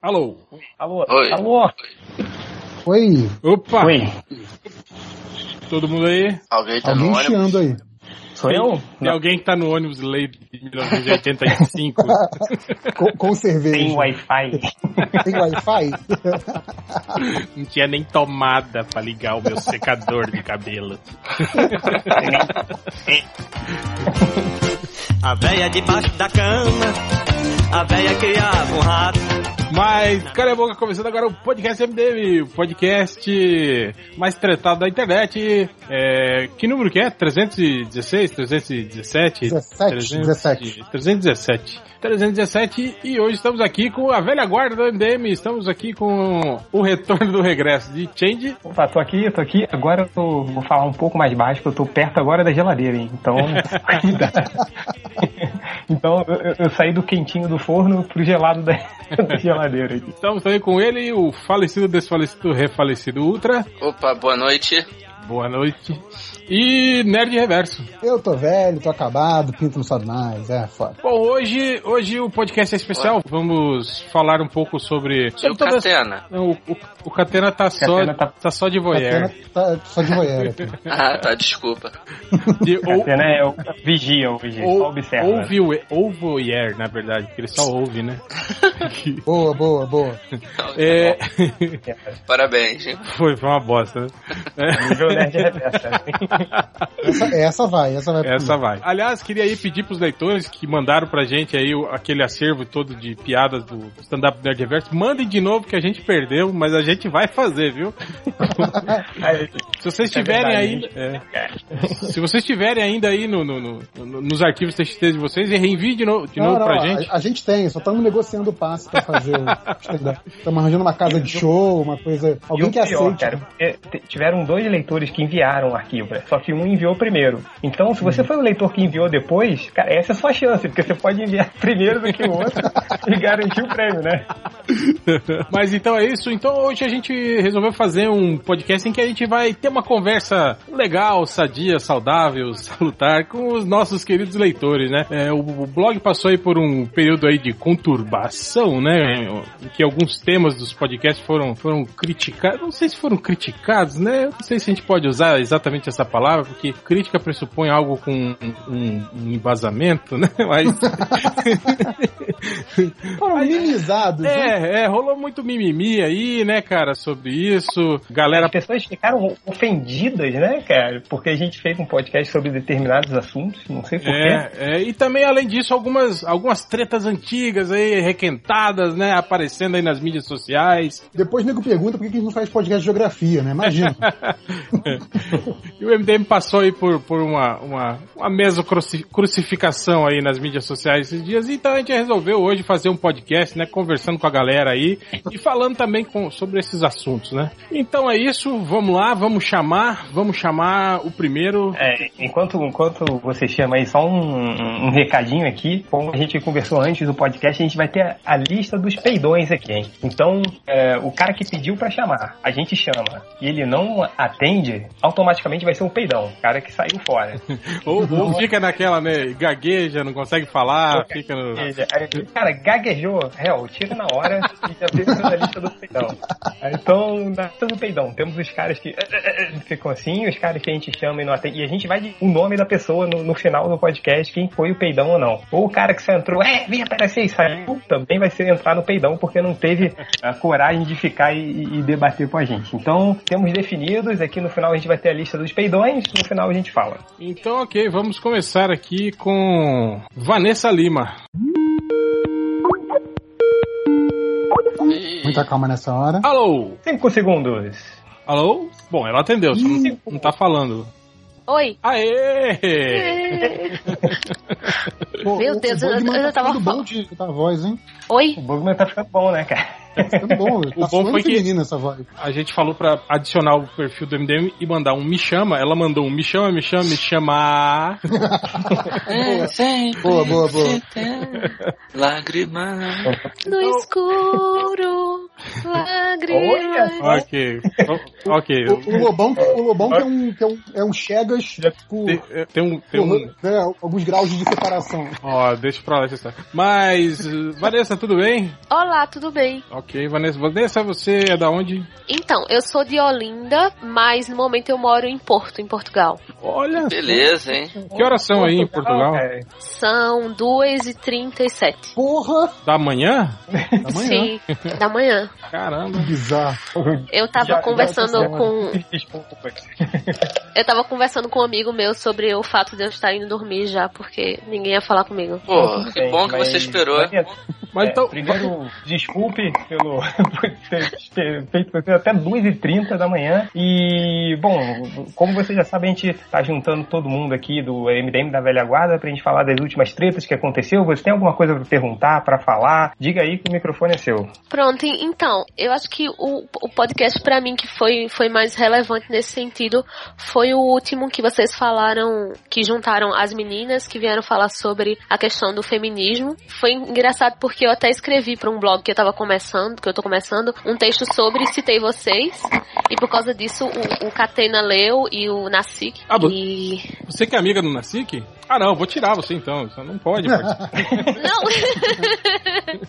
Alô? Alô? Oi. Alô? Oi, Opa! Oi, Todo mundo aí? Alguém tá alguém no ônibus? aí. sou eu? Tem alguém que tá no ônibus lei de 1985? Com, com cerveja. Tem Wi-Fi. Tem Wi-Fi? Não tinha nem tomada pra ligar o meu secador de cabelo. A véia debaixo da cama, a véia criava um rato. Mas, cara, é boca começando agora o podcast MDM, o podcast mais tratado da internet. É, que número que é? 316? 317? 17, 17. 317. 317 e hoje estamos aqui com a velha guarda do MDM, estamos aqui com o retorno do regresso de Change. Opa, tô aqui, tô aqui. Agora eu tô, vou falar um pouco mais baixo, porque eu tô perto agora da geladeira, hein? Então. então eu, eu- saí do quentinho do forno pro gelado da, da geladeira aqui. Estamos também com ele, o falecido, desfalecido, refalecido Ultra. Opa, boa noite. Boa noite. E Nerd Reverso. Eu tô velho, tô acabado, pinto não sobe mais, é foda. Bom, hoje, hoje o podcast é especial. Vamos falar um pouco sobre. E sobre o todas- Catena? Não, o, o, o Catena tá só, Catena tá- tá só de voyeur. Tá, só de voyeur. Ah, tá, desculpa. De, ou, Até, né? Eu vigia hoje, só ou, observa. ouve, o- ou voyeur, na verdade, porque ele só ouve, né? Boa, boa, boa. É, Parabéns, hein? foi, foi uma bosta, né? É. Nerd reversa. Essa, essa vai, essa vai. Essa vai. Aliás, queria aí pedir pros leitores que mandaram pra gente aí aquele acervo todo de piadas do stand-up Nerd Reverso. Mandem de novo que a gente perdeu, mas a gente vai fazer, viu? Se vocês É tiverem ainda. é. Se vocês tiverem ainda aí no, no- no- no- nos arquivos TXT de vocês, reenvie de novo, de Não, novo não, pra a- gente. A, gente tem, só estamos negociando o passe pra fazer. Estamos arranjando uma casa de show, uma coisa. E Alguém o que pior, aceite. cara, tiveram dois leitores que enviaram o arquivo, né? só que um enviou primeiro. Então, se Uhum. você foi o leitor que enviou depois, cara, essa é a sua chance, porque você pode enviar primeiro do que o outro e garantir o prêmio, né? Mas então é isso. Então hoje a gente resolveu fazer um podcast em que a gente vai ter uma conversa legal, sadia, saudável, salutar com os nossos queridos leitores, né? É, o, o blog passou aí por um período aí de conturbação, né? Em que alguns temas dos podcasts foram, foram criticados. Não sei se foram criticados, né? Não sei se a gente pode usar exatamente essa palavra, porque crítica pressupõe algo com um, um- um embasamento, né? Mas. Foram minimizados. né? É, é, rolou muito mimimi aí, né, cara, sobre isso. Galera. As pessoas ficaram ofendidas, né, cara? Porque a gente fez um podcast sobre determinados assuntos, não sei porquê. É, é, e também, além disso, algumas, algumas tretas antigas aí, requentadas, né, aparecendo aí nas mídias sociais. Depois o nego pergunta por que que a gente não faz podcast de geografia, né? Imagina. E o MDM passou aí por, por uma, uma, uma mesa cruci- crucificação aí nas mídias sociais esses dias, então a gente resolveu hoje fazer um podcast, né, conversando com a galera aí e falando também com, sobre esses assuntos, né. Então é isso, vamos lá, vamos chamar, vamos chamar o primeiro. É, enquanto, enquanto você chama aí, só um, um recadinho aqui, como a gente conversou antes do podcast, a gente vai ter a, lista dos peidões aqui, hein? Então, é, o cara que pediu pra chamar, a gente chama, e ele não atende, automaticamente vai ser um peidão, o cara que saiu fora. Ou, ou fica naquela, né, gagueja, não consegue falar, fica no... Aí, Cara, gaguejou, réu, tira na hora e já veio na lista do peidão. Então, na lista do peidão, temos os caras que ficam assim, os caras que a gente chama e não atende. E a gente vai de o nome da pessoa no, no final do podcast, quem foi o peidão ou não. Ou o cara que só entrou, é, vem aparecer e saiu, também vai ser entrar no peidão porque não teve a coragem de ficar e, e debater com a gente. Então, temos definidos, aqui no final a gente vai ter a lista dos peidões, no final a gente fala. Então, ok, vamos começar aqui com Vanessa Lima. Muita calma nessa hora. Alô? Cinco segundos. Alô? Bom, ela atendeu, só não, não tá falando. Oi. Aê! Pô, Meu o- Deus, o eu- Bugman eu tá tava ficando bom de tá, a voz, hein? Oi? O Bugman tá ficando bom, né, cara? Tá bom. Tá bom foi que- essa voz. A gente falou pra adicionar o perfil do MDM e mandar um me chama. Ela mandou um me chama, me chama, me chama. É, sempre Boa, boa, boa. Lágrima. No escuro, lá Olha só. Ok. O- ok. O, o Lobão, o Lobão que é um, que é um, é um Chegas por, Tem, é, tem um. Tem um né, alguns graus de separação. ó, deixa pra lá essa história. Mas, Vanessa, tudo bem? Olá, tudo bem? Ok, Vanessa. Vanessa, você é da onde? Então, eu sou de Olinda, mas no momento eu moro em Porto, em Portugal. Olha. Beleza, hein? Que horas são aí em Portugal? É, São 2h37. Porra! Da manhã? Amanhã. Sim, da manhã. Caramba. Bizarro. Eu tava já- conversando já- com. Desculpa. Eu tava conversando com um amigo meu sobre o fato de eu estar indo dormir já, porque ninguém ia falar comigo. Pô, que bom que mas- você esperou. Mas É, então. Primeiro, desculpe pelo ter feito você até 2h30 da manhã. E, bom, como você já sabe, a gente tá juntando todo mundo aqui do MDM da Velha Guarda pra gente falar das últimas tretas que aconteceu. Você tem alguma coisa pra perguntar, pra falar? Diga aí que o microfone é seu. Pronto, então, eu acho que o, o podcast pra mim que foi, foi mais relevante nesse sentido foi o último que vocês falaram, que juntaram as meninas que vieram falar sobre a questão do feminismo. Foi engraçado porque eu até escrevi pra um blog que eu tava começando, que eu tô começando, um texto sobre citei vocês. E por causa disso o, o Catena leu e o Nasik. Ah, e. Você que é amiga do Nasik? Ah, não, vou tirar você então. Você não pode participar. Não!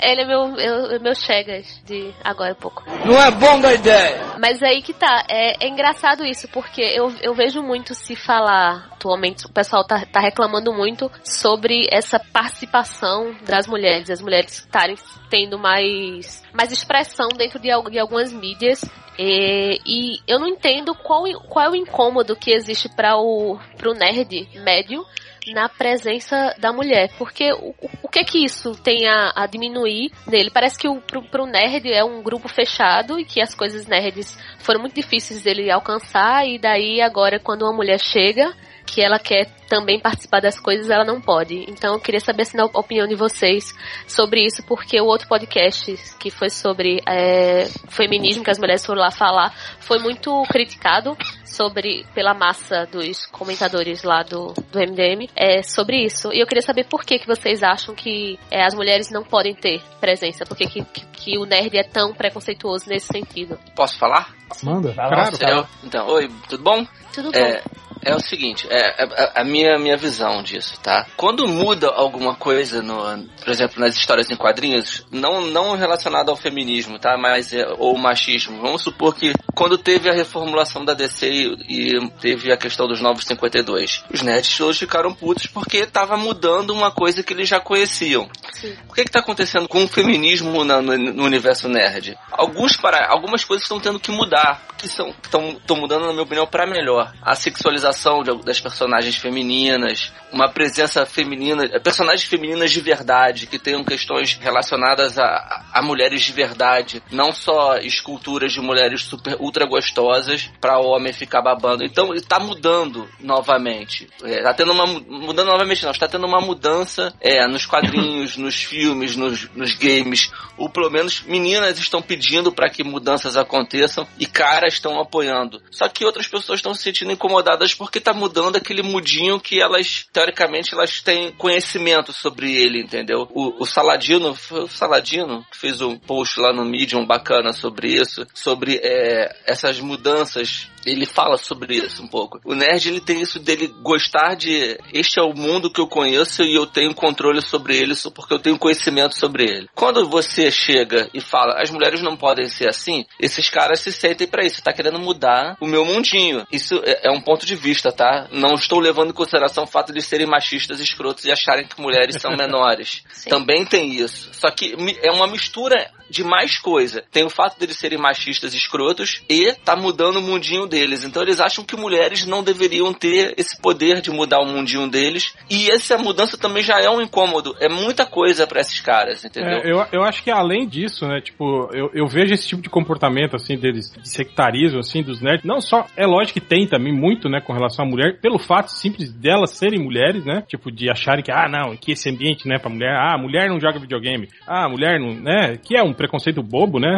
Ele é meu, meu, meu chegas de agora há pouco. Não é bom da ideia. Mas aí que tá, é, é engraçado isso, porque eu, eu vejo muito se falar, atualmente o pessoal tá, tá reclamando muito sobre essa participação das mulheres, as mulheres estarem tendo mais, mais expressão dentro de, de algumas mídias. E, e eu não entendo qual, qual é o incômodo que existe para o pro nerd médio na presença da mulher. Porque o, o- que que isso tem a, a diminuir nele? Parece que o, pro, pro nerd é um grupo fechado e que as coisas nerds foram muito difíceis dele alcançar e daí agora quando uma mulher chega que ela quer também participar das coisas, ela não pode. Então eu queria saber assim, a opinião de vocês sobre isso, porque o outro podcast que foi sobre é, feminismo, que as mulheres foram lá falar, foi muito criticado sobre pela massa dos comentadores lá do, do MDM é, sobre isso. E eu queria saber por que, que vocês acham que é, as mulheres não podem ter presença, por que, que, que, o nerd é tão preconceituoso nesse sentido. Posso falar? Manda. Claro. Então, oi, tudo bom? Tudo bom? É, é o seguinte, é, é- a minha, minha visão disso, tá? Quando muda alguma coisa, no, por exemplo, nas histórias em quadrinhos, não, não relacionado ao feminismo, tá? Mas, é, ou machismo. Vamos supor que quando teve a reformulação da DC e, e teve a questão dos novos 52, os nerds todos ficaram putos porque tava mudando uma coisa que eles já conheciam. Sim. O que está acontecendo com o feminismo na- no, no universo nerd? Alguns para, algumas coisas estão tendo que mudar, que são estão mudando, na minha opinião, para melhor. A sexualização de- das personagens femininas, uma presença feminina, personagens femininas de verdade, que tenham questões relacionadas a, a mulheres de verdade, não só esculturas de mulheres super ultra gostosas para o homem ficar babando. Então está mudando novamente. É, tá tendo uma mu- mudando novamente não, está tendo uma mudança é, nos quadrinhos, nos filmes, nos, nos games. Ou pelo menos meninas estão pedindo para que mudanças aconteçam e caras estão apoiando. Só que outras pessoas estão se sentindo incomodadas porque tá mudando aquele mudinho que elas, teoricamente, elas têm conhecimento sobre ele, entendeu? O, o Saladino, foi o Saladino que fez um post lá no Medium bacana sobre isso, sobre é, essas mudanças ele fala sobre isso um pouco. O nerd ele tem isso dele gostar de este é o mundo que eu conheço e eu tenho controle sobre ele só porque eu tenho conhecimento sobre ele. Quando você chega e fala as mulheres não podem ser assim, esses caras se sentem pra isso. Você tá querendo mudar o meu mundinho. Isso é, é um ponto de vista, tá? Não estou levando em consideração o fato de serem machistas, escrotos e acharem que mulheres são menores. Sim. Também tem isso. Só que é uma mistura de mais coisa. Tem o fato deles serem machistas escrotos e tá mudando o mundinho deles. Então eles acham que mulheres não deveriam ter esse poder de mudar o mundinho deles. E essa mudança também já é um incômodo. É muita coisa pra esses caras, entendeu? É, eu, eu acho que além disso, né, tipo, eu, eu vejo esse tipo de comportamento, assim, deles, de sectarismo, assim, dos nerds, não só, é lógico que tem também muito, né, com relação à mulher, pelo fato simples delas serem mulheres, né, tipo, de acharem que, ah, não, que esse ambiente, né, pra mulher, ah, mulher não joga videogame, ah, mulher não, né, que é um preconceito bobo, né,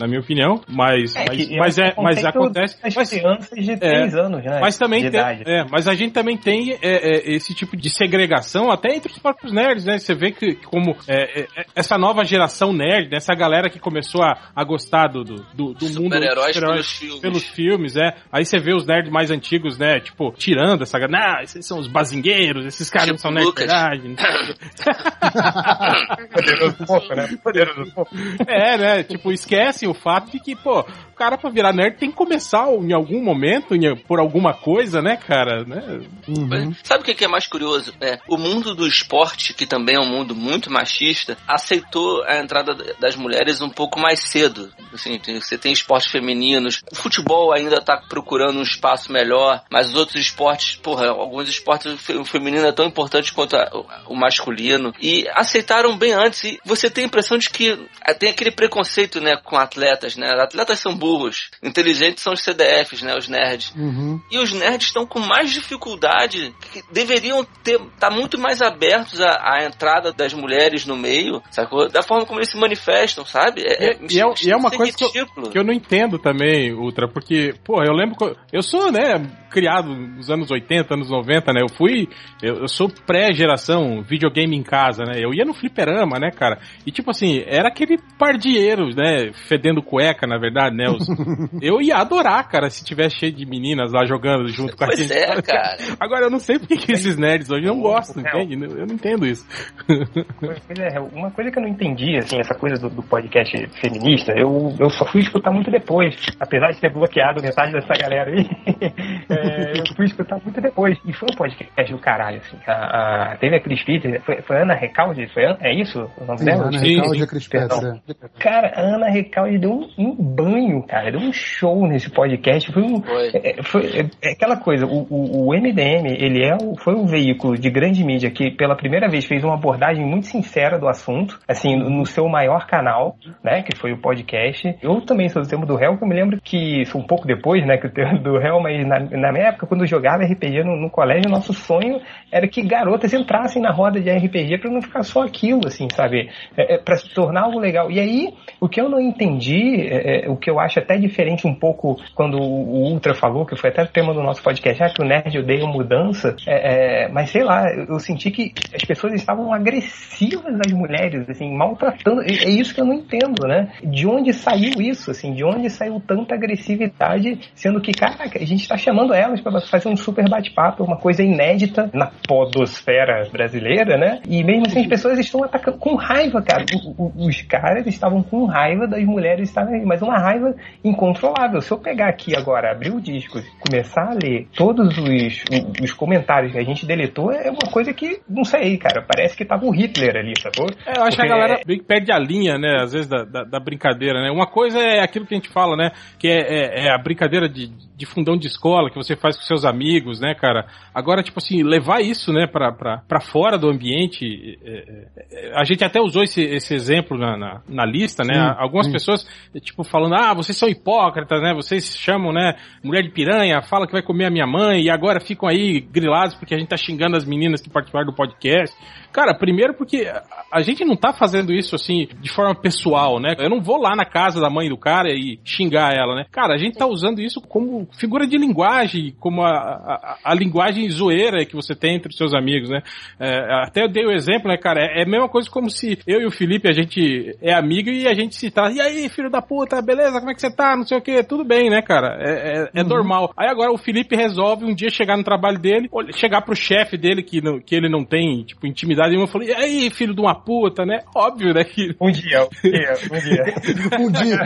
na minha opinião. Mas, É, mas, mas, é é, mas conceito acontece. Mas, crianças de 3 anos, né? mas também tem, é, mas a gente também tem é, é, esse tipo de segregação até entre os próprios nerds, né? Você vê que como é, é, essa nova geração nerd, né? essa galera que começou a, a gostar do, do, do, do mundo Super-heróis super-heróis pelos filmes. pelos filmes, é. Aí você vê os nerds mais antigos, né? Tipo, tirando essa galera. Não, esses são os bazingueiros, esses caras não Tipo são nerds verdade. não. Poderoso pouco, né? Poderoso pouco. É, né? Tipo, esquecem o fato de que, pô, o cara pra virar nerd tem que começar em algum momento, em- por alguma coisa, né, cara? Né? Uhum. Sabe o que é mais curioso? É, o mundo do esporte, que também é um mundo muito machista, aceitou a entrada das mulheres um pouco mais cedo. Assim, tem- você tem esportes femininos, o futebol ainda tá procurando um espaço melhor, mas os outros esportes, porra, alguns esportes o feminino é tão importante quanto a- o, o masculino. E aceitaram bem antes. E você tem a impressão de que eh, tem aquele preconceito, né, com atletas, né? Atletas são burros, inteligentes são os CDFs, né, os nerds. Uhum. E os nerds estão com mais dificuldade, que deveriam ter tá muito mais abertos à, à entrada das mulheres no meio, sacou? Da forma como eles se manifestam, sabe? É, E- e é- e é uma isso coisa que eu-. Que eu não entendo também, Ultra, porque, pô, eu lembro que eu- eu sou, né, criado nos anos 80, anos 90, né? Eu fui, eu, eu sou pré-geração videogame em casa, né? Eu ia no fliperama, né, cara? E tipo assim, era aquele pardieiro, né, fedendo cueca, na verdade, né? Os- eu ia adorar, cara, se tivesse cheio de meninas lá jogando junto com a Pois gente. é, cara. Agora eu não sei porque que esses nerds hoje não gostam, entende? Eu não entendo isso. Pois é, uma coisa que eu não entendi, assim, essa coisa do, do podcast feminista, eu, eu só fui escutar muito depois. Apesar de ter bloqueado metade dessa galera aí, é, eu fui escutar muito depois. E foi um podcast do caralho, assim. A, a- teve a Cris Peter, foi, foi Ana Recalde? Foi, é isso o nome Sim, dela? Ana Recalde e a Cris é. Cara, a Ana Recalde deu um, um banho, cara, deu um show nesse podcast. Foi, um, Foi. é, foi é, é aquela coisa, o, o, o MDM, ele é foi um veículo de grande mídia que pela primeira vez fez uma abordagem muito sincera do assunto, assim, no, no seu maior canal, né, que foi o podcast. Eu também sou do termo do réu, que eu me lembro que, um pouco depois, né, que o termo do réu, mas na, na minha época, quando eu jogava RPG no, no colégio, nosso sonho era que garotas entrassem na roda de RPG pra não ficar só aquilo, assim, sabe? É, é, para se tornar algo legal. E aí, o que eu não entendi, é, é, o que eu acho até diferente um pouco quando o Ultra falou, que foi até o tema do nosso podcast, ah, que o nerd odeia mudança, é, é, mas sei lá, eu, eu senti que as pessoas estavam agressivas às mulheres, assim, maltratando. É, é isso que eu não entendo, né? De onde saiu isso, assim, de onde saiu tanta agressividade, sendo que, caraca, a gente tá chamando elas para fazer um super bate-papo, uma coisa inédita na podosfera brasileira, né? E mesmo assim as pessoas estão atacando com raiva, cara. O- o- Os caras estavam com raiva das mulheres estarem aí, mas uma raiva incontrolável. Se eu pegar aqui agora, abrir o disco, começar a ler todos os, os comentários que a gente deletou, é uma coisa que, não sei, cara, parece que tava o Hitler ali, sacou? É, eu acho que a Porque- galera meio que perde a linha, né, às vezes, da, da, da brincadeira, né? Uma coisa é aquilo que a gente fala, né? Que é, é- é a brincadeira de, de fundão de escola que você faz com seus amigos, né, cara? Agora, tipo assim, levar isso, né, pra, pra, pra fora do ambiente. é, é, a gente até usou esse, esse exemplo na, na, na lista, né? Sim, Algumas sim. pessoas, tipo, falando, ah, vocês são hipócritas, né? Vocês chamam, né, mulher de piranha, fala que vai comer a minha mãe, e agora ficam aí grilados porque a gente tá xingando as meninas que participaram do podcast. Cara, primeiro porque a- a gente não tá fazendo isso assim de forma pessoal, né? Eu não vou lá na casa da mãe do cara e xingar ela, né? Cara, a gente tá usando isso como figura de linguagem, como a, a, a linguagem zoeira que você tem entre os seus amigos, né? É, até eu dei o exemplo, né, cara? É, é a mesma coisa como se eu e o Felipe, a gente é amigo e a gente se trata. E aí, filho da puta, beleza? Como é que você tá? Não sei o que. Tudo bem, né, cara? É, é, é normal. Aí agora o Felipe resolve um dia chegar no trabalho dele, chegar pro chefe dele que, não, que ele não tem, tipo, intimidade nenhuma, e falou, e aí, filho de uma puta, né? Óbvio, né? Que Um dia, um dia, um dia. um dia.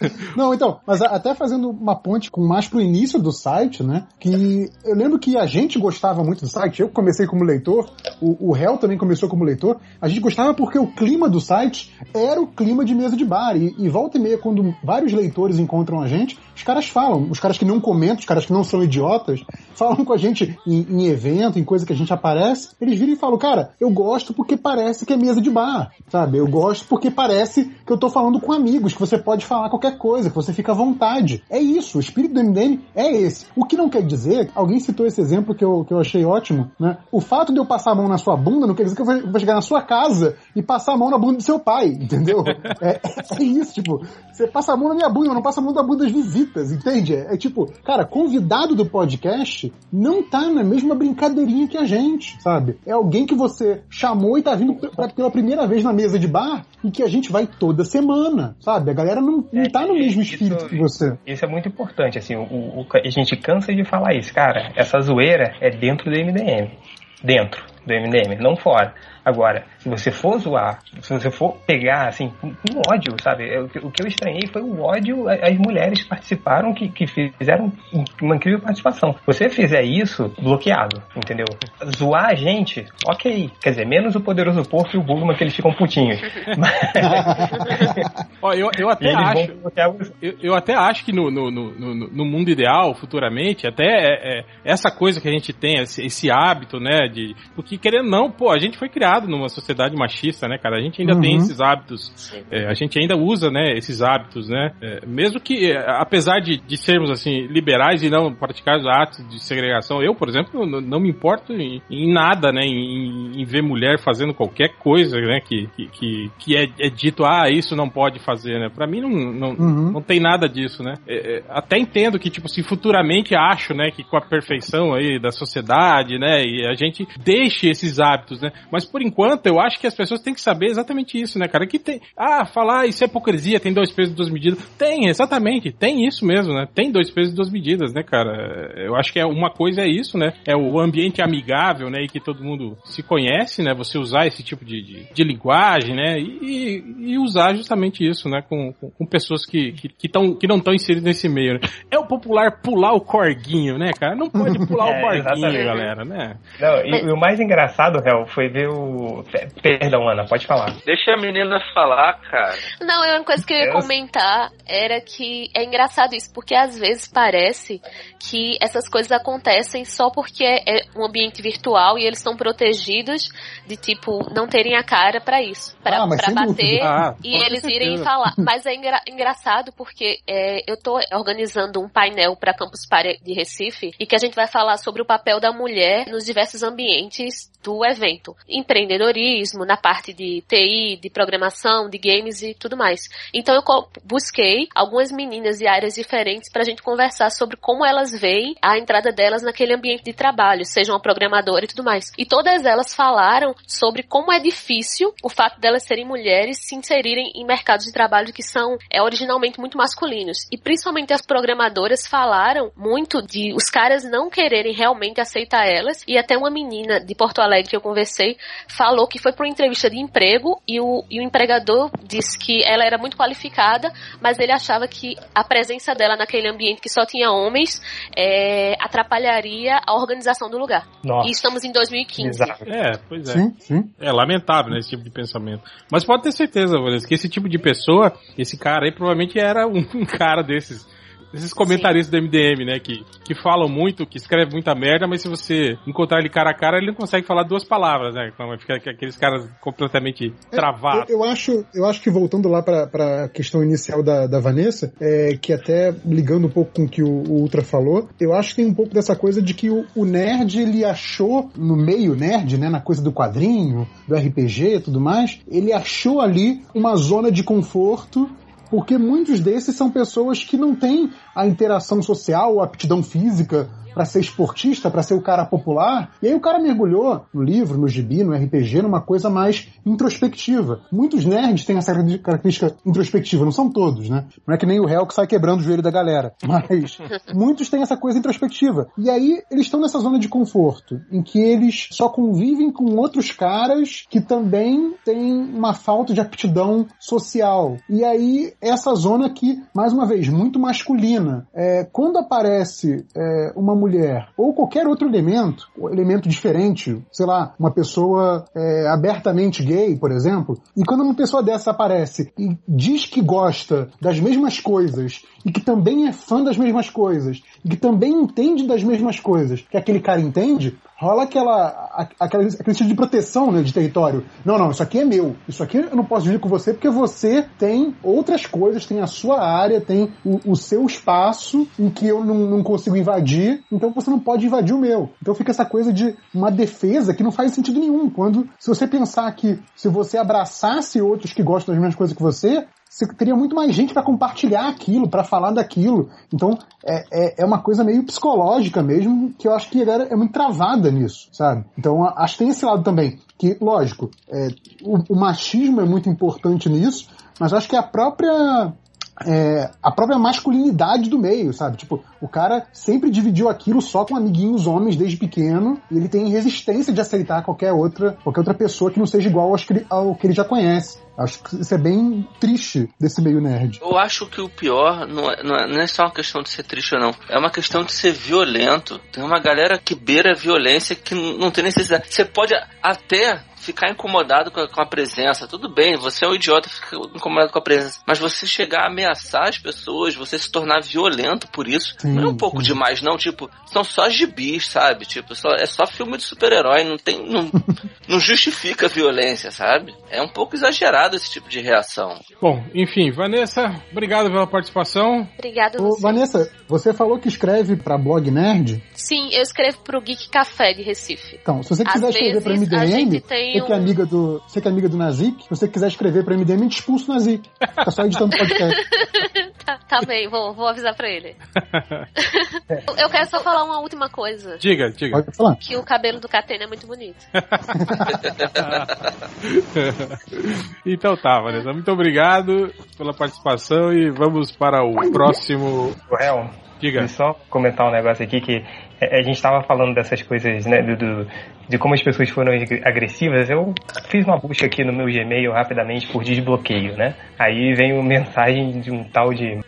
Não, então, mas até fazendo uma ponte com mais pro início do site, né? Que eu lembro que a gente gostava muito do site. Eu comecei como leitor, o, o Hell também começou como leitor. A gente gostava porque o clima do site era o clima de mesa de bar. E, e volta e meia, quando vários leitores encontram a gente, os caras falam, os caras que não comentam, os caras que não são idiotas, falam com a gente em, em evento, em coisa que a gente aparece, eles viram e falam, cara, eu gosto porque parece que é mesa de bar, sabe? Eu gosto porque parece que eu tô falando com amigos, que você pode falar qualquer coisa, que você fica à vontade. É isso, o espírito do MDM é esse. O que não quer dizer, alguém citou esse exemplo que eu, que eu achei ótimo, né? O fato de eu passar a mão na sua bunda não quer dizer que eu vou, chegar na sua casa e passar a mão na bunda do seu pai, entendeu? é, é isso, tipo, você passa a mão na minha bunda, mas não passa a mão da bunda das visitas, entende? É, é tipo, cara, convidado do podcast não tá na mesma brincadeirinha que a gente, sabe? É alguém que você chamou e tá vindo pra- pela primeira vez na mesa de bar e que a gente vai toda semana, sabe? A galera não, não tá no mesmo Isso- espírito que você. Isso é muito importante, assim, o, o- a gente cansa de falar isso, cara. Essa zoeira é dentro do MDM. Dentro do MDM, não fora. Agora, se você for zoar, se você for pegar, assim, com com ódio, sabe? É, O que, o que eu estranhei foi o ódio as mulheres que participaram, que, que fizeram uma incrível participação. Se você fizer isso, bloqueado, entendeu? Zoar a gente, ok. Quer dizer, menos o poderoso porco e o Bulma que eles ficam putinhos. Mas, Ó, eu, eu até eles acho. Eu, eu até acho que no, no, no, no- mundo ideal, futuramente, até é, é, essa coisa que a gente tem, esse, esse hábito, né, de... Porque, querendo não, pô, a gente foi criado numa sociedade machista, né, cara? A gente ainda Uhum. tem esses hábitos, é, a gente ainda usa, né, esses hábitos, né? É, mesmo que, é, apesar de, de sermos, assim, liberais e não praticar os atos de segregação, eu, por exemplo, não, não me importo em, em nada, né, em, em ver mulher fazendo qualquer coisa, né, que, que, que, que é, é dito, ah, isso não pode fazer, né? Pra mim não, não, Uhum. não tem nada disso, né? É, é, até entendo que, tipo, se futuramente acho, né, que com a perfeição aí da sociedade, né, e a gente deixe esses hábitos, né? Mas por enquanto eu acho que as pessoas têm que saber exatamente isso, né, cara? Que tem. Ah, falar isso é hipocrisia, tem dois pesos e duas medidas. Tem, exatamente, tem isso mesmo, né? Tem dois pesos e duas medidas, né, cara? Eu acho que é uma coisa é isso, né? É o ambiente amigável, né? E que todo mundo se conhece, né? Você usar esse tipo de, de, de linguagem, né? E, e usar justamente isso, né? Com, com, com pessoas que, que, que, tão, que não estão inseridas nesse meio, né? É o popular pular o corguinho, né, cara? Não pode pular É, o corguinho, exatamente. galera, né? Não, e, e o mais engraçado, Hel, foi ver o. Pe- Perdão, Ana, pode falar. Deixa a menina falar, cara. Não, uma coisa que eu ia comentar era que é engraçado isso, porque às vezes parece que essas coisas acontecem só porque é um ambiente virtual e eles estão protegidos de, tipo, não terem a cara pra isso. Pra, Ah, bater. Ah, e eles irem certeza. falar. Mas é engra- engraçado porque é, eu tô organizando um painel pra Campus Party de Recife e que a gente vai falar sobre o papel da mulher nos diversos ambientes do evento. Empreendedorismo, na parte de TI, de programação, de games e tudo mais. Então eu busquei algumas meninas de áreas diferentes pra gente conversar sobre como elas veem a entrada delas naquele ambiente de trabalho, sejam uma programadora e tudo mais. E todas elas falaram sobre como é difícil o fato delas serem mulheres se inserirem em mercados de trabalho que são é, originalmente muito masculinos. E principalmente as programadoras falaram muito de os caras não quererem realmente aceitar elas. E até uma menina de Porto Alegre que eu conversei falou que foi para uma entrevista de emprego e o, e o empregador disse que ela era muito qualificada, mas ele achava que a presença dela naquele ambiente que só tinha homens é, atrapalharia a organização do lugar. Nossa. E estamos em 2015. Exato. É, pois é. Sim, sim. É lamentável, né, esse tipo de pensamento. Mas pode ter certeza, Vanessa, que esse tipo de pessoa, esse cara aí provavelmente era um, um cara desses. Esses comentaristas do MDM, né? Que, que falam muito, que escrevem muita merda, mas se você encontrar ele cara a cara, ele não consegue falar duas palavras, né? Então vai ficar aqueles caras completamente travados. Eu, eu acho, eu acho que voltando lá para a questão inicial da, da Vanessa, é, que até ligando um pouco com o que o, o Ultra falou, eu acho que tem um pouco dessa coisa de que o, o nerd ele achou no meio nerd, né, na coisa do quadrinho, do RPG e tudo mais, ele achou ali uma zona de conforto porque muitos desses são pessoas que não têm a interação social, a aptidão física para ser esportista, para ser o cara popular. E aí o cara mergulhou no livro, no gibi, no RPG, numa coisa mais introspectiva. Muitos nerds têm essa característica introspectiva, não são todos, né? Não é que nem o réu que sai quebrando o joelho da galera. Mas muitos têm essa coisa introspectiva. E aí eles estão nessa zona de conforto, em que eles só convivem com outros caras que também têm uma falta de aptidão social. E aí essa zona aqui, mais uma vez, muito masculina. É, quando aparece é, uma mulher, ou qualquer outro elemento, elemento diferente, sei lá, uma pessoa é, abertamente gay, por exemplo, e quando uma pessoa dessa aparece e diz que gosta das mesmas coisas e que também é fã das mesmas coisas e que também entende das mesmas coisas que aquele cara entende, rola aquela, aquela aquele tipo de proteção né, de território. Não, não, isso aqui é meu. Isso aqui eu não posso dividir com você porque você tem outras coisas, tem a sua área, tem o, o seu espaço em que eu não, não consigo invadir, então você não pode invadir o meu. Então fica essa coisa de uma defesa que não faz sentido nenhum. Quando, se você pensar que se você abraçasse outros que gostam das mesmas coisas que você, você teria muito mais gente para compartilhar aquilo, para falar daquilo. Então, é, é, é uma coisa meio psicológica mesmo, que eu acho que a galera é muito travada nisso, sabe? Então, acho que tem esse lado também. Que, lógico, é, o, o machismo é muito importante nisso, mas acho que a própria é, a própria masculinidade do meio, sabe? Tipo, o cara sempre dividiu aquilo só com amiguinhos homens desde pequeno e ele tem resistência de aceitar qualquer outra, qualquer outra pessoa que não seja igual aos que ele- ao que ele já conhece. Acho que isso é bem triste desse meio nerd. Eu acho que o pior não é, não é- não é só uma questão de ser triste ou não. É uma questão de ser violento. Tem uma galera que beira a violência que não tem necessidade. Você pode até ficar incomodado com a, com a presença. Tudo bem, você é um idiota, fica incomodado com a presença. Mas você chegar a ameaçar as pessoas, você se tornar violento por isso, Sim, não é um pouco sim. demais, não. Tipo, são só gibis, sabe? Tipo, só, é só filme de super-herói. Não tem. Não, não justifica a violência, sabe? É um pouco exagerado esse tipo de reação. Bom, enfim, Vanessa, obrigado pela participação. Obrigada a Ô, você. Vanessa, você falou que escreve pra blog nerd? Sim, eu escrevo pro Geek Café de Recife. Então, se você Às quiser escrever pra vezes, a MDM, gente tem você que é um- amiga do, você que é amiga do Nazik, se você quiser escrever pra MDM, a gente expulsa o Nazik. Fica só editando podcast. Tá, tá bem, vou, vou avisar pra ele. eu quero só falar uma última coisa. Diga, diga. Pode falar. Que o cabelo do Catena é muito bonito. então tá, Vanessa. Muito obrigado pela participação e vamos para o próximo. O réu, Diga. E só comentar um negócio aqui que é, a gente estava falando dessas coisas, né, do, do- de como as pessoas foram ag- agressivas. Eu fiz uma busca aqui no meu Gmail rapidamente por desbloqueio, né? Aí veio mensagem de um tal de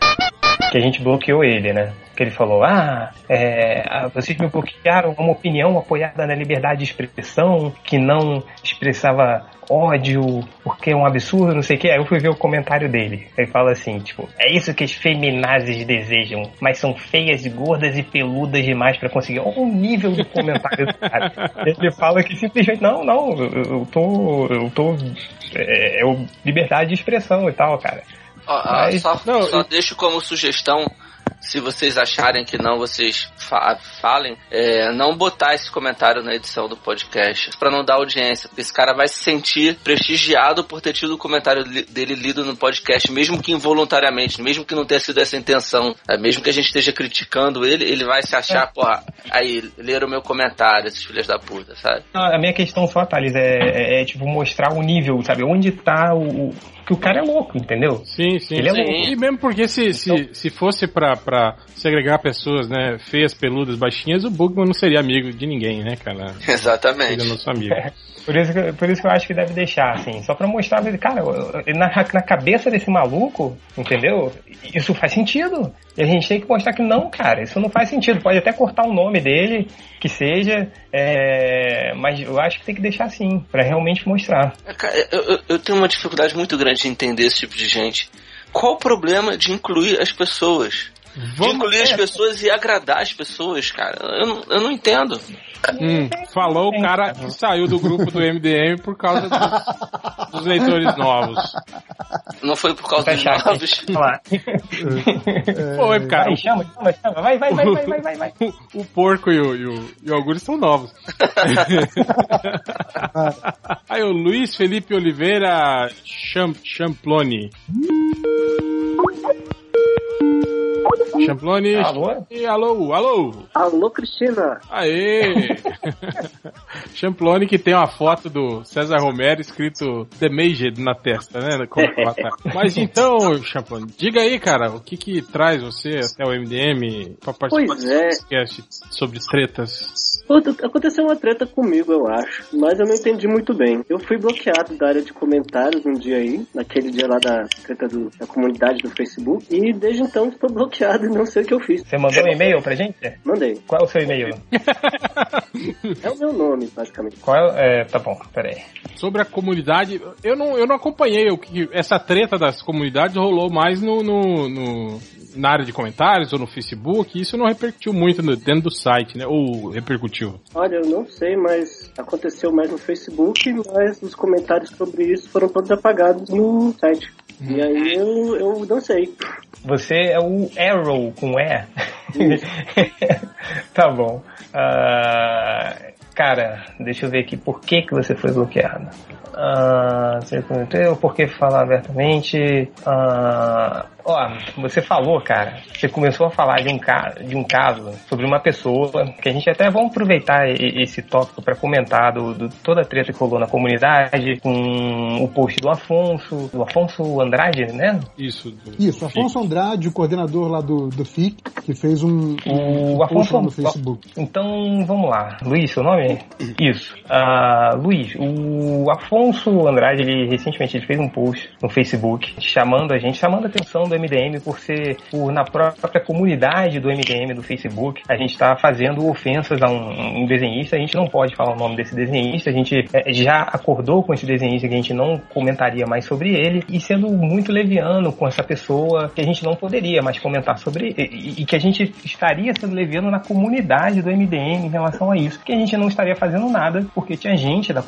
que a gente bloqueou ele, né? Que ele falou: Ah, é, ah, vocês me bloquearam uma opinião apoiada na liberdade de expressão, que não expressava ódio, porque é um absurdo, não sei o que. Aí eu fui ver o comentário dele. Ele fala assim: Tipo, é isso que as feminazes desejam, mas são feias, gordas e peludas demais pra conseguir. Olha o nível do comentário do cara. Ele fala que simplesmente: Não, não, eu, tô. Eu tô. É, é liberdade de expressão e tal, cara. Ó, Mas- só não, só eu- deixo como sugestão, se vocês acharem que não, vocês fa- falem, é, não botar esse comentário na edição do podcast, pra não dar audiência, porque esse cara vai se sentir prestigiado por ter tido o comentário li- dele lido no podcast, mesmo que involuntariamente, mesmo que não tenha sido essa intenção, é, mesmo que a gente esteja criticando ele, ele vai se achar, pô, aí, leram o meu comentário, esses filhos da puta, sabe? Não, A minha questão só, Thales, é, é, é, tipo mostrar o nível, sabe? Onde tá o. o- que o cara é louco, entendeu? Sim, sim. Ele é sim. louco. E mesmo porque se, se, se fosse pra, pra segregar pessoas, né, feias, peludas, baixinhas, o Bugman não seria amigo de ninguém, né, cara? Exatamente. Seria nosso amigo. Por isso, que, por isso que eu acho que deve deixar, assim, só pra mostrar, cara, na, na cabeça desse maluco, entendeu? Isso faz sentido. E a gente tem que mostrar que não, cara, isso não faz sentido. Pode até cortar o nome dele, que seja, é, mas eu acho que tem que deixar assim, pra realmente mostrar. Cara, eu, eu- eu tenho uma dificuldade muito grande de entender esse tipo de gente. Qual o problema de incluir as pessoas? De incluir as pessoas e agradar as pessoas, cara. Eu, não- eu não entendo. Hum, falou o cara que saiu do grupo do MDM por causa dos, dos leitores novos. Não foi por causa dos novos. Foi, cara. Vai, chama, chama, chama. Vai, vai, vai, vai, vai, vai, vai. O, o porco e o, e o, e o Augusto são novos. Aí o Luiz Felipe Oliveira Cham, Champloni. Champloni. Alô? E alô, alô. Alô, Cristina. Aê! Champloni que tem uma foto do César Romero escrito The Major na testa, né? Avatar. Mas então, Champloni, diga aí, cara, o que que traz você até o MDM pra participar Pois é. podcast sobre tretas? Aconteceu uma treta comigo, eu acho, mas eu não entendi muito bem. Eu fui bloqueado da área de comentários um dia aí, naquele dia lá da treta do, da comunidade do Facebook, e desde então estou bloqueado e não sei o que eu fiz. Você mandou um e-mail pra gente? Mandei. Qual é o seu e-mail? É o meu nome, basicamente. Qual é, é, tá bom, peraí. Sobre a comunidade, eu não, eu não acompanhei o que essa treta das comunidades rolou mais no, no, no- na área de comentários ou no Facebook. Isso não repercutiu muito no- dentro do site, né? Ou repercutiu. Olha, eu não sei, mas aconteceu mais no Facebook, mas os comentários sobre isso foram todos apagados no site. E aí eu, eu não sei. Você é o Arrow com E? tá bom. Ah, cara, deixa eu ver aqui por que, que você foi bloqueado. Ah, você comentou por que falar abertamente? Ah, ó, você falou, cara, você começou a falar de um, ca de um caso sobre uma pessoa que a gente até vamos aproveitar esse tópico para comentar do, do- toda a treta que rolou na comunidade com o post do Afonso, do Afonso Andrade, né? Isso. do- Isso, Afonso Andrade, o coordenador lá do, do FIC, que fez um, um O post Afonso lá no Facebook. Então, vamos lá. Luiz, seu nome? Isso. Ah, Luiz, o Afonso Andrade, ele recentemente ele fez um post no Facebook chamando a gente, chamando a atenção do MDM por ser, por na própria comunidade do MDM do Facebook, a gente está fazendo ofensas a um, um desenhista, a gente não pode falar o nome desse desenhista, a gente eh, já acordou com esse desenhista que a gente não comentaria mais sobre ele e sendo muito leviano com essa pessoa que a gente não poderia mais comentar sobre e, e- que a gente estaria sendo leviano na comunidade do MDM em relação a isso, que a gente não estaria fazendo nada porque tinha gente da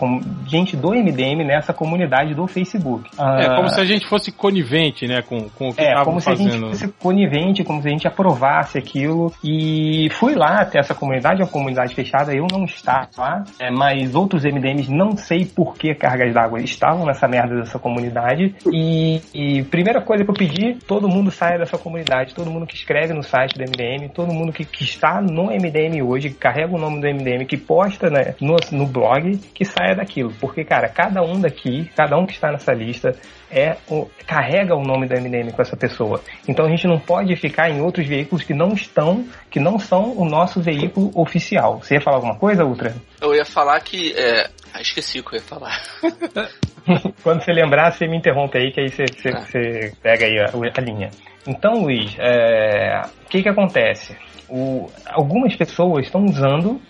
gente do MDM nessa comunidade do Facebook. É Ah, como se a gente fosse conivente, né? Com, com o que é, estavam como se a gente fazendo. fosse conivente, como se a gente aprovasse aquilo. E fui lá até essa comunidade, é uma comunidade fechada, eu não estava lá, é, mas outros MDMs, não sei por que cargas d'água estavam nessa merda dessa comunidade. E, e primeira coisa que eu pedi, todo mundo saia dessa comunidade, todo mundo que escreve no site do MDM, todo mundo que, que está no MDM hoje, que carrega o nome do MDM, que posta né, no, no blog, que saia daquilo. Porque, cara, cada um daqui, cada um que está nessa lista, é o- carrega o nome do MDM com essa pessoa. Então a gente não pode ficar em outros veículos que não estão, que não são o nosso veículo oficial. Você ia falar alguma coisa, Ultra? Eu ia falar que. É... Ah, esqueci o que eu ia falar. Quando você lembrar, você me interrompe aí, que aí você, você- Tá. você pega aí a, a linha. Então, Luiz, é, o que que acontece? O- algumas pessoas estão usando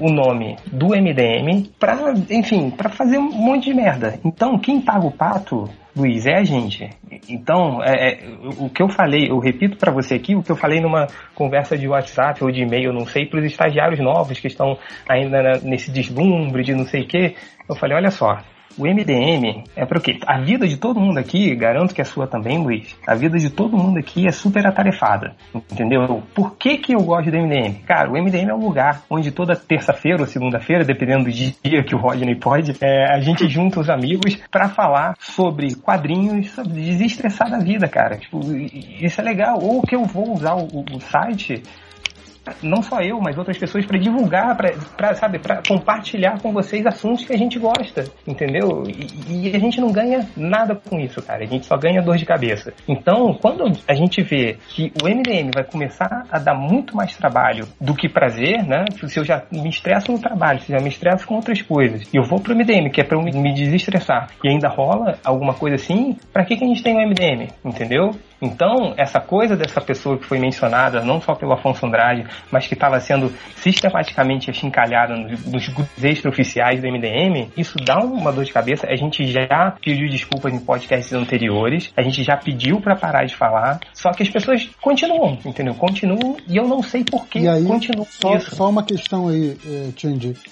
o nome do MDM para, enfim, para fazer um monte de merda. Então, quem paga o pato, Luiz, é a gente. Então, é, é, o que eu falei, eu repito para você aqui, o que eu falei numa conversa de WhatsApp ou de e-mail, não sei, para os estagiários novos que estão ainda nesse deslumbre de não sei o quê, eu falei, olha só, o MDM é para o quê? A vida de todo mundo aqui, garanto que a sua também, Luiz, a vida de todo mundo aqui é super atarefada, entendeu? Por que que eu gosto do MDM? Cara, o MDM é um lugar onde toda terça-feira ou segunda-feira, dependendo do dia que o Rodney pode, é, a gente junta os amigos para falar sobre quadrinhos, sobre desestressar da vida, cara. Tipo, isso é legal. Ou que eu vou usar o- o site não só eu, mas outras pessoas para divulgar, para sabe, para compartilhar com vocês assuntos que a gente gosta, entendeu? E, e a gente não ganha nada com isso, cara. A gente só ganha dor de cabeça. Então, quando a gente vê que o MDM vai começar a dar muito mais trabalho do que prazer, né? Se eu já me estresso no trabalho, se já me estresso com outras coisas, e eu vou pro MDM, que é para eu me- me desestressar, e ainda rola alguma coisa assim, para que que a gente tem o MDM, entendeu? Então, essa coisa dessa pessoa que foi mencionada, não só pelo Afonso Andrade, mas que estava sendo sistematicamente achincalhada nos, nos grupos extraoficiais do MDM, isso dá uma dor de cabeça. A gente já pediu desculpas em podcasts anteriores, a gente já pediu para parar de falar, só que as pessoas continuam, entendeu? Continuam e eu não sei por que aí, continuam só, isso. só uma questão aí.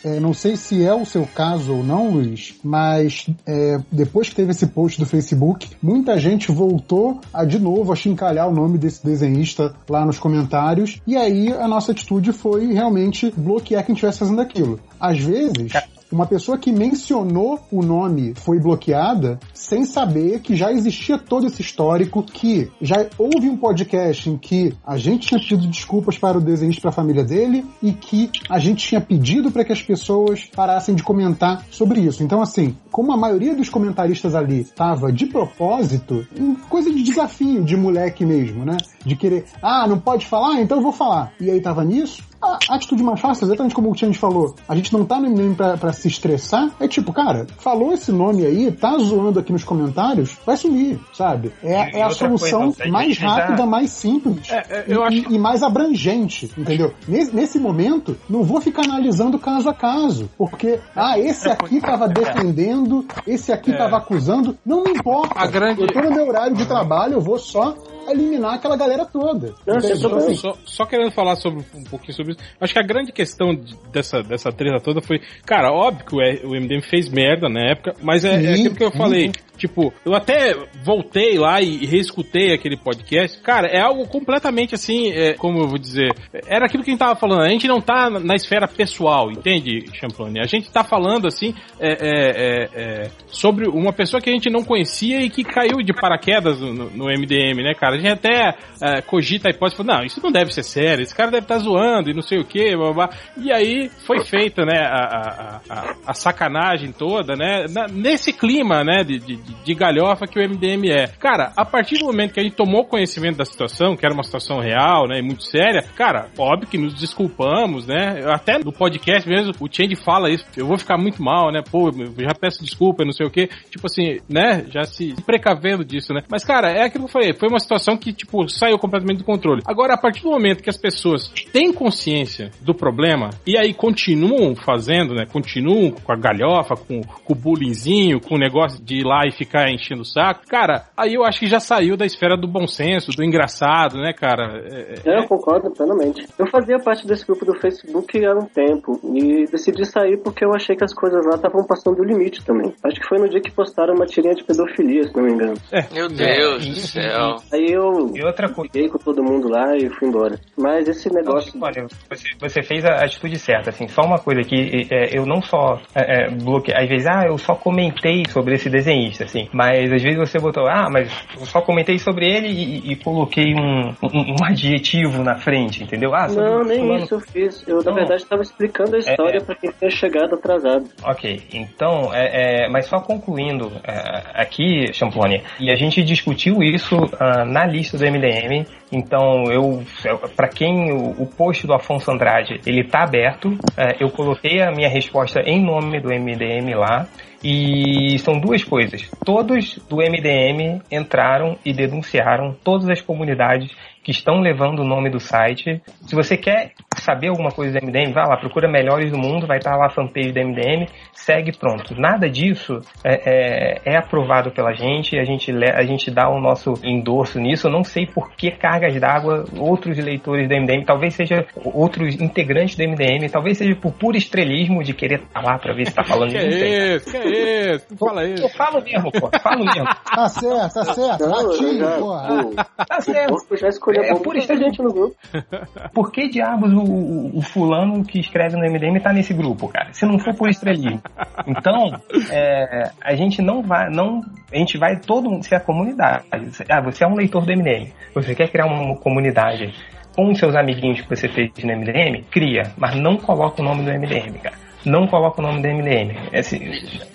É, não sei se é o seu caso ou não, Luiz, mas é, depois que teve esse post do Facebook, muita gente voltou a de novo a chincalhar o nome desse desenhista lá nos comentários, e aí nossa atitude foi realmente bloquear quem estivesse fazendo aquilo. Às vezes, uma pessoa que mencionou o nome foi bloqueada sem saber que já existia todo esse histórico, que já houve um podcast em que a gente tinha pedido desculpas para o desenhista para a família dele e que a gente tinha pedido para que as pessoas parassem de comentar sobre isso. Então, assim, como a maioria dos comentaristas ali estava de propósito, em coisa de desafio de moleque mesmo, né? De querer, ah, não pode falar? Então eu vou falar. E aí tava nisso, a atitude mais fácil, exatamente como o Tian falou, a gente não tá no MDM pra, pra se estressar, é tipo, cara, falou esse nome aí, tá zoando aqui nos comentários, vai sumir, sabe? É, E é a solução coisa, mais rápida, mais simples. É, é, e, eu acho e- mais abrangente, entendeu? Nesse, nesse momento, não vou ficar analisando caso a caso, porque, ah, esse aqui tava defendendo, esse aqui tava acusando, não me importa. A grande- Eu tô no meu horário de trabalho, eu vou só eliminar aquela galera toda. Não, sem Entendeu? problema. Só, só querendo falar sobre um pouquinho sobre isso. Acho que a grande questão de- dessa, dessa treta toda foi, cara, óbvio que o, MDM fez merda na época, mas é, é aquilo que eu falei. Tipo, eu até voltei lá e reescutei aquele podcast. Cara, é algo completamente assim, é, como eu vou dizer, era aquilo que a gente tava falando. A gente não tá na esfera pessoal, entende, Champlone? A gente tá falando assim é, é, é, é, sobre uma pessoa que a gente não conhecia e que caiu de paraquedas no, no MDM, né, cara? A gente até é, cogita a hipótese, fala, não, isso não deve ser sério, esse cara deve estar zoando e não sei o que, blá, blá. E aí foi feita, né, a, a, a, a sacanagem toda, né, na- nesse clima, né, de, de, de galhofa que o MDM é. Cara, a partir do momento que a gente tomou conhecimento da situação, que era uma situação real, né, e muito séria, cara, óbvio que nos desculpamos, né, até no podcast mesmo, o Change fala isso, eu vou ficar muito mal, né, pô, já peço desculpa, não sei o que, tipo assim, né, já se precavendo disso, né, mas cara, é aquilo que eu falei, foi uma situação que, tipo, saiu completamente do controle. Agora, a partir do momento que as pessoas têm consciência do problema e aí continuam fazendo, né, continuam com a galhofa, com, com o bullyingzinho, com o negócio de ir lá e ficar enchendo o saco, cara, aí eu acho que já saiu da esfera do bom senso, do engraçado, né, cara? É- é- É, eu concordo plenamente. Eu fazia parte desse grupo do Facebook há um tempo e decidi sair porque eu achei que as coisas lá estavam passando do limite também. Acho que foi no dia que postaram uma tirinha de pedofilia, se não me engano. Meu Deus do céu. Aí eu E outra coisa. fiquei com todo mundo lá e fui embora. Mas esse negócio. Olha, você, você fez a atitude certa, assim, só uma coisa que é, eu não só é, é, bloqueei, às vezes, ah, eu só comentei sobre esse desenhista, assim, mas às vezes você botou, ah, mas eu só comentei sobre ele e, e coloquei um, um, um adjetivo na frente, entendeu? Ah, Não, nem fulano. isso eu fiz. Eu, na Não. verdade, estava explicando a história É, é. pra quem tinha chegado atrasado. Ok, então, é, é, mas só concluindo é, aqui, Champlone, e a gente discutiu isso ah, na lista do MDM, então eu, para quem o, o post do Afonso Andrade, ele tá aberto, é, eu coloquei a minha resposta em nome do MDM lá, e são duas coisas. Todos do MDM entraram e denunciaram todas as comunidades que estão levando o nome do site. Se você quer saber alguma coisa do MDM, vai lá, procura Melhores do Mundo, vai estar lá a fanpage do MDM, segue pronto. Nada disso é, é- é aprovado pela gente, a gente, a gente dá o nosso endorso nisso. Eu não sei por que cargas d'água outros eleitores do MDM, talvez seja outros integrantes do MDM, talvez seja por puro estrelismo de querer estar lá pra ver se tá falando Que sei. é isso? Que é isso? Não fala Eu isso. falo mesmo, pô. Falo mesmo. Tá certo, tá certo. Eu Ratinho, já- porra. o, Tá certo. corpo já escolheu É é, por gente no grupo. Por que diabos o, o- fulano que escreve no MDM tá nesse grupo, cara? Se não for por estrelismo. Então, é, a gente não vai, não, a gente vai todo ser a comunidade. Ah, você é um leitor do MDM. Você quer criar uma comunidade com os seus amiguinhos que você fez no MDM? Cria, mas não coloca o nome do MDM, cara. Não coloca o nome do MDM. É assim,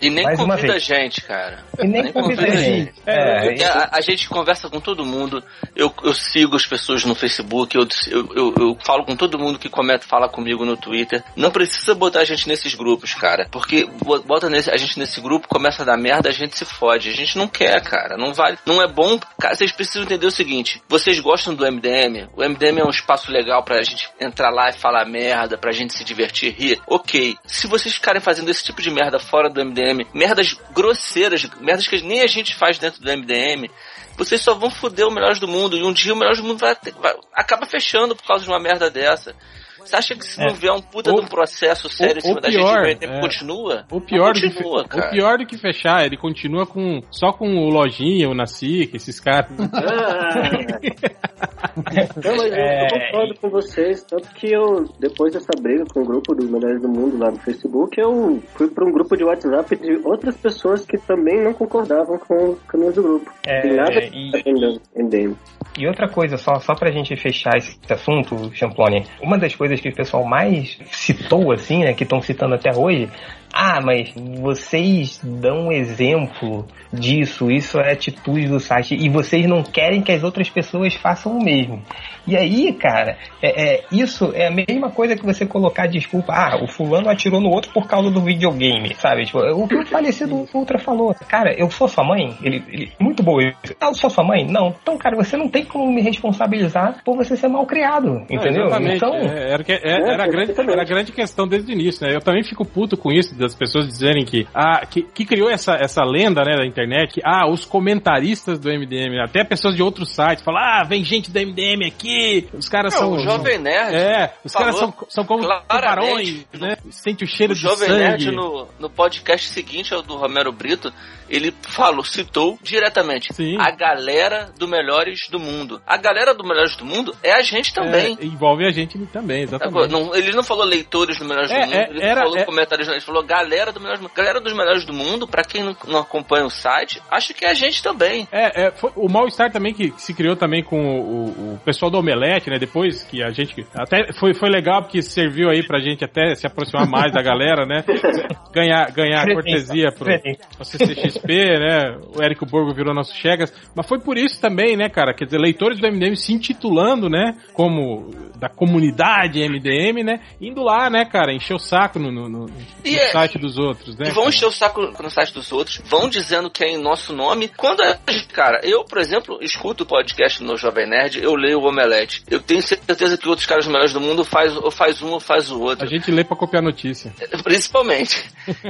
E nem convida a vez. gente, cara. e nem convida a gente. É, Porque a, a gente conversa com todo mundo, eu, eu sigo as pessoas no Facebook, eu, eu, eu, falo com todo mundo que comenta, fala comigo no Twitter. Não precisa botar a gente nesses grupos, cara. Porque bo- bota nesse- a gente nesse grupo, começa a dar merda, a gente se fode. A gente não quer, cara. Não vale. Não é bom. Cara, vocês precisam entender o seguinte: vocês gostam do MDM? O MDM é um espaço legal pra gente entrar lá e falar merda, pra gente se divertir, rir. Ok. Se vocês ficarem fazendo esse tipo de merda fora do MDM, merdas grosseiras, merdas que nem a gente faz dentro do MDM, vocês só vão foder o Melhores do Mundo. E um dia o Melhores do Mundo vai, vai- acaba fechando por causa de uma merda dessa. Você acha que se É. não vier um puta Ou- de um processo sério ou- em cima da pior, gente, o MDM é. continua? O pior, do que, continua, fe- cara. o pior do que fechar, ele continua com só com o Lojinha, o Nacic, esses caras. Não, mas eu- É, eu concordo com vocês, tanto que eu, depois dessa briga com o grupo dos Melhores do Mundo lá no Facebook, eu fui para um grupo de WhatsApp de outras pessoas que também não concordavam com os caminhos do grupo. É, Tem nada e- de MDM. E outra coisa, só, só pra gente fechar esse assunto, Champlone, uma das coisas que o pessoal mais citou, assim, né, que estão citando até hoje, Ah, mas vocês dão um exemplo disso, isso é atitude do site, e vocês não querem que as outras pessoas façam o mesmo. E aí, cara, é, é, isso é a mesma coisa que você colocar desculpa, ah, o fulano atirou no outro por causa do videogame, sabe? Tipo, o que o falecido Ultra falou, cara, eu sou sua mãe? Ele, ele muito boa. Ah, eu sou sua mãe? Não. Então, cara, você não tem como me responsabilizar por você ser mal criado, entendeu? exatamente. então, É, era, que- é- era, a grande, era a grande questão desde o início, né? Eu também fico puto com isso, das pessoas dizerem que, ah, que, que criou essa, essa lenda, né, da internet, que, ah, os comentaristas do MDM, até pessoas de outros sites, falam, ah, vem gente do MDM aqui, os caras são... o Jovem Nerd É, os caras são, são como tubarões, né? Sente o cheiro O de Jovem sangue. Nerd, no, no podcast seguinte ao do Romero Brito, ele falou, citou diretamente Sim. a galera do Melhores do Mundo. A galera do Melhores do Mundo é a gente também. É, envolve a gente também, exatamente. Não- ele não falou leitores do Melhores É, do Mundo, é, ele era- falou é- comentários, ele falou galera do Melhores Mundo. Galera dos Melhores do Mundo, pra quem não, não acompanha o site, acho que é a gente também. É, é, foi o mal-estar também que, que se criou também com o, o- o pessoal do Omelete, né? Depois que a gente. Até foi, foi legal porque serviu aí pra gente até se aproximar mais da galera, né? Ganhar, ganhar cortesia pro, pro CCXP, né? O Érico Borgo virou nosso Chegas. Mas foi por isso também, né, cara? Quer dizer, leitores do MDM se intitulando, né? Como da comunidade MDM, né? Indo lá, né, cara? Encher o saco no, no- no- no E é- site dos outros, né? E vão encher o saco no site dos outros, vão dizendo que é em nosso nome. Quando é. Cara, eu, por exemplo, escuto o podcast no Jovem Nerd, eu leio o Omelete. Eu tenho certeza que outros caras melhores do mundo faz, ou faz um ou faz o outro. A gente lê pra copiar notícia. Principalmente.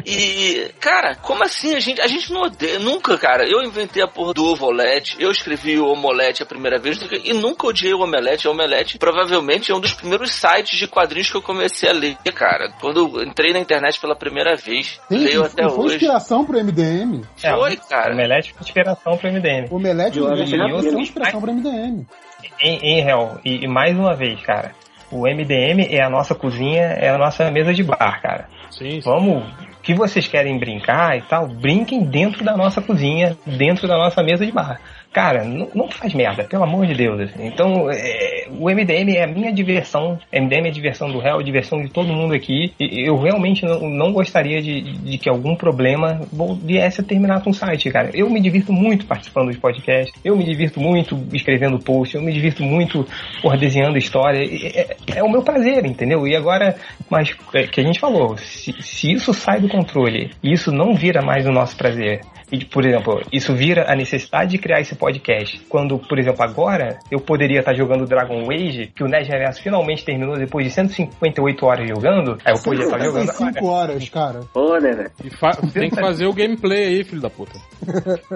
E, cara, como assim? A gente, a gente não odeia. Nunca, cara. Eu inventei a porra do Ovolete, eu escrevi o Omelete a primeira vez e nunca odiei o Omelete. O Omelete provavelmente é um dos primeiros sites de quadrinhos que eu comecei a ler, cara. Quando entrei na internet pela primeira vez. Sim, leio e até foi hoje. inspiração pro MDM. Foi, O cara. Omelete foi inspiração pro MDM. O e o que- foi inspiração pro MDM. Em, em real, e, e mais uma vez, cara, o MDM é a nossa cozinha, é a nossa mesa de bar, cara. Sim, sim. Vamos, o que vocês querem brincar e tal, brinquem dentro da nossa cozinha, dentro da nossa mesa de bar. Cara, não, não faz merda, pelo amor de Deus. assim. Então, é, o MDM é a minha diversão, MDM é a diversão do réu, a diversão de todo mundo aqui. E eu realmente não, não gostaria de, de que algum problema viesse a terminar com o site, cara. Eu me divirto muito participando dos podcasts, eu me divirto muito escrevendo post, eu me divirto muito porra, desenhando história. É, é- é o meu prazer, entendeu? E agora, mas é, que a gente falou, se, se isso sai do controle e isso não vira mais o nosso prazer, e, por exemplo, isso vira a necessidade de criar esse podcast. Quando, por exemplo, agora eu poderia estar jogando Dragon Age, que o Nerd Reverso finalmente terminou depois de 158 horas jogando, aí eu podia estar jogando agora. 5 horas, cara. Pô, né, velho? E fa- tem que fazer o gameplay aí, filho da puta.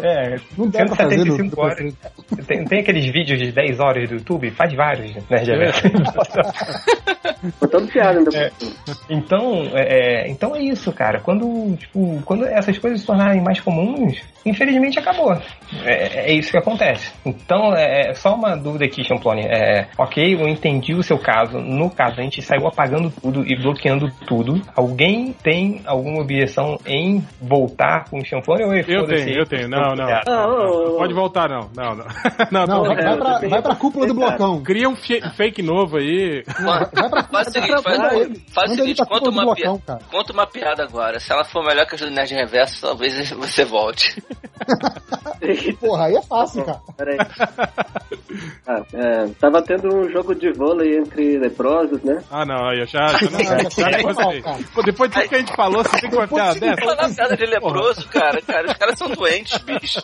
É, Não dá pra fazer no, 175 horas. Tem, tem aqueles vídeos de 10 horas do YouTube? Faz vários, Nerd Reverso. Botando piada ainda. É. Então, é, é, então é isso, cara. Quando, tipo, quando essas coisas se tornarem mais comuns, infelizmente acabou. É, é isso que acontece. Então, é, é só uma dúvida aqui, Champlone. É, ok, eu entendi o seu caso. No caso, a gente saiu apagando tudo e bloqueando tudo. Alguém tem alguma objeção em voltar com o Champlone ou Eu foda-se? tenho, eu tenho. Não, não. Ah, ô, ô, ô. Pode voltar, não. Não, não. Não, Não, vai, vai, pra, vai pra cúpula do blocão. Cria um fake novo aí. Mano, Vai pra faz o seguinte, faz, seguinte, pra conta uma, blocão, conta uma piada agora. Se ela for melhor que a do Nerd Reverso, talvez você volte. Porra, aí é fácil, cara. Peraí. Ah, é, tava tendo um jogo de vôlei entre leprosos, né? Ah, não, aí eu já, já não, já mal, cara. Pô, depois de tudo que a gente falou, você tem que uma piada dessa? Falar piada de leproso, cara. Cara, os caras são doentes, bicho.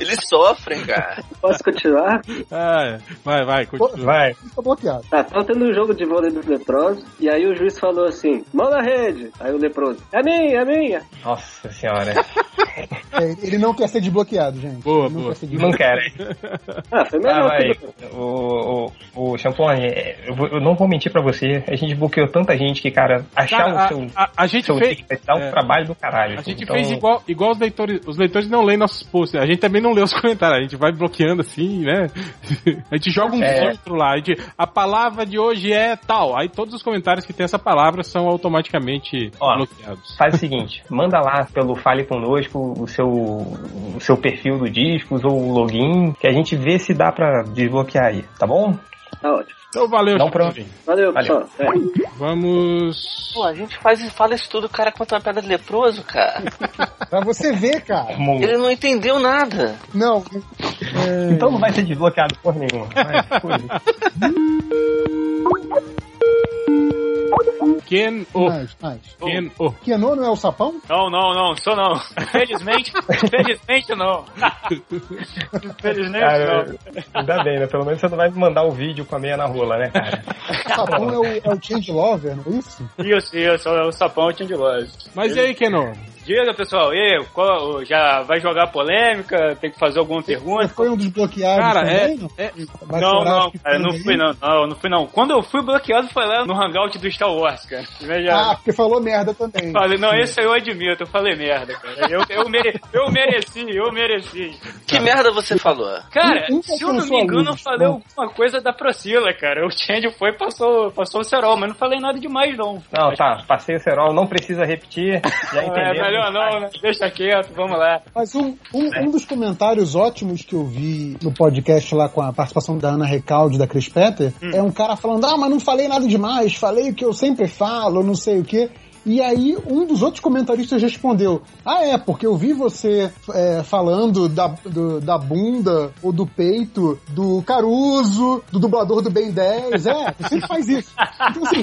Eles sofrem, cara. Posso continuar? Ah, vai, vai, continua. Vai. Bloqueado. Tá, tava tendo um jogo de vôlei dos leprosos, e aí o juiz falou assim, mão na rede. Aí o leproso, é minha, é minha. Nossa senhora. É, ele não quer ser desbloqueado, gente. Boa, Ele não boa. quer ser Não quero. Ah, foi Ah, melhor vai. que O, o, o Champone, eu, vou- eu não vou mentir pra você, a gente bloqueou tanta gente que, cara, achar Cara, o seu, a, a, a gente seu fez. vai dar um é. trabalho do caralho. A gente Então, fez igual, igual os leitores. Os leitores não leem nossos posts. A gente também não lê os comentários. A gente vai bloqueando assim, né? A gente joga um É. filtro lá. A, gente, a palavra de hoje é tal. Aí todos os comentários que tem essa palavra são automaticamente Ó. bloqueados. Faz o seguinte, manda lá pelo Fale Conosco o seu, o seu perfil do Discos ou o login, que a gente vê se dá pra desbloquear aí, tá bom? Tá ótimo. Então valeu, Não pra Chapeuzinho. Valeu, Valeu. pessoal. É. Vamos. Pô, a gente faz, fala isso tudo, o cara conta uma pedra de leproso, cara. Pra você ver, cara. Ele não entendeu nada. Não. é, Então não vai ser desbloqueado por nenhum. Mas, por isso. Ken O. mais, mais. Ken O. Keanu não é o sapão? Não, não, não, sou não. Felizmente, felizmente não. Felizmente Cara, não. ainda bem, né? Pelo menos você não vai me mandar o vídeo com a meia na rola, né, cara? O sapão é o, é o Change Lover, não é isso? Isso, isso, é o sapão tinha de loja. Mas e aí, Ken O? Diga, pessoal, e aí, qual- já vai jogar polêmica? Tem que fazer alguma Você pergunta? foi um dos bloqueados Cara, é. também? não? é- Vai não, não, cara, não fui não, não, não fui não. Quando eu fui bloqueado foi lá no hangout do Star Wars, cara. Veja, Ah, porque falou merda também. falei, não, esse aí eu admito, eu falei merda, cara. Eu, eu, mere- eu mereci, eu mereci. Que merda você falou? Cara, Um- um se eu não me engano, eu luz, falei pronto. alguma coisa da Procila, cara. O Change foi e passou, passou o cerol, mas não falei nada demais, não. Não, tá, passei o cerol, não precisa repetir. Já É entendeu? Melhor não, né? Deixa quieto, vamos lá. Mas um, um, um dos comentários ótimos que eu vi no podcast lá com a participação da Ana Recalde da Chris Petter é um cara falando: Ah, mas não falei nada demais, falei o que eu sempre falo, não sei o quê. E aí, um dos outros comentaristas respondeu: Ah, é, porque eu vi você é, falando da, do- da bunda ou do peito do Caruso, do dublador do Ben 10. É, você faz isso. Então, assim,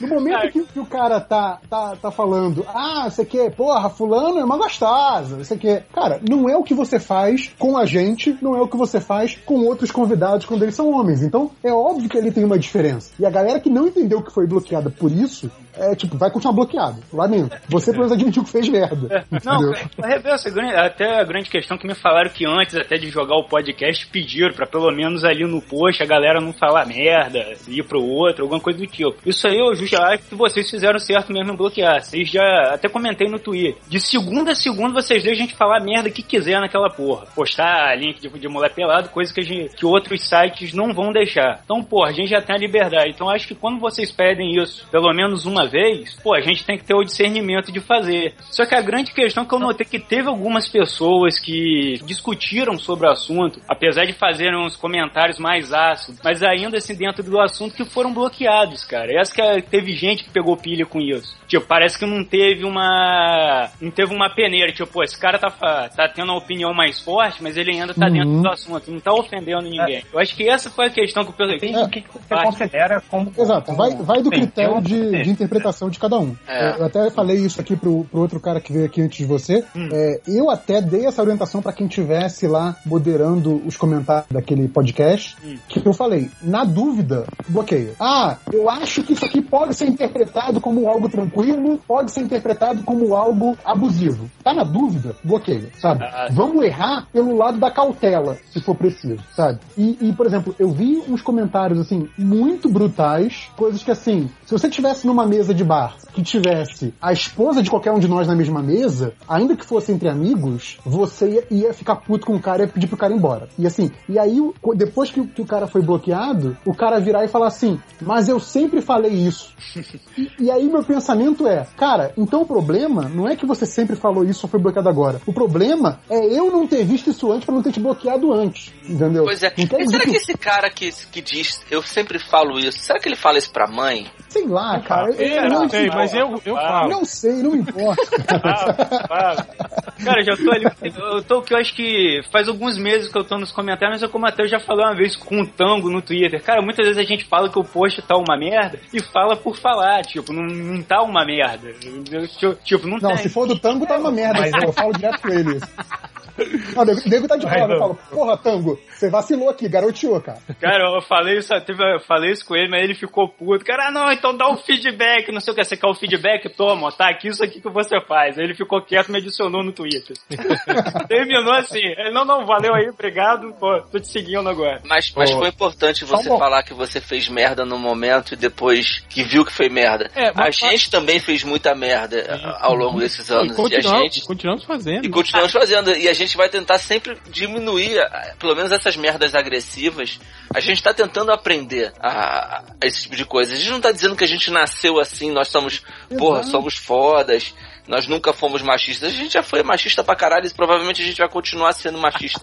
no momento que, que o cara tá, tá, tá falando, ah, você quer, porra, fulano é uma gostosa, você quer. Cara, não é o que você faz com a gente, não é o que você faz com outros convidados quando eles são homens. Então, é óbvio que ele tem uma diferença. E a galera que não entendeu que foi bloqueada por isso, é tipo, vai continuar bloqueado. Lamento. Você pelo menos admitiu que fez merda. Não, Entendeu? a reversa, até a grande questão que me falaram que antes até de jogar o podcast pediram pra pelo menos ali no post a galera não falar merda, ir pro outro, alguma coisa do tipo. Isso aí eu já acho que vocês fizeram certo mesmo em bloquear. Vocês já até comentei no Twitter. De segunda a segunda vocês deixam a gente falar merda que quiser naquela porra. Postar link de, de mulher pelado, coisa que, a gente, que outros sites não vão deixar. Então, porra, a gente já tem a liberdade. Então acho que quando vocês pedem isso pelo menos uma vez, pô, a gente tem que ter o discernimento de fazer. Só que a grande questão é que eu notei que teve algumas pessoas que discutiram sobre o assunto, apesar de fazerem uns comentários mais ácidos, mas ainda assim dentro do assunto que foram bloqueados, cara. E essa que é- teve gente que pegou pilha com isso. Tipo, parece que não teve uma. Não teve uma peneira. Tipo, pô, esse cara tá, tá tendo uma opinião mais forte, mas ele ainda tá Uhum. dentro do assunto, não tá ofendendo ninguém. Eu acho que essa foi a questão que o pessoal. Do que que você considera como. Exato, como- vai, vai do critério de, de interpretação de cada um. É. Eu até falei isso aqui pro, pro outro cara que veio aqui antes de você. É, eu até dei essa orientação pra quem tivesse lá moderando os comentários daquele podcast, que eu falei, na dúvida, bloqueia. Ah, eu acho que isso aqui pode ser interpretado como algo tranquilo, pode ser interpretado como algo abusivo. Tá na dúvida? Bloqueia, sabe? Ah. Vamos errar pelo lado da cautela, se for preciso, sabe? E, e, por exemplo, eu vi uns comentários, assim, muito brutais, coisas que, assim, se você tivesse numa mesa de bar que tivesse a esposa de qualquer um de nós na mesma mesa, ainda que fosse entre amigos, você ia, ia ficar puto com o cara e ia pedir pro cara ir embora. E assim, e aí, depois que, o- que o cara foi bloqueado, o cara virar e falar assim, mas eu sempre falei isso. E, e aí meu pensamento é, cara, então o problema não é que você sempre falou isso ou foi bloqueado agora. O problema é eu não ter visto isso antes pra não ter te bloqueado antes. Entendeu? Pois é. Não quer E dizer será que, que esse cara que, que diz, eu sempre falo isso, será que ele fala isso pra mãe? sei lá, cara. Eu, Eu eu sei, mas eu, eu falo. não sei, não me importa. Cara, já tô ali. Eu tô que eu acho que faz alguns meses que eu tô nos comentários, mas eu como até eu já falei uma vez com o Tango no Twitter. Cara, muitas vezes a gente fala que o post tá uma merda e fala por falar, tipo, não, não tá uma merda. Tipo, não, Não, tem. se for do tango, tá uma merda. Mas- Eu falo direto com ele. Não, o nego, o nego tá de prova. Eu falo, porra, tango, você vacilou aqui, garoteou, cara. Cara, eu falei isso, teve, eu falei isso com ele, mas ele ficou puto. Cara, ah, não, então dá um feedback, não sei o que. Você quer o feedback? Toma, tá aqui isso aqui que você faz. Aí ele ficou quieto e me adicionou no Twitter. Terminou assim. Ele, não, não, valeu aí, obrigado. Pô, tô te seguindo agora. Mas, mas foi importante você falar que você fez merda no momento e depois que viu que foi merda. É, a mas- gente também fez muita merda ao longo desses E anos. E, a continuamos, gente. continuamos fazendo. E continuamos fazendo. E a gente gente vai tentar sempre diminuir, ah, pelo menos essas merdas agressivas. A gente tá tentando aprender a, a esse tipo de coisa. A gente não tá dizendo que a gente nasceu assim, nós somos, porra, somos fodas. Nós nunca fomos machistas. A gente já foi machista pra caralho e provavelmente a gente vai continuar sendo machista.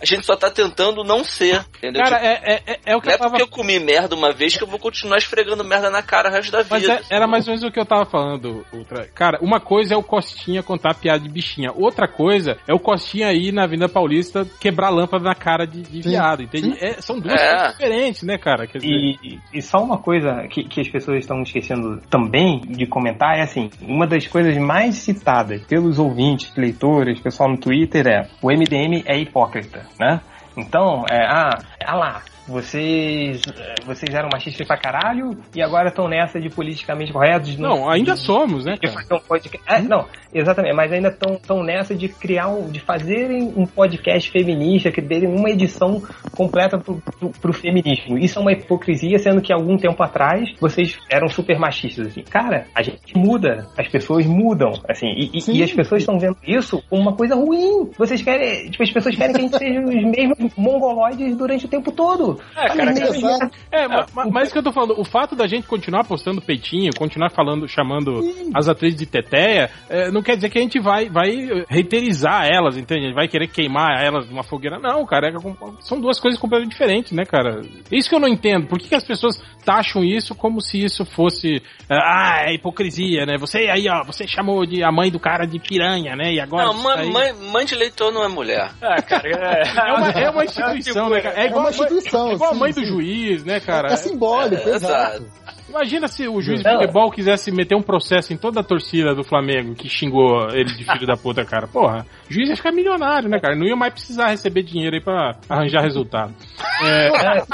A gente só tá tentando não ser, entendeu? Cara, Tipo, é, é, é, é o que não é eu tava porque eu comi merda uma vez que eu vou continuar esfregando merda na cara o resto da Mas vida. é- era mais ou menos o que eu tava falando, Ultra. Cara, uma coisa é o Costinha contar piada de bichinha. Outra coisa é o Costinha aí na Avenida Paulista quebrar lâmpada na cara de, de viado, entende? É, são duas É. coisas diferentes, né, cara? Quer dizer, E, e só uma coisa que, que as pessoas estão esquecendo também de comentar é assim: uma das coisas mais citadas pelos ouvintes, leitores, pessoal no Twitter é o MDM é hipócrita, né? Então, é, ah, ah lá, vocês, vocês eram machistas pra caralho e agora estão nessa de politicamente corretos. de não, ainda de- somos, né, cara? um podcast. É, não, exatamente, mas ainda estão nessa de criar um, de fazerem um podcast feminista, que derem uma edição completa pro, pro, pro feminismo. Isso é uma hipocrisia, sendo que algum tempo atrás vocês eram super machistas. Assim. Cara, a gente muda, as pessoas mudam, assim, e, e- e as pessoas estão vendo isso como uma coisa ruim. Vocês querem, tipo, as pessoas querem que a gente seja os mesmos mongoloides durante o tempo todo. É, cara, Exato. É, ma- ma- mas, isso que eu tô falando, o fato da gente continuar postando peitinho, continuar falando, chamando as atrizes de teteia, é, não quer dizer que a gente vai, vai reiterizar elas, entende? A gente vai querer queimar elas numa fogueira. Não, cara, é são duas coisas completamente diferentes, né, cara? Isso que eu não entendo. Por que, que as pessoas taxam isso como se isso fosse, ah, é hipocrisia, né? Você aí, ó, você chamou de a mãe do cara de piranha, né? E agora. Não, mãe, aí- mãe, mãe de leitor não é mulher. Ah, cara, é, É uma, é uma instituição, né, cara? É igual, uma instituição, é igual a sim, mãe do sim. juiz, né, cara? É simbólico, É, exato. Imagina se o juiz de futebol quisesse meter um processo em toda a torcida do Flamengo que xingou ele de filho da puta, cara. Porra, juiz ia ficar milionário, né, cara? Não ia mais precisar receber dinheiro aí pra arranjar resultado. É,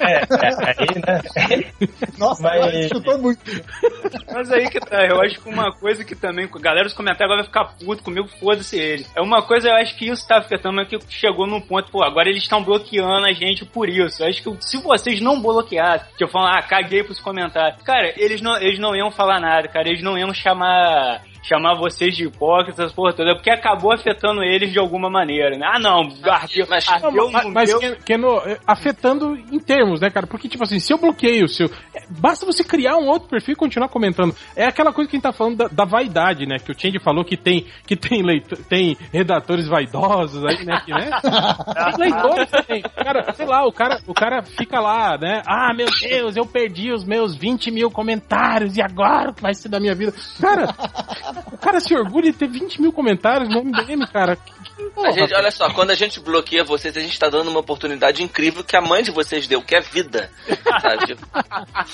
É, é, aí, né? Nossa, Mas- chutou muito. Mas aí que tá, eu acho que uma coisa que também, a galera dos comentários agora vai ficar puto comigo, foda-se eles. É uma coisa, eu acho que isso tá afetando, mas que chegou num ponto, pô, agora eles estão bloqueando a gente por isso. Eu acho que se vocês não bloqueassem, que eu falo, ah, caguei pros comentários, cara, eles não, eles não iam falar nada, cara, eles não iam chamar chamar vocês de hipócritas, porra toda, porque acabou afetando eles de alguma maneira, né? Ah, não, ardeu, Mas- ardeu mas, no mas meu- Ken- Keno, é, afetando em termos, né, cara? Porque, tipo assim, se eu bloqueio o seu. é, Basta você criar um outro perfil e continuar comentando. É aquela coisa que a gente tá falando da, da vaidade, né? Que o Change falou que tem, que tem, leitor, tem redatores vaidosos aí, né? Que, né? Tem leitores também. Cara, sei lá, o cara, o cara fica lá, né? Ah, meu Deus, eu perdi os meus 20 mil comentários e agora o que vai ser da minha vida? Cara, o cara se orgulha de ter 20 mil comentários no MDM, cara. Porra, A gente, olha só, quando a gente bloqueia vocês, a gente tá dando uma oportunidade incrível que a mãe de vocês deu, que é vida. Sabe?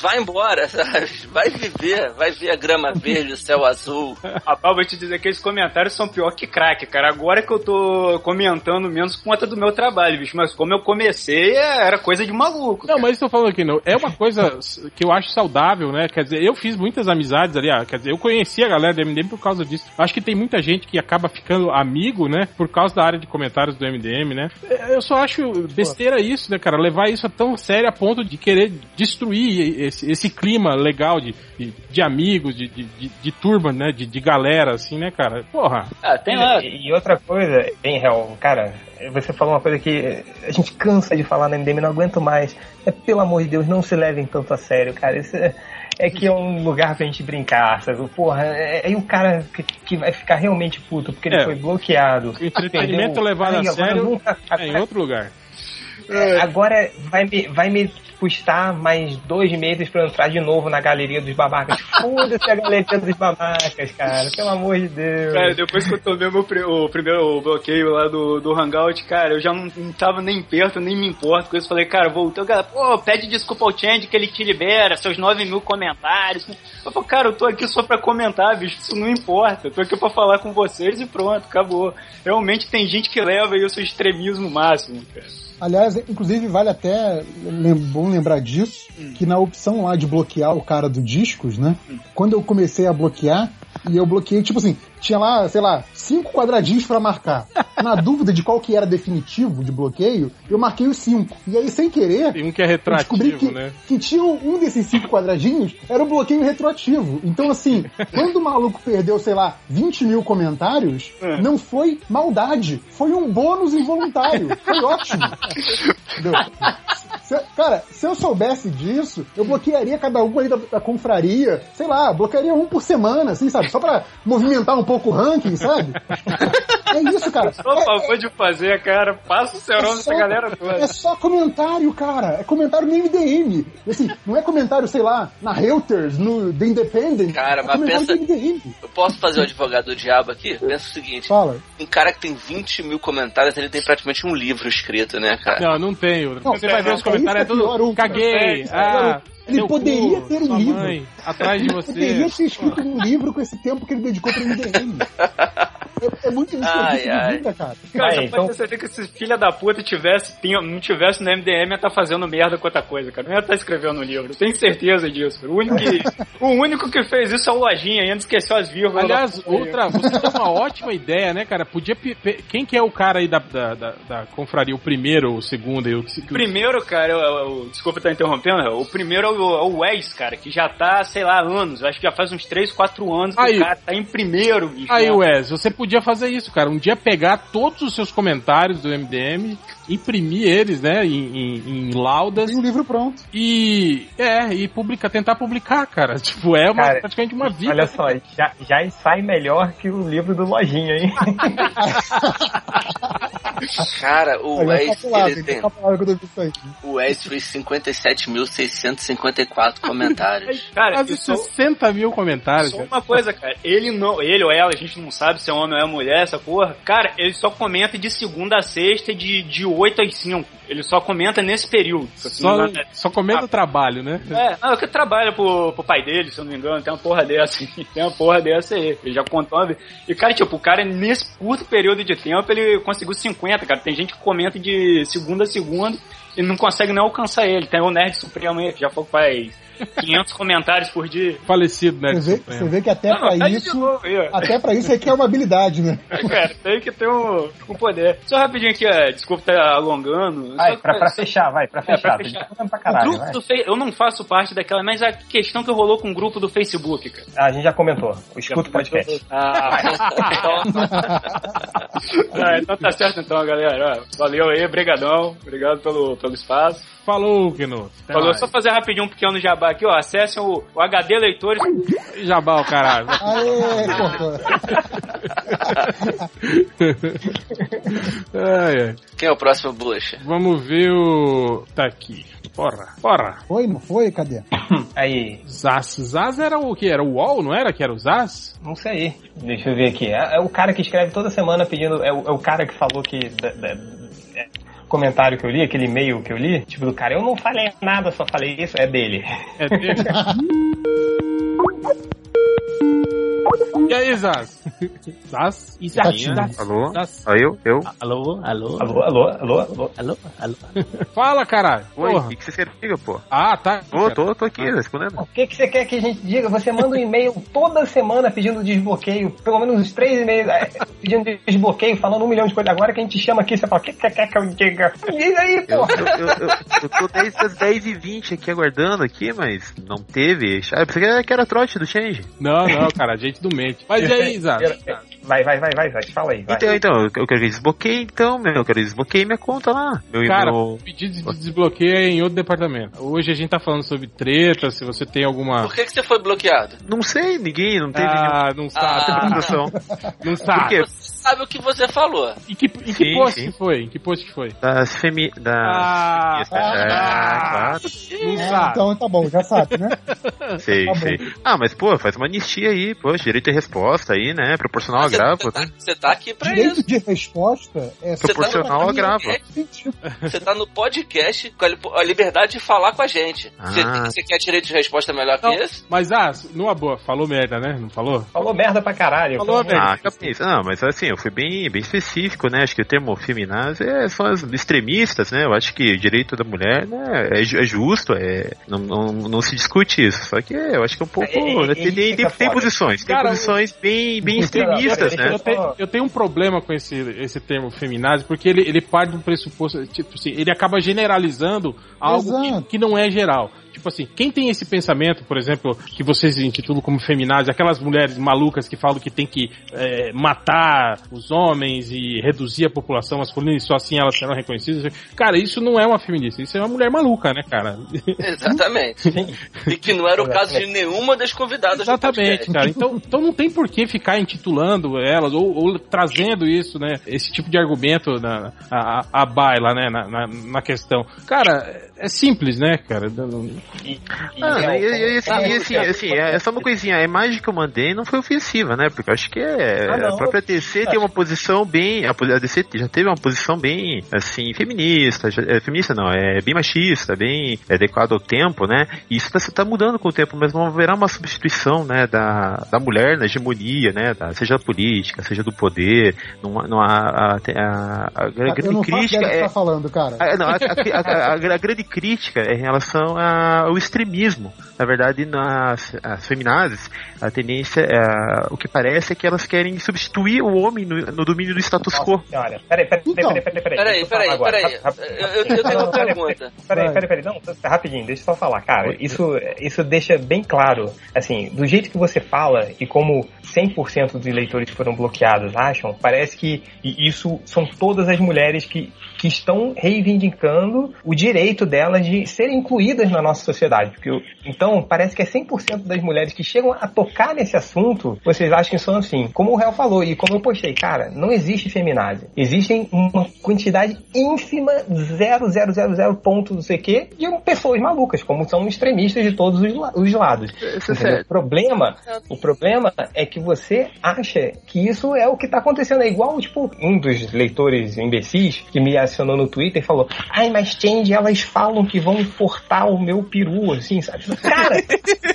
Vai embora, sabe? Vai viver, vai ver a grama verde, o céu azul. Rapaz, vou te dizer que esses comentários são pior que crack, cara. Agora que eu tô comentando menos por conta do meu trabalho, bicho. Mas como eu comecei, é- era coisa de maluco. Não, mas estou falando aqui, não. É uma coisa que eu acho saudável, né? Quer dizer, eu fiz muitas amizades ali, ah, quer dizer, eu conheci a galera do MDM por causa disso. Acho que tem muita gente que acaba ficando amigo, né? Por causa da área de comentários do MDM, né? É, Eu só acho besteira isso, né, cara? Levar isso a tão sério a ponto de querer destruir esse, esse clima legal de, de, de amigos, de, de, de, de turma, né? De, de galera, assim, né, cara? Porra. Ah, tem lá. E, e outra coisa, em real, cara, você falou uma coisa que a gente cansa de falar no MDM, não aguento mais. É pelo amor de Deus, não se levem tanto a sério, cara. Isso é, é que é um lugar pra gente brincar, sabe? Porra, é, é o cara que, que vai ficar realmente puto porque ele É. foi bloqueado. O entretenimento entendeu? levado a sério nunca- é em outro lugar. É, Agora vai me, vai me custar mais dois meses pra eu entrar de novo na galeria dos babacas. Foda-se a galeria dos babacas, cara. Pelo amor de Deus. Cara, depois que eu tomei meu, pri- o primeiro bloqueio lá do, do Hangout, cara, eu já não, não tava nem perto, nem me importo com isso. Falei, cara, voltou, cara, pô, pede desculpa ao Change que ele te libera, seus 9 mil comentários. Eu falei, cara, eu tô aqui só pra comentar, bicho, isso não importa. Eu tô aqui pra falar com vocês e pronto, acabou. Realmente tem gente que leva isso ao extremismo máximo, cara. Aliás, inclusive vale até lem- bom lembrar disso, que na opção lá de bloquear o cara do discos, né? Quando eu comecei a bloquear, E eu bloqueei, tipo assim, tinha lá, sei lá, cinco quadradinhos pra marcar. Na dúvida de qual que era definitivo de bloqueio, eu marquei os cinco. E aí, sem querer, Tem um que é retroativo, que, né? que tinha um desses cinco quadradinhos, era o bloqueio retroativo. Então, assim, quando o maluco perdeu, sei lá, 20 mil comentários, não foi maldade, foi um bônus involuntário. Foi ótimo. Entendeu? Se- cara, se eu soubesse disso, eu bloquearia cada um ali da, da confraria, sei lá, bloquearia um por semana, assim, sabe? Só pra movimentar um pouco o ranking, sabe? É isso, cara. Só É- favor de fazer, cara. Passa o cerol é nessa só- galera toda. É só comentário, cara. É comentário no MDM. Assim, não é comentário, sei lá, na Reuters, no The Independent. Cara, é mas pensa-. Eu posso fazer o advogado do diabo aqui? Pensa o seguinte: Fala. um cara que tem 20 mil comentários, ele tem praticamente um livro escrito, né, cara? Não, não tenho. Não, Você vai ver os comentários, é isso é pior, tudo o- caguei. é, Ah, ele seu poderia cu, ter um livro. mãe, atrás de Poderia você. ter escrito um livro com esse tempo que ele dedicou pro MDM. É, é muito Ai, desperdício de ai. vida, cara. Cara, já então- pode ter certeza que se filha da puta tivesse, tinha- não tivesse no MDM, ia estar fazendo merda com outra coisa, cara. Não ia estar escrevendo um livro. Tenho certeza disso. O único que, o único que fez isso é o Lojinha, ainda esqueceu as vírgulas. Aliás, outra, você tem uma ótima ideia, né, cara? Podia. pe- pe- Quem que é o cara aí da, da, da, da confraria? O primeiro, o segundo e o. O primeiro, cara, o, o- desculpa estar interrompendo, o primeiro é o, o Wes, cara, que já tá, sei lá, anos. Acho que já faz uns 3, 4 anos que Aí. o cara tá em primeiro, bicho. Aí, né? Wes, você podia fazer isso, cara. Um dia pegar todos os seus comentários do MDM, imprimir eles, né, em, em, em laudas Tem um livro pronto. e. É, e publicar, tentar publicar, cara. Tipo, é uma, Cara, praticamente uma vida. Olha só, já, já sai melhor que o livro do Lojinha, hein? Cara, o Wes, palavra, ele tem. aí. O Wes fez 57.654 comentários. Cara, Quase isso, 60 mil comentários, Só cara. uma coisa, cara. Ele não, ele ou ela, a gente não sabe se é homem ou é mulher, essa porra. Cara, ele só comenta de segunda a sexta, de, de 8 às 5. Ele só comenta nesse período. Só, não engano. só comenta o trabalho, né? É, não, que trabalha pro, pro pai dele, se eu não me engano, tem uma porra dessa, tem uma porra dessa aí. Ele já contou uma vez. E, cara, tipo, o cara, nesse curto período de tempo, ele conseguiu 50, cara. Tem gente que comenta de segunda a segunda e não consegue nem alcançar ele. Tem o Nerd Supremo aí, que já foi faz 500 comentários por dia. Falecido, né? Você vê, você vê que até Não, pra tá isso. novo. Até pra isso aqui é uma habilidade, né? Cara, tem que ter um, um poder. Só rapidinho aqui, ó, desculpa estar alongando. Vai, pra, pra fechar, vai, pra É, fechar. pra Tô fechar. pra o caralho, grupo vai. do Fe... Eu não faço parte daquela, mas a questão que rolou com o grupo do Facebook, cara. Ah, a gente já comentou. Escuta o podcast. Ah, então... ah, então tá certo então, galera. Valeu aí, brigadão. Obrigado pelo, pelo espaço. Falou. Até Falou, mais. só fazer rapidinho um pequeno jabá aqui, ó. Acessem o, o HD Leitores. Jabá, o caralho. Aê. Ai, ai. Quem é o próximo bucha? Vamos ver o. Tá aqui. Porra, porra. Foi, não foi? Cadê? Aí, Zaz. Zaz era o que? Era o UOL, não era? Que era o Zaz? não sei. Deixa eu ver aqui. É, é o cara que escreve toda semana pedindo. É o, é o cara que falou que. da- da- é, comentário que eu li, aquele e-mail que eu li, tipo do cara, eu não falei nada, só falei isso, é dele. É dele. E aí, Zaz? Zaz? Zaz? Zaz? Alô? Zaz? Ah, eu? Eu? Alô, alô, Alô, alô, alô, alô. alô, alô. Fala, caralho. Oi, o que, que você quer comigo, pô? Ah, tá. Tô, tô, tô aqui respondendo. O que, que você quer que a gente diga? Você manda um e-mail toda semana pedindo desbloqueio, pelo menos uns três e-mails é, pedindo desbloqueio, falando um milhão de coisas. Agora que a gente chama aqui, você fala, o que, que você quer que eu diga? Diz aí, Eu, porra. eu, eu, eu, eu tô desde as 10h20 aqui aguardando aqui, mas não teve. Ah, pensei que era- que era trote do Change. Não, não, cara, a gente do mente. Mas e aí, Zaz? Vai, vai, vai, vai, vai, fala aí. Vai. Então, então, eu quero que desbloqueie, então, meu, eu quero que desbloqueie minha conta lá. Meu, Cara, meu... pedido de desbloqueio é em outro departamento. Hoje a gente tá falando sobre treta, se você tem alguma. Por que, que você foi bloqueado? Não sei, ninguém, não teve Ah, não sabe. Ah. Não Por sabe. quê? Sabe o que você falou. Em que, em que Sim, post sim. que foi? Em que post que foi? Das femi... Das Ah, feministas. Ah, sabe. então tá bom, já sabe, né? Sei, Tá bom. sei. Ah, mas pô, faz uma anistia aí, pô, direito de resposta aí, né? Proporcional ao Você, agravo, você tá, né? você tá aqui pra Direito isso. de resposta é tá Proporcional ao agravo. Você tá no podcast com a li- a liberdade de falar com a gente. Ah. Você, você quer direito de resposta melhor que Não, esse? mas, ah, numa boa, falou merda, né? Não falou? Falou merda pra caralho. Falou Então, merda. Ah. Não, mas assim, eu fui bem, bem específico, né? Acho que o termo feminaz é, são as extremistas, né? Eu acho que o direito da mulher né, é, é justo, é, não, não, não se discute isso. Só que eu acho que é um pouco. É, é, é, tem, tem, fica tem foda. posições, tem Cara, posições bem, bem extremistas, né? Eu tenho, eu tenho um problema com esse, esse termo feminazi, porque ele, ele parte do pressuposto, tipo assim, ele acaba generalizando algo que, que não é geral. Tipo assim, quem tem esse pensamento, por exemplo, que vocês intitulam como feminazi, aquelas mulheres malucas que falam que tem que é, matar os homens e reduzir a população masculina e só assim elas serão reconhecidas, cara, isso não é uma feminista, isso é uma mulher maluca, né, cara? Exatamente. e que não era o caso de nenhuma das convidadas Exatamente, cara. Então, então não tem por que ficar intitulando elas ou, ou trazendo isso, né? Esse tipo de argumento na, a, a baila, né? Na, na, na questão. Cara, é simples, né, cara? E, e Ah, é, e, e, assim, é, e, assim, assim, é só uma coisinha, a imagem que eu mandei não foi ofensiva, né? Porque eu acho que é, Ah, não. a própria DC tem uma posição bem, a, DC já teve uma posição bem, assim, feminista, já- é, feminista não, é bem machista, bem adequado ao tempo, né? E isso tá, tá mudando com o tempo, mas não haverá uma substituição, né, da, da mulher na hegemonia, né? Da, seja da política, seja do poder, não, há- não há, a, a, a, a grande eu não faço crítica é, tá falando, cara. a, não, a, a- a- a- a grande crítica é em relação a- ao extremismo. Na verdade, nas as feminazes, a tendência, é, o que parece é que elas querem substituir o homem no, no domínio do status quo. Nossa senhora. Peraí, peraí, Então. peraí, peraí, peraí. Peraí, peraí, peraí. Eu- eu- eu tenho uma peraí, pergunta. Peraí, peraí, peraí, não, rapidinho, deixa eu só falar, cara. Isso, isso deixa bem claro, assim, do jeito que você fala e como 100% dos eleitores que foram bloqueados acham, parece que isso são todas as mulheres que, que estão reivindicando o direito delas de serem incluídas na nossa sociedade. Porque, então, parece que é 100% das mulheres que chegam a tocar nesse assunto, vocês acham que são assim. Como o Réu falou e como eu postei, cara, não existe feminazi. Existem uma quantidade ínfima, 0,000 ponto não sei o quê, de pessoas malucas, como são extremistas de todos os, la- os lados. É. O problema, o problema é que você acha que isso é o que tá acontecendo. É igual, tipo, um dos leitores imbecis que me acionou no Twitter e falou: Ai, mas Change, elas falam que vão cortar o meu peru, assim, sabe? Cara,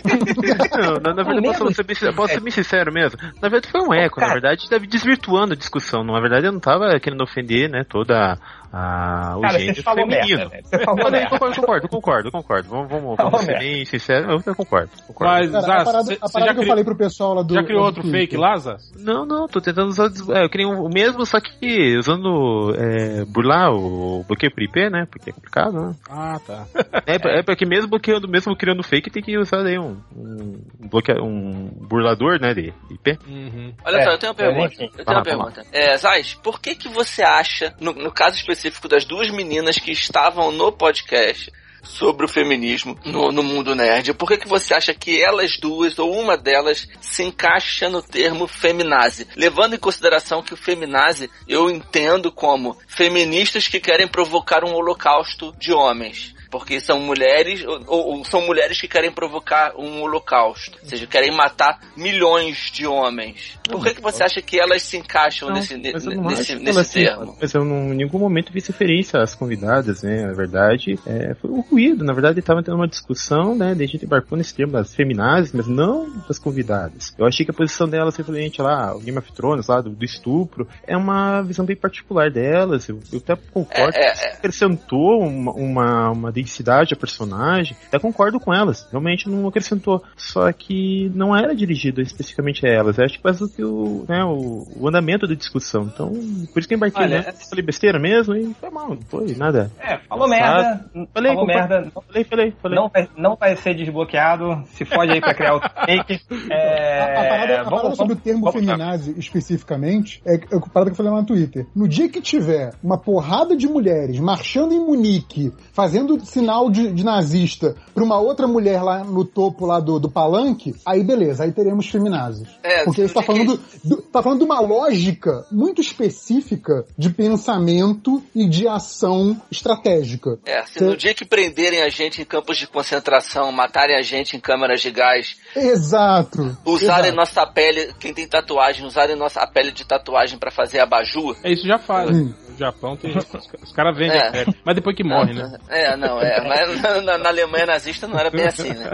Não, na, na verdade, posso ser, posso ser bem sincero mesmo. Na verdade, foi um eco. Na Cara. verdade, deve desvirtuando a discussão. Na verdade, eu não tava querendo ofender, né, toda a, o cara, feminino. merda. Você falou eu concordo, concordo, concordo, concordo. Vamos, vamos, vamos ser merda. bem sinceros. Eu, concordo, concordo. Mas, Cara, a parada, cê- a parada já que eu falei pro pessoal lá do. Já criou outro Twitter. fake lá, Zaz? Não, não, tô tentando usar. é, eu um- o mesmo, só que usando. É, burlar o bloqueio por IP, né? Porque é complicado, né? Ah, tá. É, é porque mesmo bloqueando, mesmo criando fake, tem que usar aí um, um, bloqueio, um burlador, né? De IP. Uhum. Olha É, só, eu tenho uma mas pergunta. Eu tenho uma Ah, pergunta. É, Zaz, por que que você acha, no, no caso específico das duas meninas que estavam no podcast sobre o feminismo no, no mundo nerd, por que que você acha que elas duas, ou uma delas, se encaixa no termo feminazi? Levando em consideração que o feminazi eu entendo como feministas que querem provocar um holocausto de homens. Porque são mulheres, ou, ou são mulheres que querem provocar um holocausto. Ou seja, querem matar milhões de homens. Por que, que você acha que elas se encaixam nesse, não nesse, nesse ela se- termo? Mas eu não, em nenhum momento fiz referência às convidadas, né? Na verdade, é, foi um ruído. Na verdade, estava tendo uma discussão, né? Daí a gente embarcou nesse termo das feminazes, mas não das convidadas. Eu achei que a posição delas referente lá, ao Game of Thrones, lá, do, do estupro, é uma visão bem particular delas. Eu, eu até concordo É, é, que acrescentou uma, uma, uma densidade à personagem. Até concordo com elas. Realmente não acrescentou. Só que não era dirigido especificamente a elas. Acho que faz o que o, né, o, o andamento da discussão. Então, por isso que eu embarquei, Olha, né? Falei besteira mesmo e foi mal, não foi nada. É, falou merda. Falei, falou merda. Falei, falei, falei. Não vai, não vai ser desbloqueado. Se fode aí pra criar outro fake. É, A, a parada, a vamos- parada sobre o vamos- termo vamos feminazi especificamente é, é a parada que eu falei lá no Twitter. No dia que tiver uma porrada de mulheres marchando em Munique, fazendo sinal de, de nazista pra uma outra mulher lá no topo lá do, do palanque, aí beleza, aí teremos feminazes. É, Porque isso tá falando, do- tá falando de uma lógica muito específica de pensamento e de ação estratégica. É, se no dia que prenderem a gente em campos de concentração, matarem a gente em câmaras de gás, Exato. usarem Exato. nossa pele, quem tem tatuagem, usarem nossa a pele de tatuagem pra fazer abajur. É isso já faz. Hum. No Japão tem. Os, os caras vendem É. a pele. Mas depois que morre, né? É, não, não, é. Mas na, na- na Alemanha nazista não era bem assim, né?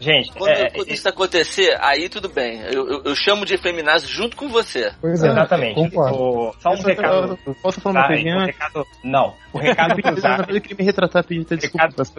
Gente, Quando, é, quando isso acontecer, aí tudo bem. Eu, eu, eu chamo de feminazi junto com você. Pois é. Exatamente. Concordo. O- só um Eu só- recado. eu posso falar uma Tá, coisinha o recado- Não. O recado Zay. verdade, eu queria me retratar, pedir até desculpa das,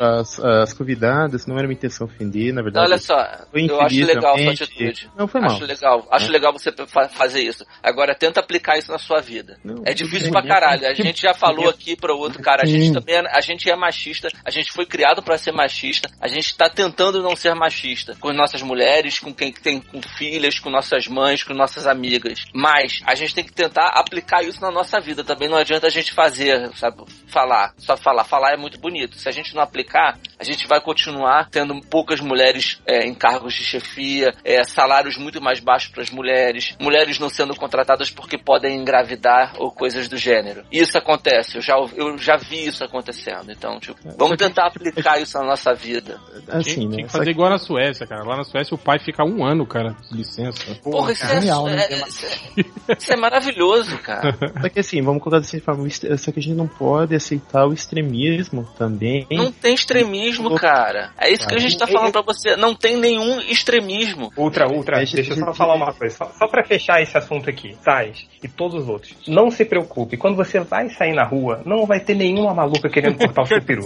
as, as convidadas, não era minha intenção ofender, na verdade. Olha só, Foi eu acho legal a sua atitude. Não foi mal. Acho legal, acho legal você fa- fazer isso. Agora tenta aplicar isso na sua vida. Não, É difícil pra caralho. A gente já falou aqui para outro cara, a gente também é, a gente é machista, a gente foi criado pra ser machista, a gente tá tentando não ser machista com nossas mulheres, com quem tem com filhas, com nossas mães, com nossas amigas. Mas a gente tem que tentar aplicar isso na nossa vida. Também não adianta a gente fazer, sabe, falar, só falar. Falar é muito bonito. Se a gente não aplicar, a gente vai continuar tendo poucas mulheres é, em cargos de chefia, é, salários muito mais baixos para as mulheres, mulheres não sendo contratadas porque podem engravidar ou coisas do gênero. Isso acontece, eu já, eu já vi isso acontecendo. Então, tipo, vamos tentar aplicar isso na nossa vida. Assim, Tinha, né? tinha que fazer que- igual na Suécia, cara. Lá na Suécia o pai fica um ano, cara, de licença. Porra, isso, genial, é, né? é- isso é- isso é maravilhoso, cara. Só que assim, vamos colocar dessa forma, só que a gente não pode aceitar o extremismo também. Não tem extremismo, cara. É isso que a gente tá falando pra você. Não tem nenhum extremismo. Ultra, ultra, Deixa- deixa eu só falar uma coisa. Só, só pra fechar esse assunto aqui, Tais e todos os outros. Não se preocupe, quando você vai sair na rua, não vai ter nenhuma maluca querendo cortar o seu peru.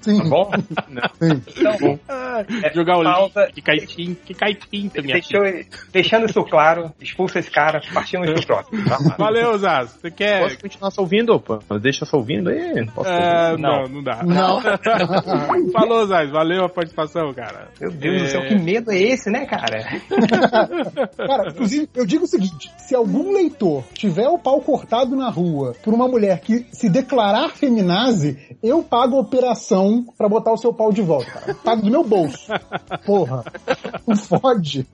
Sim, Tá bom? sim. Então, é, Jogar o link que cai pinta, que cai pinta, minha deixou, deixando isso claro, expulsa esse cara, partimos pro próximo. Tá? Valeu, Zaz. Você quer. Posso continuar só ouvindo, opa? Deixa só ouvindo aí? Posso Ah, ouvir? não, não dá. Não. Falou, Zaz. Valeu a participação, cara. Meu Deus do É. céu, que medo é esse, né, cara? Cara, inclusive, eu digo o seguinte: se algum leitor tiver o pau cortado na rua por uma mulher que se declarar feminazi, eu pago a operação pra botar o seu pau de volta, cara. Pago do meu bolso. Porra. Não fode.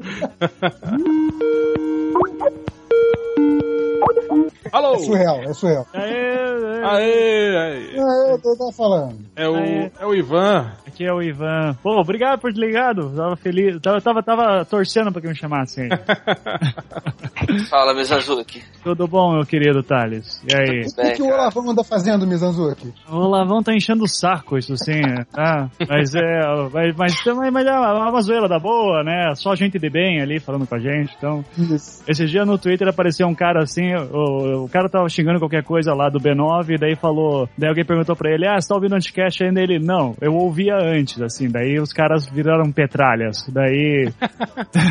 Alô! É surreal, é surreal. Aê, aê. É, eu tô falando. É o, Aê. é o Ivan. Aqui é o Ivan. Pô, obrigado por ter ligado. Tava feliz. Tava, tava, tava torcendo pra que me chamassem. Fala, Mizazuki. Tudo bom, meu querido Thales? E aí? O que, que o Olavão anda fazendo, Mizanzuki? O Lavão tá enchendo o saco, isso sim. é, Tá? Mas é. Mas, mas, mas, mas é uma, uma zoeira da boa, né? Só gente de bem ali falando com a gente. Então. Isso. Esse dia no Twitter apareceu um cara assim, o, o cara tava xingando qualquer coisa lá do B9, e daí falou, daí alguém perguntou pra ele, ah, você tá ouvindo o Anticast ainda? Ele, não, eu ouvia antes, assim, daí os caras viraram petralhas, daí...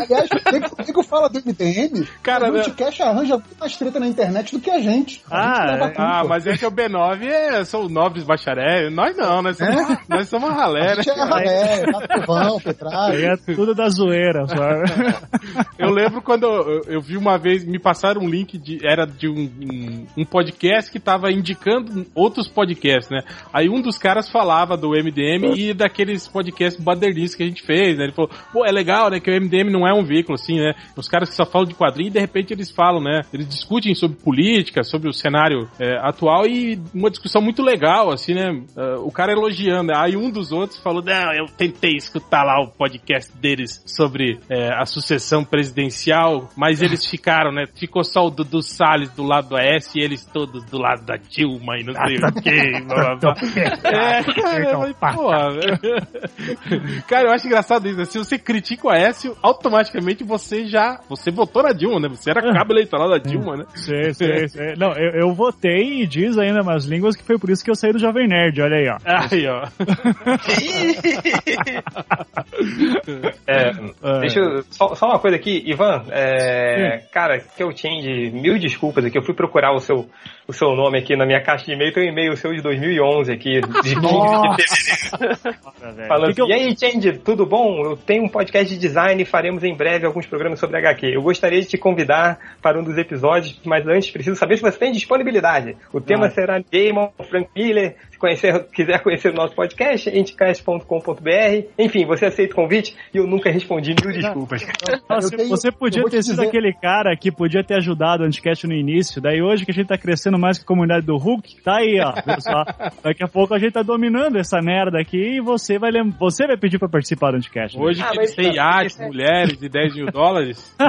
Aliás, o nego- o nego fala do MDM, Cara, o né? Multicast arranja muito mais treta na internet do que a gente. A Ah, gente é? Ah, mas é que o B9 é, são nobres bacharéis. Nós não, nós somos, nós somos A ralé, né? gente é ralé, Patovão, Petralha. Aí é tudo da zoeira, sabe? Eu lembro quando eu, eu vi uma vez, me passaram um link de. Era de um, um, um podcast que tava indicando outros podcasts, né? Aí um dos caras falava do MDM e daqueles podcasts badernistas que a gente fez, né? Ele falou, pô, é legal, né? Que o MDM não é um veículo, assim, né? Os caras que só falam de quadrinho e de repente eles falam, né? Eles discutem sobre política, sobre o cenário é, atual e uma discussão muito legal, assim, né? Ah, o cara elogiando. Aí um dos outros falou, não, eu tentei escutar lá o podcast deles sobre é, a sucessão presidencial, mas eles ficaram, né? Ficou só o Dudu Salles do lado do AS e eles todos do lado da Dilma e não sei o quê. blá, blá, blá. É, cara, porra. Cara, eu acho engraçado isso. né? Se você critica o Aécio, automaticamente você já. Você votou na Dilma, né? Você era cabo eleitoral da Dilma, né? Sei, sei, sei. Não, eu, eu votei e diz ainda umas línguas que foi por isso que eu saí do Jovem Nerd, olha aí, ó. Aí, ó. É, deixa eu, só, só uma coisa aqui, Ivan, é, cara, que eu de mil desculpas aqui, eu fui procurar o seu, o seu nome aqui na minha caixa de e-mail, tem um e-mail seu de 2011 aqui, de 15 de fevereiro. Falando, Que que eu- e aí, Change, tudo bom? Eu tenho um podcast de design e faremos em breve alguns programas sobre HQ. Eu gostaria de te convidar para um dos episódios, mas antes preciso saber se você tem disponibilidade. O tema Ah. será Damon, Frank Miller. Conhecer, quiser conhecer o nosso podcast, anticast.com.br. Enfim, você aceita o convite e eu nunca respondi mil desculpas. Você, Eu tenho- você podia ter te sido dizer- aquele cara que podia ter ajudado o Anticast no início, daí hoje que a gente tá crescendo mais que a comunidade do Hulk, tá aí, ó. Daqui a pouco a gente tá dominando essa merda aqui e você vai, lem- você vai pedir pra participar do Anticast. né? Hoje Ah, que têm isso é- é- mulheres de 10 mil dólares.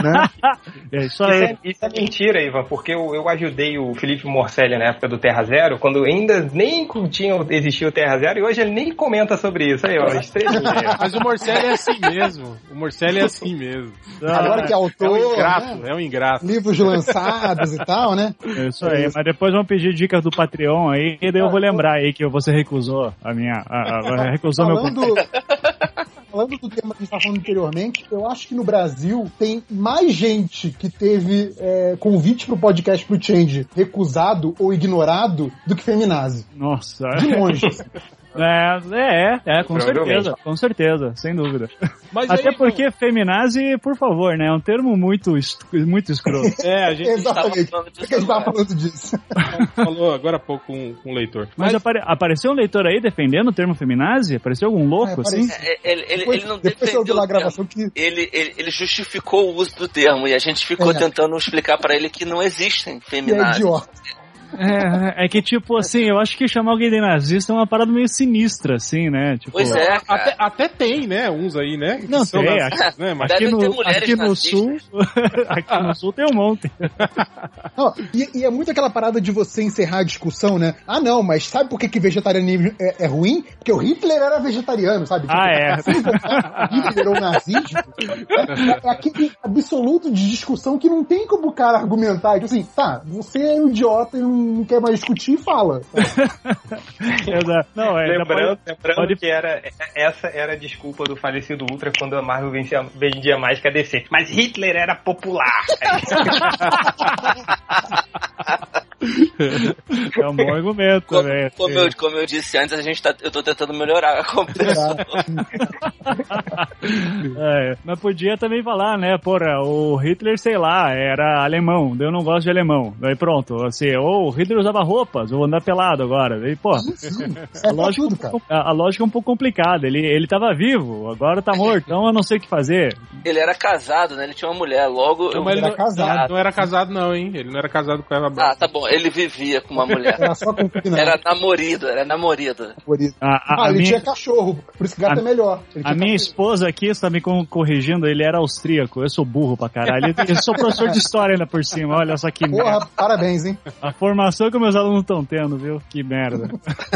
É isso é, isso é mentira, Ivan, porque eu, eu ajudei o Felipe Morcelli na época do Terra Zero, quando ainda nem tinha tinha, existia o Terra Zero e hoje ele nem comenta sobre isso. Aí, ó, estrelinha. Mas o Morcelli é assim mesmo. O Morcelli é assim mesmo. Agora que é É autor, um ingrato, né? é um ingrato. livros lançados e tal, né? É Isso aí, mas depois vão pedir dicas do Patreon aí, e daí eu vou lembrar aí que você recusou a minha. A, a- recusou meu Falando, do tema que a gente estava falando anteriormente, eu acho que no Brasil tem mais gente que teve é, convite pro podcast pro Change recusado ou ignorado do que Feminazi. Nossa. De longe. É, é, é, com Provavelmente. certeza, com certeza, sem dúvida. Mas Até aí, porque feminazi, por favor, né, é um termo muito, est- muito escroto. É, a gente Exatamente. falando Por que a gente tava falando disso? falou agora há pouco com, com o leitor. Mas apare- apareceu um leitor aí defendendo o termo feminazi? Apareceu algum louco, É, assim? É, Ele, ele, Depois, ele não defendeu a gravação que Ele, ele, ele justificou o uso do termo e a gente ficou É. tentando explicar pra ele que não existem que é idiota. É, é que, tipo, assim, eu acho que chamar alguém de nazista é uma parada meio sinistra, assim, né? Tipo, Pois é, cara. Até, até tem, né? Uns aí, né? que Não, tem, nazistas, né? Mas Aqui no, aqui no sul, nazistas. aqui no sul tem um monte. Não, e, e é muito aquela parada de você encerrar a discussão, né? Ah, não, mas sabe por que, que vegetarianismo é, é ruim? Porque o Hitler era vegetariano, sabe? Ah, é. assim, Hitler ou nazismo é, é aquele absoluto de discussão que não tem como o cara argumentar. Tipo assim, tá, você é um idiota e não quer mais discutir, fala. Exato. Não, é, Lembrando, pode- lembrando pode- que era, essa era a desculpa do falecido Ultra quando a Marvel vencia, vendia mais que a DC. Mas Hitler era popular. É um bom argumento Como, também. como eu, como eu disse antes, a gente tá, eu tô tentando melhorar a computação. É, mas podia também falar, né? Porra, o Hitler, sei lá, era alemão, eu não gosto de alemão. Daí pronto, assim, ou o Hitler usava roupas, eu vou andar pelado agora. Daí, pô, Sim, a é lógica, tudo, a, a lógica é um pouco complicada. Ele, ele tava vivo, agora tá morto, então eu não sei o que fazer. Ele era casado, né? Ele tinha uma mulher. Logo, eu... Mas ele era não, casado. não era casado, não, hein? Ele não era casado com ela. Ah, tá bom. Ele vivia com uma mulher. Era só concubinado. Era namorido, era namorido. A, a- Ah, a ele minha, tinha cachorro, por isso que gato a- é melhor. Ele a minha cachorro. esposa aqui está me corrigindo, ele era austríaco, eu sou burro pra caralho. Eu sou professor de história ainda por cima, olha só que merda. Porra, parabéns, hein? A formação que meus alunos estão tendo, viu? Que merda.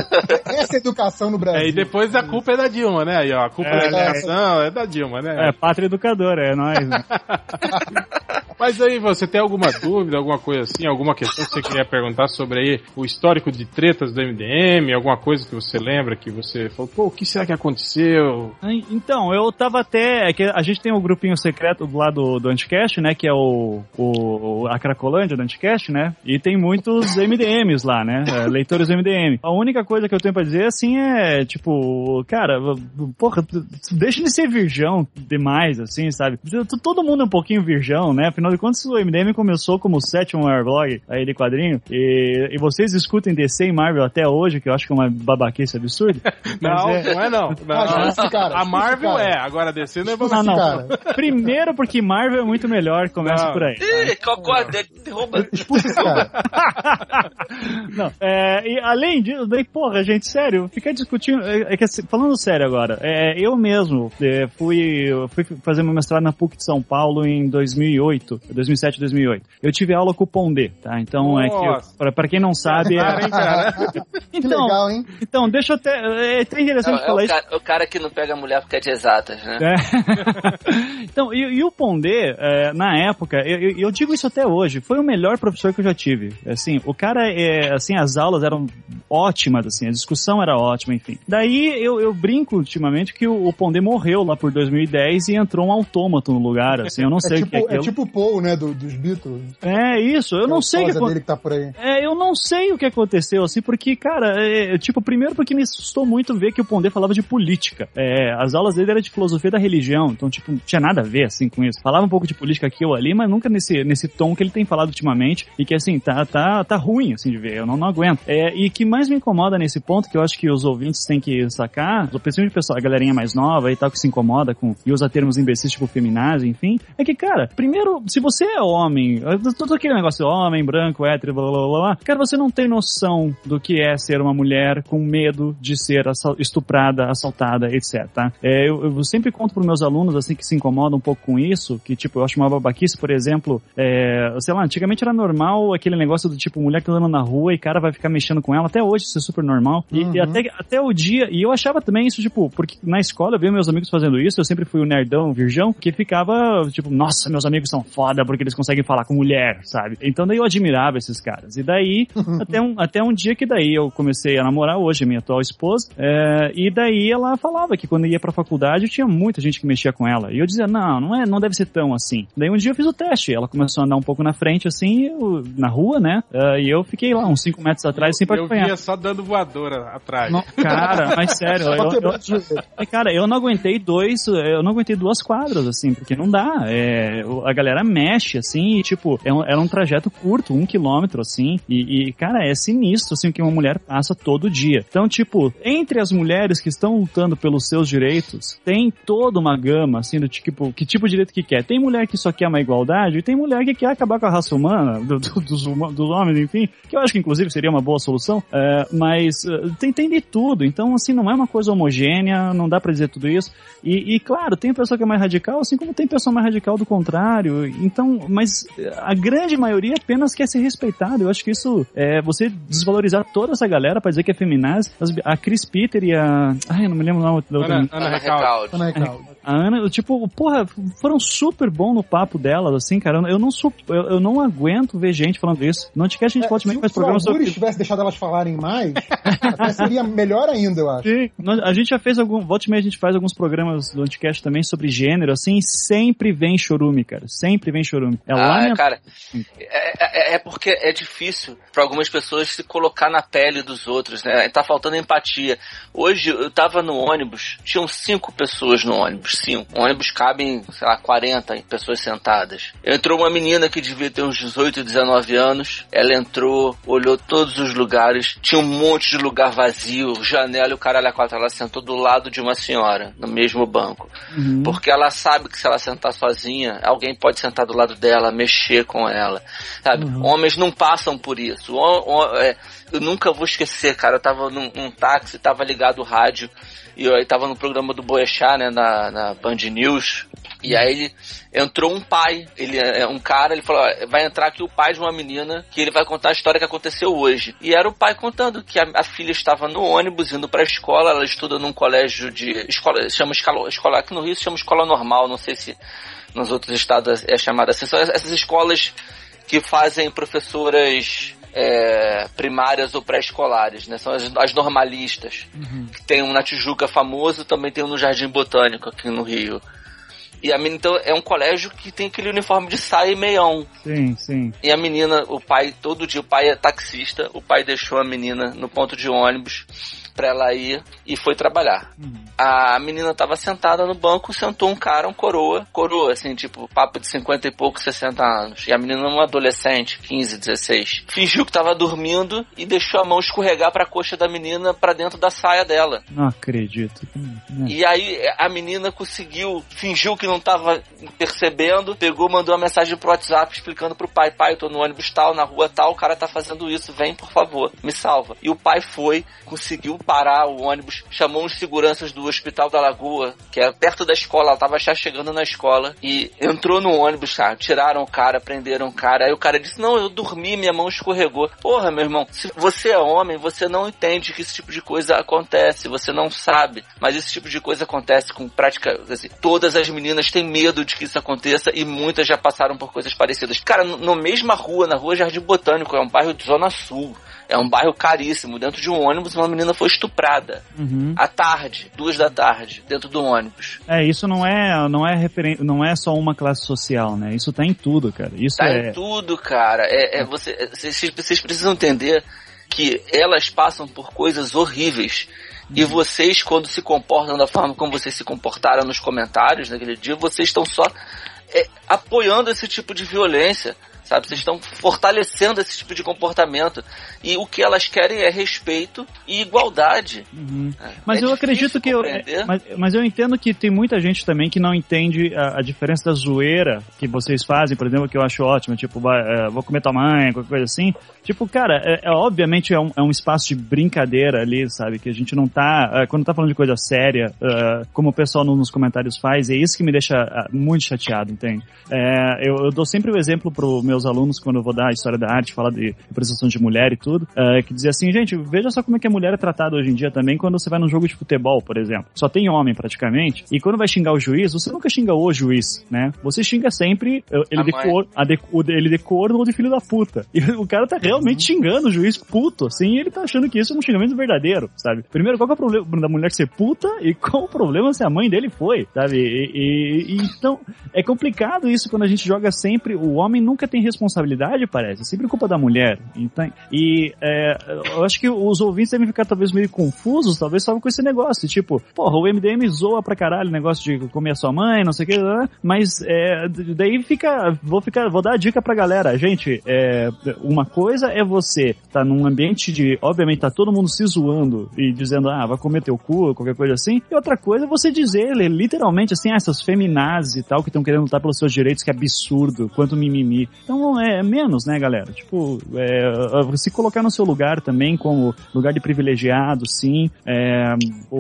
Essa educação no Brasil. É, e depois a culpa é da Dilma, né? Aí, ó, a culpa É, da educação é da Dilma, né? É, pátria educadora, é nóis. Né? Mas aí, você tem alguma dúvida, alguma coisa assim, alguma questão que você queria perguntar sobre aí o histórico de tretas do MDM, alguma coisa que você lembra que você falou, pô, o que será que aconteceu? Então, eu tava até. É que a gente tem um grupinho secreto do lado do Anticast, né? Que é o, o, a Cracolândia do Anticast, né? E tem muitos MDMs lá, né? é, leitores MDM. A única coisa que eu tenho pra dizer, assim, é tipo, cara, porra, deixa de ser virgão demais, assim, sabe? Todo mundo é um pouquinho virgão, né? Afinal de contas, o MDM começou como o sétimo maior blog aí de quadrinho. E, e vocês escutem DC e Marvel até hoje, que eu acho que é uma babaquice absurda. Não, Mas é- não é não. não. Ah, escuta esse cara, a Marvel esse cara. é, agora a DC não é Não, não. cara. Primeiro porque Marvel é muito melhor, começa Não. por aí. Ih, derruba. Expulsa esse cara. Não, é, e além disso, daí, porra, gente, sério, ficar discutindo. É, é que, assim, falando sério agora, é, eu mesmo é, fui, fui fazer meu mestrado na PUC de São Paulo em 2008, 2007, 2008. Eu tive aula com o Pondé, tá? Então, é que, Nossa. pra quem não sabe. é- então, legal, hein? então, deixa eu até. É até É, interessante é falar o, isso. cara, o cara que não pega mulher porque é de exatas, né? É. então, e, e o Pondé, é, na época, eu, eu- eu digo isso até hoje, foi o melhor professor que eu já tive. Assim, o cara, é, assim, as aulas eram ótimas, assim, a discussão era ótima, enfim. Daí eu, eu brinco ultimamente que o, o Pondé morreu lá por 2010 e entrou um autômato no lugar, assim, eu não É sei o tipo, que é é aquilo. tipo o Paul, né, do- dos Beatles. É isso, eu É não sei o que aconteceu. dele que tá por aí. É, eu não sei o que aconteceu, assim, porque, cara, é, tipo, primeiro porque me assustou muito ver que o Pondé falava de política. É, as aulas dele eram de filosofia da religião, então, tipo, não tinha nada a ver, assim, com isso. Falava um pouco de política aqui ou ali, mas nunca nesse, nesse tom que ele tem falado ultimamente, e que, assim, tá, tá, tá ruim, assim, de ver, eu não, não aguento. É, e que mais me incomoda nesse ponto, que eu acho que os ouvintes têm que sacar, principalmente o pessoal, a galerinha mais nova e tal, que se incomoda com, e usa termos imbecis, tipo feminazes, enfim, é que, cara, primeiro, se você é homem, todo aquele negócio de homem, branco, hétero, blá blá blá, blá, cara, você não tem noção do que é ser uma mulher com medo de ser estuprada, assaltada, etc. Tá? É, eu, eu, sempre conto para meus alunos assim que se incomodam um pouco com isso, que tipo, eu acho uma babaquice, por exemplo, é, sei lá, antigamente era normal aquele negócio do tipo, mulher que tá andando na rua e cara vai ficar mexendo com ela, até hoje isso é super normal. E, uhum. e até, até o dia, e eu achava também isso, tipo, porque na escola eu via meus amigos fazendo isso, eu sempre fui o nerdão, o virgão, que ficava, tipo, nossa, meus amigos são foda porque eles conseguem falar com mulher, sabe? Então daí eu admirava esses caras. E daí, até, um, até um dia que daí eu comecei a namorar hoje, minha atual esposa, é, e daí ela falava que quando ia pra faculdade tinha muita gente que mexia com ela. E eu dizia, não, não é, não deve ser tão assim. Daí um dia eu fiz o teste, ela começou a andar um pouco na frente, assim, eu, na rua, né? Uh, e eu fiquei lá uns 5 metros atrás, assim, pra eu acompanhar. Eu via só dando voadora atrás. Não, cara, mas sério, eu, eu, cara, eu não aguentei dois, eu não aguentei duas quadras, assim, porque não dá. É, a galera mexe, assim, e, tipo, é um, era um trajeto curto, um quilômetro, assim, e, e, cara, é sinistro, assim, o que uma mulher passa todo dia. Então, tipo, entre as mulheres que estão lutando pelos seus direitos, tem toda uma gama, assim, do tipo, que tipo de direito que quer. Tem mulher que só quer uma igualdade, e tem mulher que quer acabar com a raça humana, do, do, dos, dos homens, enfim, que eu acho que, inclusive, seria uma boa solução, é, mas uh, tem, tem de tudo. Então, assim, não é uma coisa homogênea, não dá para dizer tudo isso. E, e, claro, tem pessoa que é mais radical, assim como tem pessoa mais radical do contrário. Então, mas a grande maioria apenas quer ser respeitada. Eu acho que isso é você desvalorizar toda essa galera para dizer que é feminaz. A Chris Peter e a. Ai, eu não me lembro o nome da outra. Ana, Ana Recalde. Ana Recalde. A Ana, tipo, porra, foram super bom no papo delas, assim, cara. Eu não, sou, eu, eu não aguento ver gente falando isso. Não te quer a gente é, pode mais programas sobre. Se o tivesse deixado elas falarem mais, até seria melhor ainda, eu acho. Sim. A gente já fez algum. Volte meia a gente faz alguns programas do Anticast também sobre gênero, assim, sempre vem chorume, cara. Sempre vem chorume. É ah, minha... cara. É, é, é, porque é difícil para algumas pessoas se colocar na pele dos outros, né? Tá faltando empatia. Hoje eu tava no ônibus, tinham cinco pessoas no ônibus, cinco. O ônibus cabem, sei lá, 40 pessoas sentadas. Entrou uma menina que devia ter uns 18, 19 anos. Ela entrou, olhou todos os lugares, tinha um monte de lugar vazio, janela e o caralho a quatro. Ela sentou do lado de uma senhora, no mesmo banco. Uhum. Porque ela sabe que se ela sentar sozinha, alguém pode sentar do lado dela, mexer com ela. Sabe? Uhum. Homens não passam por isso. É, eu nunca vou esquecer, cara. Eu tava num, num táxi, tava ligado o rádio, e eu tava no programa do Boechat, né, na, na Band News. E aí ele entrou um pai, ele é um cara, ele falou: ó, vai entrar aqui o pai de uma menina que ele vai contar a história que aconteceu hoje. E era o pai contando que a, a filha estava no ônibus indo para a escola, ela estuda num colégio de escola, chama escola, escola aqui no Rio se chama escola normal, não sei se nos outros estados é chamada assim. São essas escolas que fazem professoras é, primárias ou pré-escolares, né? São as, as normalistas. Uhum. Que tem um na Tijuca famoso, também tem um no Jardim Botânico aqui no Rio. E a menina, então, é um colégio que tem aquele uniforme de saia e meião. Sim, sim. E a menina, o pai, todo dia, o pai é taxista, o pai deixou a menina no ponto de ônibus pra ela ir e foi trabalhar. Uhum. A menina tava sentada no banco, sentou um cara, um coroa, coroa, assim, tipo, papo de 50 e pouco, 60 anos. E a menina, uma adolescente, 15, 16, fingiu que tava dormindo e deixou a mão escorregar pra coxa da menina pra dentro da saia dela. Não acredito. E aí a menina conseguiu, fingiu que não tava percebendo, pegou, mandou uma mensagem pro WhatsApp explicando pro pai, pai, eu tô no ônibus tal, na rua tal, o cara tá fazendo isso, vem por favor, me salva. E o pai foi, conseguiu parar o ônibus, chamou os seguranças do Hospital da Lagoa, que é perto da escola, ela tava já chegando na escola, e entrou no ônibus, tá? tiraram o cara, prenderam o cara. Aí o cara disse: Não, eu dormi, minha mão escorregou. Porra, meu irmão, se você é homem, você não entende que esse tipo de coisa acontece, você não sabe. Mas esse tipo de coisa acontece com prática. Assim, todas as meninas têm medo de que isso aconteça e muitas já passaram por coisas parecidas. Cara, no, no mesma rua, na rua Jardim Botânico, é um bairro de Zona Sul. É um bairro caríssimo. Dentro de um ônibus, uma menina foi estuprada. Uhum. À tarde, duas da tarde, dentro do ônibus. É, isso não é, não é referen não é só uma classe social, né? Isso tá em tudo, cara. Isso tá é... em tudo, cara. É, é você, vocês, vocês precisam entender que elas passam por coisas horríveis. E vocês, quando se comportam da forma como vocês se comportaram nos comentários naquele dia, vocês estão só é, apoiando esse tipo de violência sabe? Vocês estão fortalecendo esse tipo de comportamento. E o que elas querem é respeito e igualdade. Uhum. É, Mas é eu acredito que eu, mas, mas eu entendo que tem muita gente também que não entende a, a diferença da zoeira que vocês fazem, por exemplo, que eu acho ótimo, tipo, vai, é, vou comer tua mãe, qualquer coisa assim. Tipo, cara, é, é- obviamente é um, é um espaço de brincadeira ali, sabe? Que a gente não tá, quando tá falando de coisa séria, como o pessoal no- nos comentários faz, é isso que me deixa muito chateado, entende? Eu, eu dou sempre o exemplo pros meus alunos quando eu vou dar a história da arte, falar de representação de mulher e tudo, é, que dizia assim, gente, veja só como é que a mulher é tratada hoje em dia também quando você vai num jogo de futebol, por exemplo. Só tem homem praticamente, e quando vai xingar o juiz, você nunca xinga o juiz, né? Você xinga sempre eh, ele A de cor, a de, ele de corno ou de filho da puta. E o cara tá realmente xingando o juiz puto, assim, e ele tá achando que isso é um xingamento verdadeiro, sabe? Primeiro, qual é o problema da mulher ser puta e qual o problema se a mãe dele foi, sabe? E, e- e- então, é complicado isso quando a gente joga sempre, o homem nunca tem responsabilidade, parece, é sempre culpa da mulher. Então, e é, eu acho que os ouvintes devem ficar talvez meio confusos, talvez só com esse negócio, tipo, porra, o MDM zoa pra caralho o negócio de comer a sua mãe, não sei o que, né? mas é, daí fica, vou ficar, vou dar a dica pra galera, gente, é, uma coisa é você tá num ambiente de, obviamente tá todo mundo se zoando e dizendo, ah, vai comer teu cu, qualquer coisa assim, e outra coisa é você dizer, literalmente, assim, ah, essas feminazes e tal, que estão querendo lutar pelos seus direitos, que absurdo, quanto mimimi. Então é menos, né, galera? Tipo, é, se colocar no seu lugar também como lugar de privilegiado, sim. É,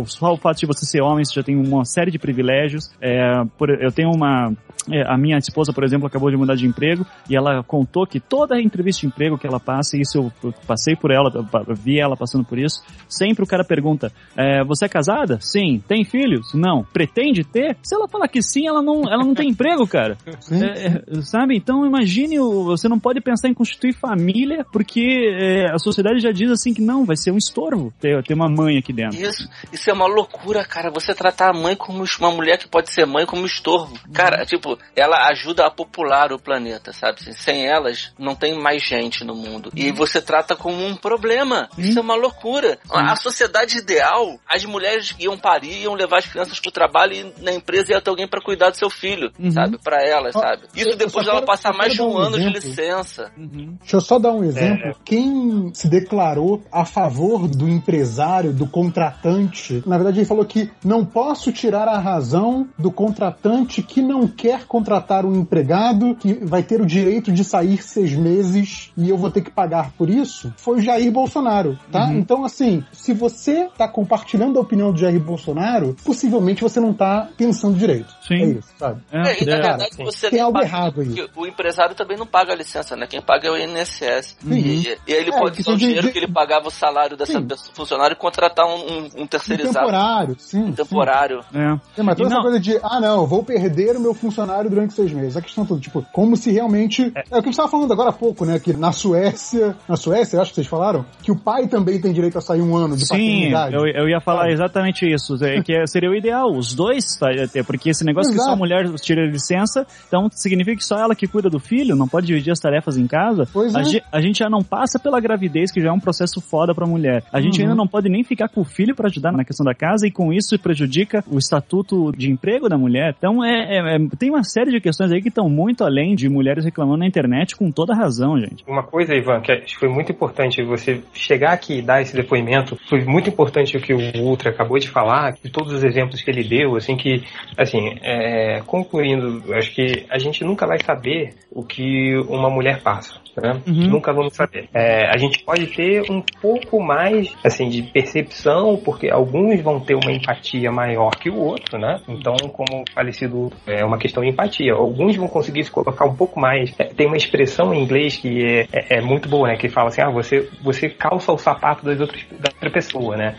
só o fato de você ser homem, você já tem uma série de privilégios. É, por- eu tenho uma. É, a minha esposa, por exemplo, acabou de mudar de emprego e ela contou que toda a entrevista de emprego que ela passa, e isso eu, passei por ela, vi ela passando por isso, sempre o cara pergunta: é, Você é casada? Sim. Tem filhos? Não. Pretende ter? Se ela falar que sim, ela não, ela não tem emprego, cara. É, é, sabe? Então imagine, você não pode pensar em constituir família porque é, a sociedade já diz assim que não, vai ser um estorvo ter, ter uma mãe aqui dentro. Isso, isso é uma loucura, cara. Você tratar a mãe como uma mulher que pode ser mãe como estorvo. Cara, tipo, ela ajuda a popular o planeta, sabe? Assim, sem elas, não tem mais gente no mundo. E você trata como um problema. Isso é uma loucura. A, a sociedade ideal, as mulheres iam parir, iam levar as crianças pro trabalho e na empresa ia ter alguém pra cuidar do seu filho, Uhum. sabe? Pra elas, Ó, sabe? Isso eu- depois dela quero- passar mais de um um ano de licença. Deixa eu só dar um exemplo. Quem se declarou a favor do empresário, do contratante, na verdade ele falou que não posso tirar a razão do contratante que não quer contratar um empregado que vai ter o direito de sair seis meses e eu vou ter que pagar por isso. Foi o Jair Bolsonaro, tá? Então, assim, se você tá compartilhando a opinião do Jair Bolsonaro, possivelmente você não tá pensando direito. Sim. É isso, sabe? É, e na é, verdade sim. você Tem algo paga, errado aí. O empresário também não paga a licença, né? Quem paga é o INSS. Uhum. E, e ele É, pode usar o de- dinheiro de- que ele pagava o salário dessa Sim. pessoa, funcionário e contratar um, um- um Um terceirizado temporário, sim. sim. temporário. É. É, mas toda E essa não- coisa de, ah não, vou perder o meu funcionário durante seis meses. A questão toda, tipo, como se realmente. É, o que a gente tava falando agora há pouco, né? Que na Suécia, na Suécia, acho que vocês falaram, que o pai também tem direito a sair um ano de Sim, paternidade. eu, eu ia falar Sabe? exatamente isso. é, que é- seria o ideal, os dois, tá, é, porque esse negócio que só a Exato. mulher tira licença, então significa que só ela que cuida do filho, não pode dividir as tarefas em casa. Pois a, é. a gente já não passa pela gravidez, que já é um processo foda pra mulher. A gente Uhum. ainda não pode nem ficar com o filho pra ajudar na questão da casa, e com isso prejudica o estatuto de emprego da mulher. Então é, é- é- tem uma série de questões aí que estão muito além de mulheres reclamando na internet com toda razão, gente. Uma coisa, Ivan, que foi muito importante você chegar aqui e dar esse depoimento, foi muito importante o que o Ultra acabou de falar, de todos os exemplos que ele deu, assim, que, assim, é, concluindo, acho que a gente nunca vai saber o que uma mulher passa, né? Uhum. Nunca vamos saber. É, a gente pode ter um pouco mais, assim, de percepção, porque alguns vão ter uma empatia maior que o outro, né? Então, como falecido, é uma questão de empatia. Alguns vão conseguir se colocar um pouco mais. é, tem uma expressão em inglês que é, é- é muito boa, né? Que fala assim, ah, você, você calça o sapato das outras, da outra pessoa, né?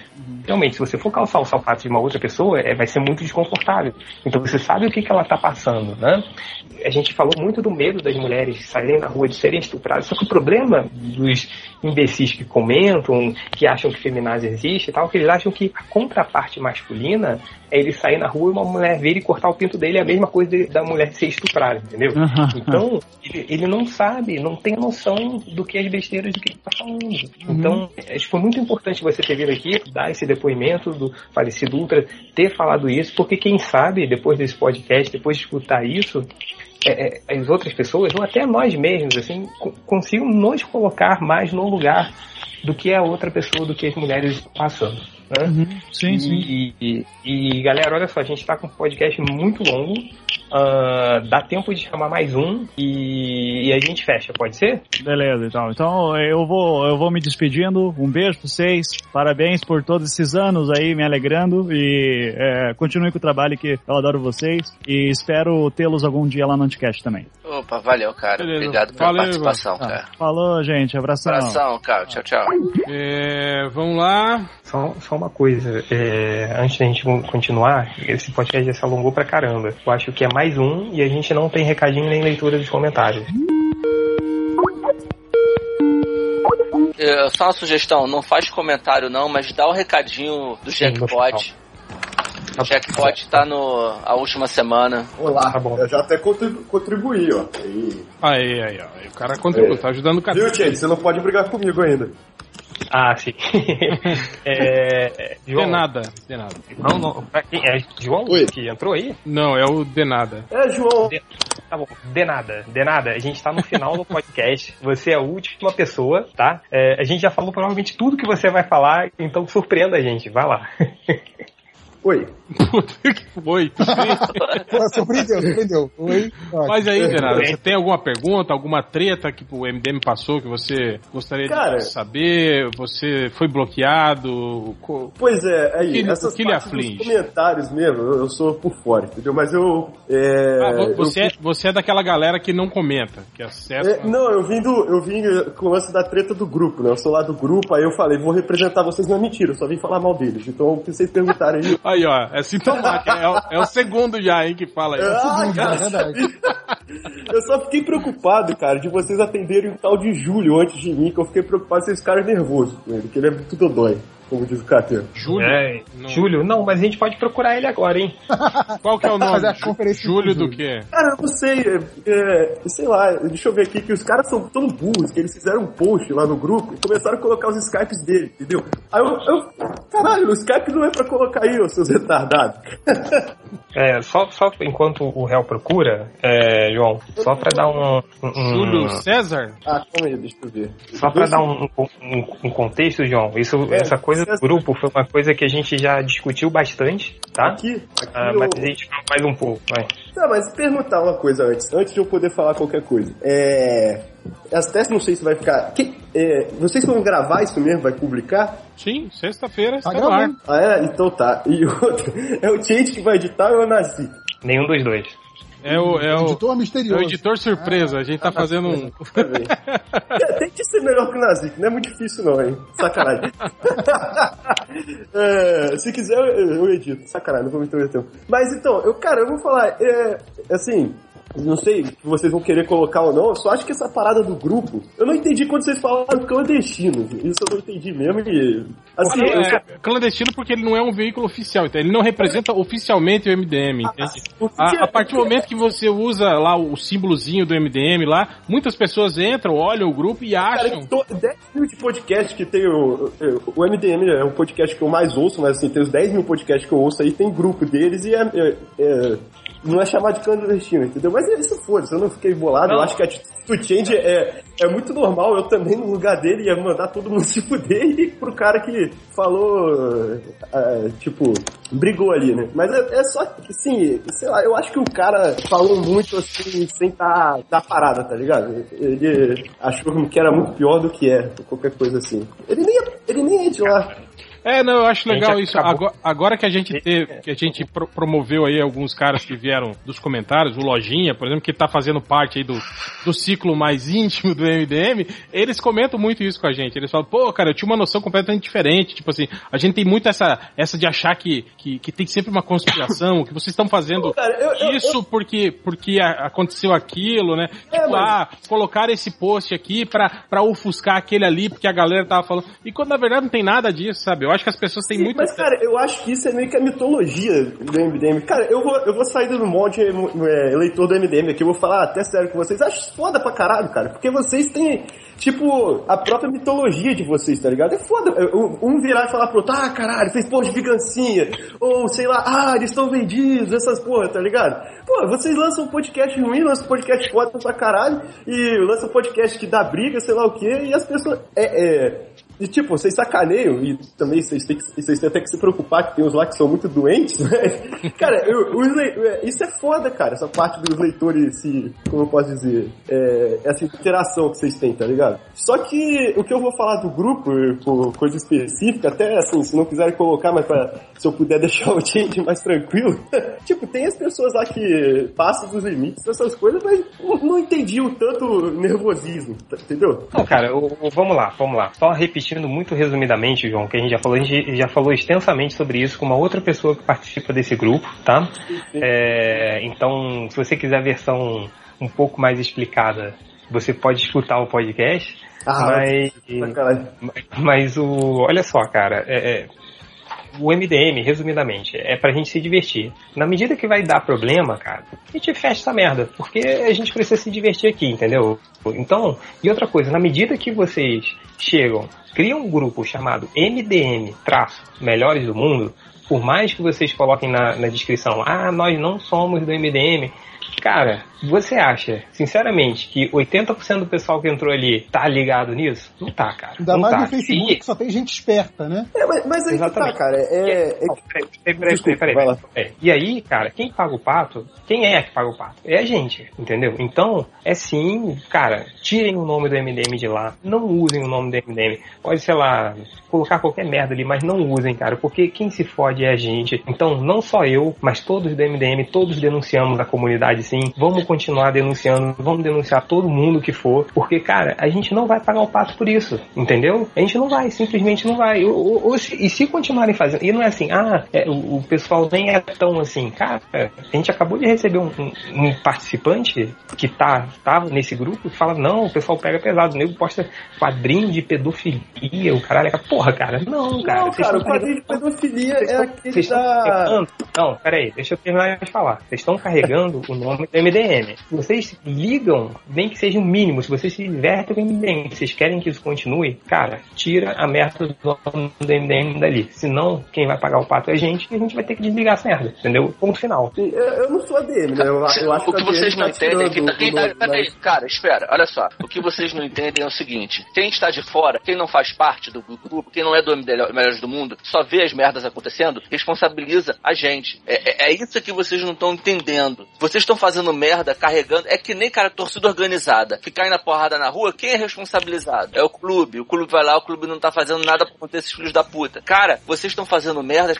Realmente, se você for calçar o sapato de uma outra pessoa, é, vai ser muito desconfortável. Então, você sabe o que, que ela tá passando, né? A gente falou muito do medo das mulheres saírem na rua de serem estupradas, só que o problema dos imbecis que comentam, que acham que feminazes existe e tal, que eles acham que a contraparte masculina é ele sair na rua e uma mulher vir e cortar o pinto dele, é a mesma coisa de- da mulher ser estuprada, entendeu? Então, ele, ele não sabe, não tem noção do que as besteiras do que ele tá falando. Então, acho que foi muito importante você ter vindo aqui, dar esse depoimento do falecido Ultra, ter falado isso, porque quem sabe, depois desse podcast, depois de escutar isso, é, é, as outras pessoas, ou até nós mesmos, assim, co- consigam nos colocar mais no lugar do que a outra pessoa, do que as mulheres passando. Né? Sim, sim. E, e- e, galera, olha só, a gente tá com um podcast muito longo. Ah, dá tempo de chamar mais um e, e a gente fecha, pode ser? Beleza, então. Então eu vou, eu vou me despedindo. Um beijo pra vocês. Parabéns por todos esses anos aí me alegrando. E é, continue com o trabalho que eu adoro vocês. E espero tê-los algum dia lá no Anticast também. Opa, valeu, cara. Beleza. Obrigado pela Valeu, participação, Tá. cara. Falou, gente. Abração. Abração, cara. Tchau, tchau. É, vamos lá. Só, só uma coisa, é, antes da gente continuar, esse podcast já se alongou pra caramba. Eu acho que é mais um e a gente não tem recadinho nem leitura dos comentários. É, só uma sugestão, não faz comentário não, mas dá o recadinho do Sim, Jackpot. O Jackpot tá no a última semana. Olá, Tá bom. eu já até contribu contribuí, ó. Aí, aí, ó. Aí O cara contribui, tá ajudando o cara. Viu, gente? Você não pode brigar comigo ainda. Ah, sim. é, De João, nada, de nada. não, não, pra quem- é João Oi. que entrou aí? Não, é o de nada. É, João. Tá bom, de nada, de nada. A gente tá no final do podcast. Você é a última pessoa, tá? É, a gente já falou provavelmente tudo que você vai falar, então surpreenda a gente. Vai lá. Oi. Puta que foi. Surpreendeu, surpreendeu. Oi. Mas aí, de nada, você tem alguma pergunta, alguma treta que o MDM passou que você gostaria Cara. de saber? Você foi bloqueado? Pois é, aí, que- essas que lhe partes dos aflige? comentários mesmo, eu, eu sou por fora, entendeu? Mas eu... É, Ah, vo- você, eu é, você é daquela galera que não comenta, que acessa. É, não, eu vim, do, eu vim com o lance da treta do grupo, né? Eu sou lá do grupo, aí eu falei, vou representar vocês, não é mentira, eu só vim falar mal deles. Então, o que vocês perguntarem aí... Aí, ó, é sintomático. é, o, é o segundo já, hein, que fala aí. Ah, Segundo, cara, é verdade. Eu só fiquei preocupado, cara, de vocês atenderem o tal de Júlio antes de mim, que eu fiquei preocupado se esse cara é nervoso com ele, que ele é muito dodói, como diz o Cateiro. Júlio? É, Não. Júlio, não, mas a gente pode procurar ele agora, hein? Qual que é o nome? Fazer a conferência Júlio com o do quê? Cara, eu não sei, é, é, sei lá, deixa eu ver aqui, que os caras são tão burros que eles fizeram um post lá no grupo e começaram a colocar os Skypes dele, entendeu? Aí eu, eu caralho, o Skype não é pra colocar aí, seus retardados. É, só, só enquanto o réu procura, é, João, só pra dar um. um- um- Júlio César? Ah, calma aí, deixa eu ver. Só pra dar um, um- um contexto, João, isso, É, essa coisa do César. grupo foi uma coisa que a gente já discutiu bastante, tá? Aqui, aqui Ah, eu- mas a gente fala mais um pouco, vai. Tá, mas perguntar uma coisa antes, antes de eu poder falar qualquer coisa. É. As testes não sei se vai ficar. Que- é, vocês vão gravar isso mesmo? Vai publicar? Sim, sexta-feira está Tá no ar. gravando. Ah, é? Então tá. E outro, é o Change que vai editar ou é o Nazi? Nenhum dos dois. É o, é o, Editor é misterioso. o editor surpresa. A gente tá fazendo um. Tá bem. É, tem que ser melhor que o Nazik, não é muito difícil não, hein? Sacanagem. É, se quiser, eu, eu edito. Sacanagem, não vou me intrometer. Mas então, eu, cara, eu vou falar, é, assim, não sei se vocês vão querer colocar ou não, eu só acho que essa parada do grupo, eu não entendi quando vocês falaram clandestino. Isso eu não entendi mesmo e... Assim, É clandestino porque ele não é um veículo oficial, então ele não representa oficialmente o MDM, entende? A, a partir do momento que você usa lá o símbolozinho do MDM lá, muitas pessoas entram, olham o grupo e Cara, acham. to- 10 mil de podcast que tem o, o MDM é o podcast que eu mais ouço, mas assim, tem os 10 mil podcasts que eu ouço aí, tem grupo deles e é, é- é- não é chamado de clandestino, entendeu? Mas isso foda-se, eu não fiquei bolado, eu Não. acho que a atitude change é, é muito normal, eu também no lugar dele ia mandar todo mundo se fuder e pro cara que falou, é, tipo, brigou ali, né? Mas é, é só que, assim, sei lá, eu acho que o cara falou muito assim, sem tá da parada, tá ligado? Ele achou que era muito pior do que é, qualquer coisa assim. Ele nem, ele nem é de lá. É, não, eu acho legal isso. Agora, agora que a gente teve, que a gente pro- promoveu aí alguns caras que vieram dos comentários, o Lojinha, por exemplo, que tá fazendo parte aí do, do ciclo mais íntimo do MDM, eles comentam muito isso com a gente. Eles falam, pô, cara, eu tinha uma noção completamente diferente. Tipo assim, a gente tem muito essa, essa de achar que, que, que tem sempre uma conspiração, que vocês estão fazendo Cara, eu- eu- isso porque, porque aconteceu aquilo, né? É, tipo, mas- ah, colocaram esse post aqui pra, pra ofuscar aquele ali, porque a galera tava falando. E quando na verdade não tem nada disso, sabe? Eu acho que as pessoas têm Sim, muito. Mas, cara, eu acho que isso é meio que a mitologia do MDM. Cara, eu vou, eu vou sair do monte é, eleitor do MDM aqui, eu vou falar até sério com vocês. Acho foda pra caralho, cara, porque vocês têm, tipo, a própria mitologia de vocês, tá ligado? É foda. Um virar e falar pro outro, ah, caralho, fez porra de vingancinha. Ou, sei lá, ah, eles estão vendidos, essas porra, tá ligado? Pô, vocês lançam um podcast ruim, lançam um podcast foda pra caralho, e lançam um podcast que dá briga, sei lá o quê, e as pessoas. É, é, e tipo, vocês sacaneiam, e também vocês têm, que, vocês têm até que se preocupar que tem uns lá que são muito doentes, né? Cara, eu, le- isso é foda, cara, essa parte dos leitores se. Como eu posso dizer? É, essa interação que vocês têm, tá ligado? Só que o que eu vou falar do grupo, por coisa específica, até assim, se não quiserem colocar, mas pra, se eu puder deixar o change mais tranquilo, tipo, tem as pessoas lá que passam dos limites, essas coisas, mas não, entendi o tanto nervosismo, tá- entendeu? Não, cara, o- o- vamos lá, vamos lá. Só repetindo muito resumidamente, João, que a gente já falou, a gente já falou extensamente sobre isso com uma outra pessoa que participa desse grupo, tá? É, então, se você quiser a versão um pouco mais explicada, você pode escutar o podcast. Ah, mas, mas o. Olha só, cara, é- é, o MDM, resumidamente, é pra gente se divertir. Na medida que vai dar problema, cara, a gente fecha essa merda, porque a gente precisa se divertir aqui, entendeu? Então, e outra coisa, na medida que vocês chegam, criam um grupo chamado MDM, traço, Melhores do Mundo, por mais que vocês coloquem na, na descrição, ah, nós não somos do MDM, Cara, você acha, sinceramente, que 80% do pessoal que entrou ali tá ligado nisso? Não tá, cara. Ainda não mais tá. no Facebook, E- que só tem gente esperta, né? É, mas, mas aí que tá, Exatamente. cara. É, é- Não, peraí, peraí, peraí, peraí. É, E aí, cara, quem paga o pato, quem é que paga o pato? É a gente, entendeu? Então, é sim, cara, tirem o nome do MDM de lá, não usem o nome do MDM. Pode, sei lá, colocar qualquer merda ali, mas não usem, cara, porque quem se fode é a gente. Então, não só eu, mas todos do MDM, todos denunciamos a comunidade sim. Vamos continuar denunciando, vamos denunciar todo mundo que for, porque, cara, a gente não vai pagar o pato por isso, entendeu? A gente não vai, simplesmente não vai. Ou- ou- se- e se continuarem fazendo, e não é assim, ah, é, o, o pessoal nem é tão assim, cara, a gente acabou de receber um, um- um participante que tá, tava nesse grupo e fala, não, o pessoal pega pesado, o nego posta quadrinho de pedofilia, o caralho, porra, cara, não, cara. Não, cara, o quadrinho de pedofilia é aquele vocês estão da. Não, peraí, deixa eu terminar de falar. Vocês estão carregando o nome do MDM. Se vocês ligam, nem que seja o mínimo, se vocês se divertem com o MDM, se vocês querem que isso continue, cara, tira a merda do MDM dali. Senão, quem vai pagar o pato é a gente e a gente vai ter que desligar essa merda, entendeu? Ponto final. Eu, eu não sou ADM, né? Eu, eu acho o que a ADM vocês não entendem é que tá, quem tá, mas- cara, espera, olha só. O que vocês não entendem é o seguinte: quem está de fora, quem não faz parte do grupo, quem não é do MDL Melhores do Mundo, só vê as merdas acontecendo, responsabiliza a gente. É, é- é isso que vocês não estão entendendo. Vocês estão fazendo merda, carregando. É que nem, cara, torcida organizada. Que cai na porrada na rua, quem é responsabilizado? É o clube. O clube vai lá, o clube não tá fazendo nada pra conter esses filhos da puta. Cara, vocês estão fazendo merda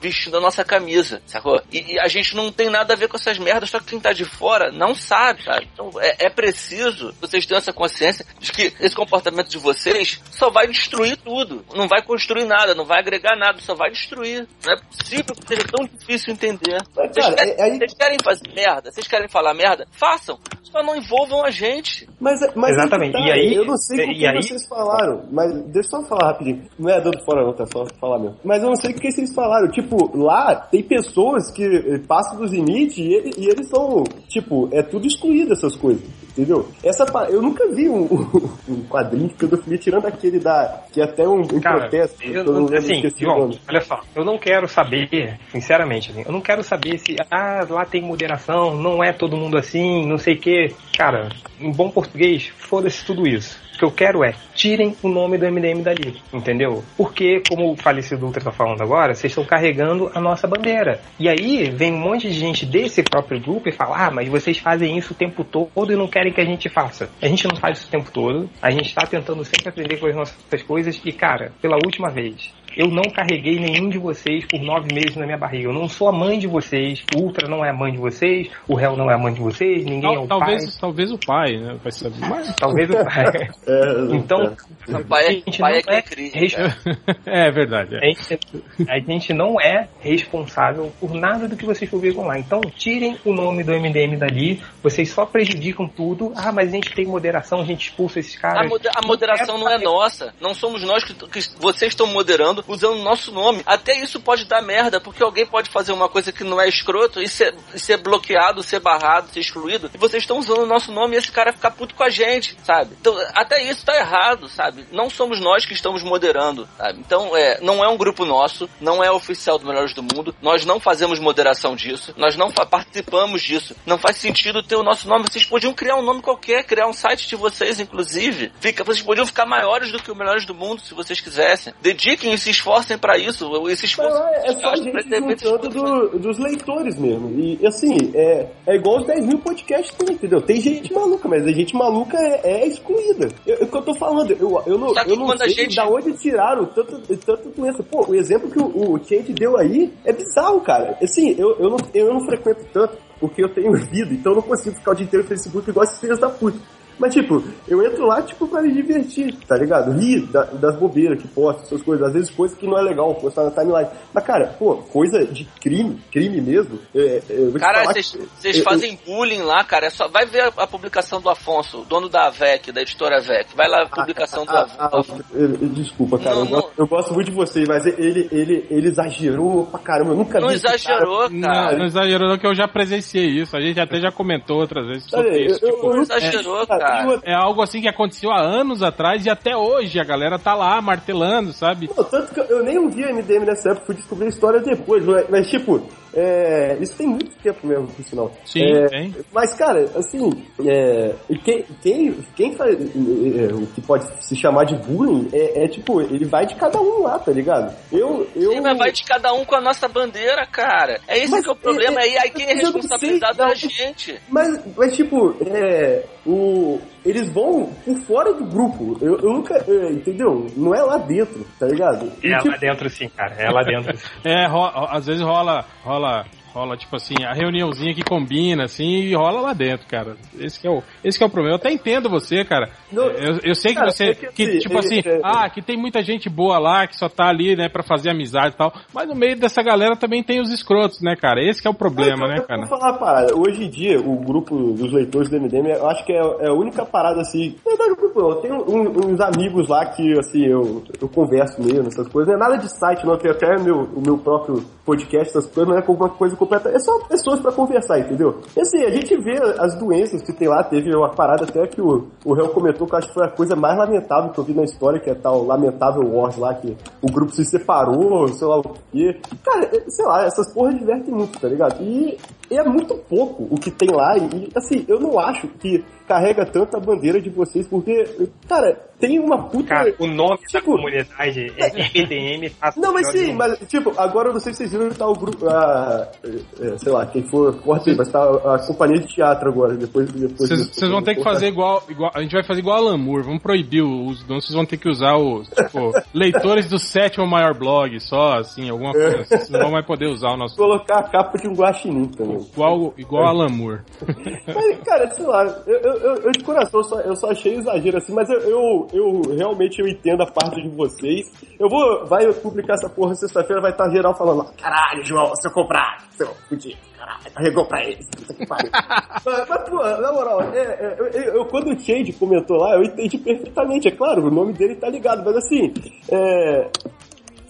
vestindo a nossa camisa, sacou? E, e a gente não tem nada a ver com essas merdas, só que quem tá de fora não sabe, sabe? Então é, é preciso vocês terem essa consciência de que esse comportamento de vocês só vai destruir tudo. Não vai construir nada, não vai agregar nada, só vai destruir. Não é possível que seja tão difícil entender. Mas, Vocês cara, querem, é- aí- vocês querem fazer merda, vocês querem falar merda? Façam. Só não envolvam a gente. Mas, mas que Exatamente. tá, E aí- eu não sei com e quem aí- vocês falaram, mas deixa eu só falar rapidinho. Não é dando fora não, tá só falar mesmo. Mas eu não sei com quem vocês falaram. Tipo, lá tem pessoas que eh, passam dos limites e, ele- e eles são, tipo, é tudo excluído essas coisas. Entendeu? Essa, eu nunca vi um, um quadrinho de pedofilia tirando aquele da. que é até um, um Cara, protesto. eu, não lembro, assim, o João, olha só, eu não quero saber, sinceramente, assim, eu não quero saber se ah, lá tem moderação, não é todo mundo assim, não sei o que. Cara, em bom português, foda-se tudo isso. O que eu quero é, tirem o nome do MDM dali, entendeu? Porque, como o falecido Ultra tá falando agora, vocês estão carregando a nossa bandeira. E aí, vem um monte de gente desse próprio grupo e fala, ah, mas vocês fazem isso o tempo todo e não querem que a gente faça. A gente não faz isso o tempo todo, a gente tá tentando sempre aprender com as nossas coisas e, cara, pela última vez, eu não carreguei nenhum de vocês por nove meses na minha barriga. Eu não sou a mãe de vocês, o Ultra não é a mãe de vocês, o Réu não é a mãe de vocês, ninguém é o talvez, pai. talvez o pai, né? Vai saber. Mas... Talvez o pai. Então, O pai é, a gente pai não é é cria. res- É verdade. a gente, a gente não é responsável por nada do que vocês publicam lá. Então, tirem o nome do MDM dali. Vocês só prejudicam tudo. Ah, mas a gente tem moderação, a gente expulsa esses A, caras. moder- a moderação não é nossa. Não somos nós que, que vocês estão moderando usando o nosso nome. Até isso pode dar merda, porque alguém pode fazer uma coisa que não é escroto e ser, ser bloqueado, ser barrado, ser excluído. E vocês estão usando o nosso nome e esse cara ficar puto com a gente, sabe? Então, até isso tá errado, sabe? Não somos nós que estamos moderando, sabe? Então, é, não é um grupo nosso, não é oficial do Melhores do Mundo, nós não fazemos moderação disso, nós não participamos disso. Não faz sentido ter o nosso nome. Vocês podiam criar um nome qualquer, criar um site de vocês, inclusive. Fica, vocês podiam ficar maiores do que o Melhores do Mundo, se vocês quisessem. Dediquem e se esforcem para isso. Esse esforço. Não, é, é só a gente juntando do, dos leitores mesmo. E assim, é, é igual os 10 mil podcasts tem, entendeu? Tem gente maluca, mas a gente maluca é, é excluída. É o que eu tô falando. Eu, eu não, eu não sei gente... da onde tiraram tanto, tanto doença. Pô, o exemplo que o, o Change deu aí é bizarro, cara. Assim, eu, eu, não, eu não frequento tanto porque eu tenho vida, então eu não consigo ficar o dia inteiro no Facebook igual esses filhos da puta. Mas, tipo, eu entro lá, tipo, pra me divertir, tá ligado? Rir da, das bobeiras que posto, essas coisas. Às vezes coisas que não é legal postar na timeline. Mas, cara, pô, coisa de crime, crime mesmo. É, é, cara, vocês fazem eu, bullying lá, cara. É só, vai ver a, a, publicação do Afonso, dono da AVEC, da editora AVEC. Vai lá a publicação ah, do ah, Afonso. Ah, desculpa, cara. Não, eu, gosto, eu, gosto, muito de você, mas ele, ele, ele exagerou pra caramba. Eu nunca não vi. Exagerou, cara. cara. Não, não exagerou, não, que eu já presenciei isso. A gente até já comentou outras vezes sobre isso. Tipo, não exagerou, cara. É algo assim que aconteceu há anos atrás e até hoje a galera tá lá martelando, sabe? Pô, tanto que eu nem ouvi MDM nessa época, fui descobrir a história depois, mas, mas tipo, é, isso tem muito tempo mesmo, por sinal. Sim, é, tem. Mas, cara, assim, é, quem, quem, quem faz é, o que pode se chamar de bullying é, é, tipo, ele vai de cada um lá, tá ligado? Eu, eu... Sim, mas vai de cada um com a nossa bandeira, cara. É esse mas, que é o problema. É, é, aí quem é responsabilidade da gente. Mas, mas tipo, é, o, eles vão por fora do grupo. Eu, eu nunca. É, entendeu? Não é lá dentro, tá ligado? E, é tipo... lá dentro sim, cara. É lá dentro. é, às vezes rola, rola bola Rola, tipo assim, a reuniãozinha que combina, assim, e rola lá dentro, cara. Esse que é o, esse que é o problema. Eu até entendo você, cara. Não, eu, eu sei que cara, você. É que, que, tipo assim, é, ah, que tem muita gente boa lá, que só tá ali, né, pra fazer amizade e tal. Mas no meio dessa galera também tem os escrotos, né, cara? Esse que é o problema, né, cara? Vou falar, parada. Hoje em dia, o grupo dos leitores do MDM, eu acho que é, é a única parada assim. Na verdade, eu tenho um, uns amigos lá que, assim, eu, eu converso mesmo, essas coisas. Não é nada de site, não, que até meu, o meu próprio podcast, essas coisas, não é alguma coisa É só pessoas para conversar, entendeu? E assim, a gente vê as doenças que tem lá, teve uma parada até que o, o réu comentou que eu acho que foi a coisa mais lamentável que eu vi na história, que é tal lamentável Wars lá, que o grupo se separou, sei lá o quê. Cara, é, sei lá, essas porras divertem muito, tá ligado? E é muito pouco o que tem lá, e assim, eu não acho que carrega tanta bandeira de vocês, porque, cara, tem uma puta. Cara, o nome tipo, da comunidade é RPM. Tá não, mas sim, mas, tipo, agora eu não sei se vocês viram que tá o grupo. A, é, sei lá, quem for forte, mas tá a companhia de teatro agora, depois. depois vocês vão ter que fazer igual, igual. A gente vai fazer igual a Lamour, vamos proibir o uso, não vocês vão ter que usar os tipo, leitores do sétimo maior blog, só, assim, alguma coisa. É. Vocês não vão mais poder usar o nosso. Colocar a capa de um guaxinim também. Igual, igual a Lamour. Mas, cara, sei lá, eu, eu, eu, eu de coração eu só, eu só achei exagero assim, mas eu, eu, eu realmente eu entendo a parte de vocês. Eu vou, vai publicar essa porra sexta-feira, vai estar geral falando, caralho, João, se eu comprar, seu fudido, caralho, arregou pra eles. mas, mas, pô, na moral, é, é, eu, eu, quando o Change comentou lá, eu entendi perfeitamente, é claro, o nome dele tá ligado, mas assim, é,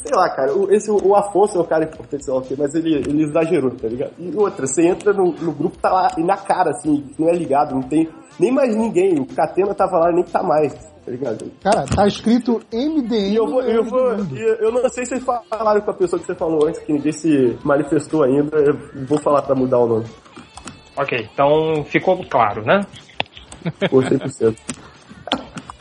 sei lá, cara, o, esse, o Afonso é o cara importante, sei lá o quê, mas ele, ele exagerou, tá ligado? E outra, você entra no, no grupo, tá lá e na cara, assim, não é ligado, não tem nem mais ninguém. O Catena tava lá, nem tá mais. Tá ligado? Cara, tá escrito MDM. E eu, vou, eu, vou, eu não sei se vocês falaram com a pessoa que você falou antes, que ninguém se manifestou ainda. Eu vou falar pra mudar o nome. Ok, então ficou claro, né? Ficou 100%.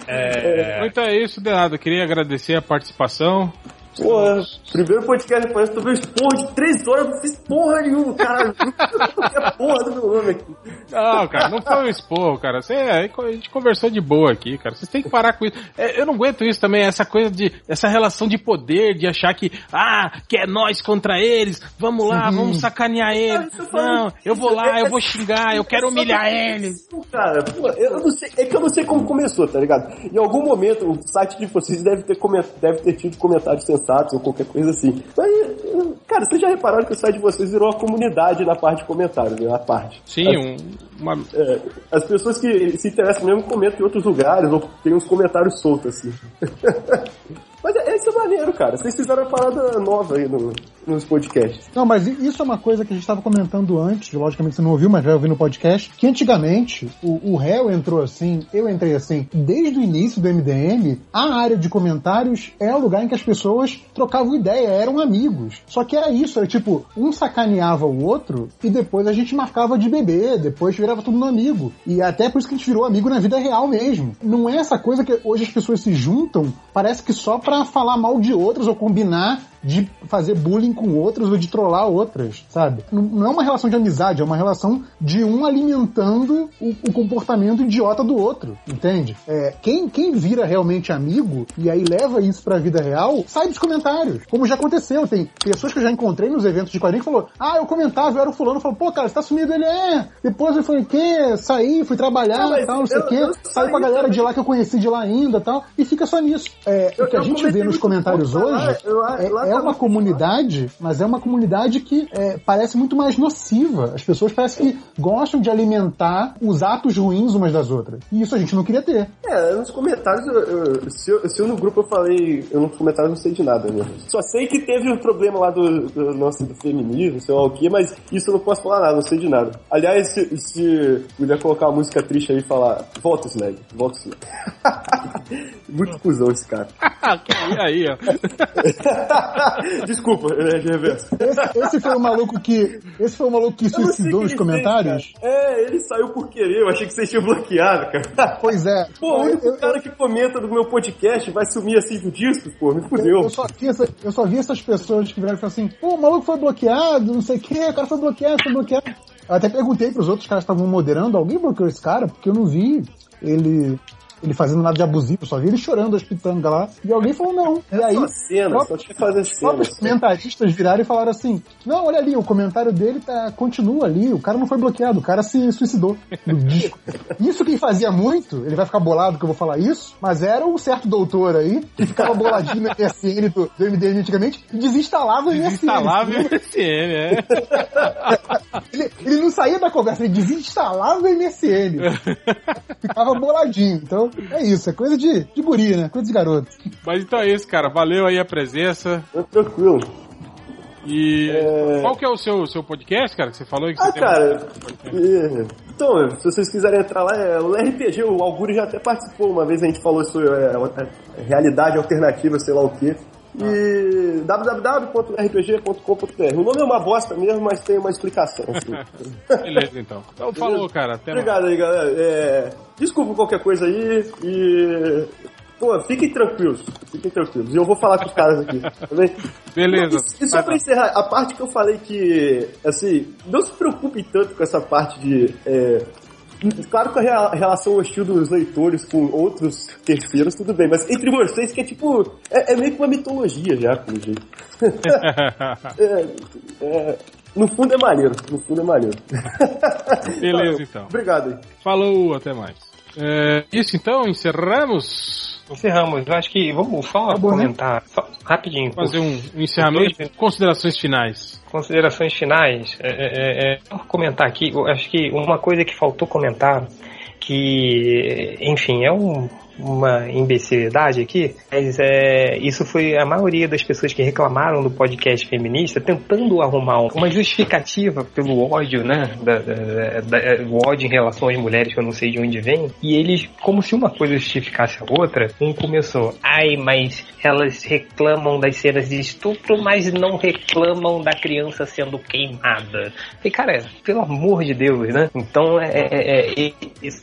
É... Então é isso, Denado. Queria agradecer a participação. Porra, primeiro podcast parece que tu fez porra de três horas, não fiz porra nenhuma, cara. Não porra do meu nome aqui. Não, cara, não foi um esporro, cara. Você, a gente conversou de boa aqui, cara. Vocês têm que parar com isso. É, eu não aguento isso também, essa coisa de. essa relação de poder, de achar que, ah, que é nós contra eles, vamos lá, uhum. vamos sacanear eles. Não, eu vou lá, eu vou xingar, eu quero humilhar eles. Cara, pô, eu não sei, é que eu não sei como começou, tá ligado? Em algum momento o site de vocês deve ter, coment, deve ter tido comentários sensatos ou qualquer coisa assim. Mas, Cara, vocês já repararam que o site de vocês virou uma comunidade na parte de comentários, né? A parte. Sim, as, um, uma... é, as pessoas que se interessam mesmo comentam em outros lugares, ou tem uns comentários soltos, assim. Mas esse é maneiro, cara. Vocês fizeram uma parada nova aí no, nos podcasts. Não, mas isso é uma coisa que a gente estava comentando antes, logicamente você não ouviu, mas vai ouvir no podcast, que antigamente o, o réu entrou assim, eu entrei assim, desde o início do MDM, a área de comentários é o lugar em que as pessoas trocavam ideia, eram amigos. Só que era isso, era tipo, um sacaneava o outro e depois a gente marcava de beber, depois virava tudo no amigo. E até por isso que a gente virou amigo na vida real mesmo. Não é essa coisa que hoje as pessoas se juntam, parece que só pra falar mal de outros ou combinar de fazer bullying com outros ou de trollar outras, sabe? Não, não é uma relação de amizade, é uma relação de um alimentando o, o comportamento idiota do outro, entende? É, quem, quem vira realmente amigo e aí leva isso pra vida real, sai dos comentários. Como já aconteceu, tem pessoas que eu já encontrei nos eventos de quadrinhos que falou, ah, eu comentava, eu era o fulano, falou, pô, cara, você tá sumido? Ele é. Depois eu falei, que? Saí, fui trabalhar e tal, não sei o quê. Saí com a galera de lá que eu conheci de lá ainda tal, e fica só nisso. É, o que a gente vê nos comentários hoje é, é uma comunidade, mas é uma comunidade que é, parece muito mais nociva. As pessoas parecem que gostam de alimentar os atos ruins umas das outras. E isso a gente não queria ter. É, nos comentários, eu, eu, se, eu, se eu no grupo eu falei, eu nos comentários não sei de nada mesmo. Só sei que teve um problema lá do, do nosso do feminismo, sei lá o que, mas isso eu não posso falar nada, não sei de nada. Aliás, se, se puder colocar uma música triste aí e falar, volta Slag, volta Slag. muito cuzão esse cara. e aí, ó. Desculpa, é de reverso. Esse, esse, foi o maluco que. Esse foi o maluco que suicidou nos comentários? Fez, é, ele saiu por querer, eu achei que vocês tinham bloqueado, cara. Pois é. Pô, o único eu, cara eu, que comenta no meu podcast vai sumir assim do disco, pô, me fudeu. Eu, eu, só vi essa, eu só vi essas pessoas que vieram e falaram assim, pô, o maluco foi bloqueado, não sei o quê, o cara foi bloqueado, foi bloqueado. Eu até perguntei pros outros caras que estavam moderando, alguém bloqueou esse cara? Porque eu não vi ele ele fazendo nada de abusivo, só vi ele chorando as pitangas lá. E alguém falou não. E aí, só cena, próprios, só fazer cena. Os comentaristas viraram e falaram assim: Não, olha ali, o comentário dele tá, continua ali, o cara não foi bloqueado, o cara se suicidou no disco. isso quem fazia muito, ele vai ficar bolado que eu vou falar isso, mas era um certo doutor aí, que ficava boladinho no MSN do, do MDM antigamente e desinstalava o MSN. Desinstalava o MSN, é. ele, ele não saía da conversa, ele desinstalava o MSN. ficava boladinho. Então, é isso, é coisa de, de guri, né? Coisa de garoto. Mas então é isso, cara. Valeu aí a presença. É tranquilo. E é... qual que é o seu, seu podcast, cara, que você falou? Que ah, você cara, um... então, se vocês quiserem entrar lá, é, o RPG, o Augurio já até participou uma vez, a gente falou sobre é, é, realidade alternativa, sei lá o quê. E www.rpg.com.br. O nome é uma bosta mesmo, mas tem uma explicação. Beleza, então. Então falou, cara. Até Obrigado mais. aí, galera. É, desculpa qualquer coisa aí e. Pô, fiquem tranquilos, fiquem tranquilos. E eu vou falar com os caras aqui, tá bem? Beleza. E, e só pra encerrar, a parte que eu falei que, assim, não se preocupem tanto com essa parte de é, Claro que a relação hostil dos leitores com outros terceiros, tudo bem, mas entre vocês que é tipo. É, é meio que uma mitologia já, pelo jeito. é, é, no fundo é maneiro, no fundo é maneiro. Beleza, então. Obrigado aí. Falou, até mais. É, isso então, encerramos. Encerramos. Eu acho que vamos só tá comentar, né? só, rapidinho. Fazer um, um encerramento. Dois... Considerações finais. Considerações finais. É, é, é, é comentar aqui. Eu acho que uma coisa que faltou comentar que, enfim, é um, uma imbecilidade aqui, mas é, isso foi a maioria das pessoas que reclamaram do podcast feminista tentando arrumar uma justificativa pelo ódio, né? Da, da, da, o ódio em relação às mulheres, que eu não sei de onde vem, e eles, como se uma coisa justificasse a outra, um começou, ai, mas elas reclamam das cenas de estupro, mas não reclamam da criança sendo queimada. E cara, pelo amor de Deus, né? Então é, é, é,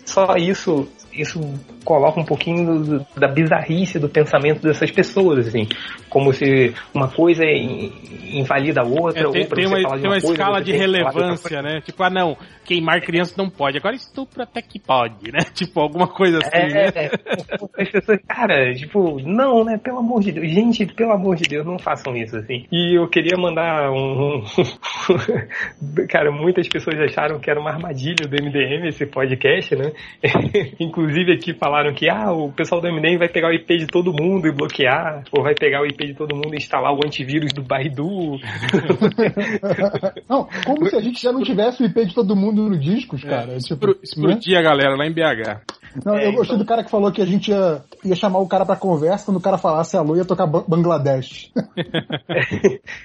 só isso isso coloca um pouquinho do, da bizarrice do pensamento dessas pessoas, assim. Como se uma coisa invalida a outra. É, tem, tem uma, tem uma, coisa, escala de relevância, né? Tipo, ah não, queimar criança não pode, agora estupro até que pode, né? Tipo, alguma coisa assim, é, né? É, as pessoas, cara, tipo, não, né? Pelo amor de Deus. Gente, pelo amor de Deus, não façam isso, assim. E eu queria mandar um... cara, muitas pessoas acharam que era uma armadilha do MDM esse podcast, né? Inclusive Inclusive aqui falaram que ah, o pessoal do MDM vai pegar o IP de todo mundo e bloquear, ou vai pegar o IP de todo mundo e instalar o antivírus do Baidu. Não, como se a gente já não tivesse o IP de todo mundo no discos, cara. É, tipo, Explodir a galera lá em BH. Não, É, eu gostei então- do cara que falou que a gente ia, ia chamar o cara pra conversa, quando o cara falasse alô, ia tocar Ba- Bangladesh.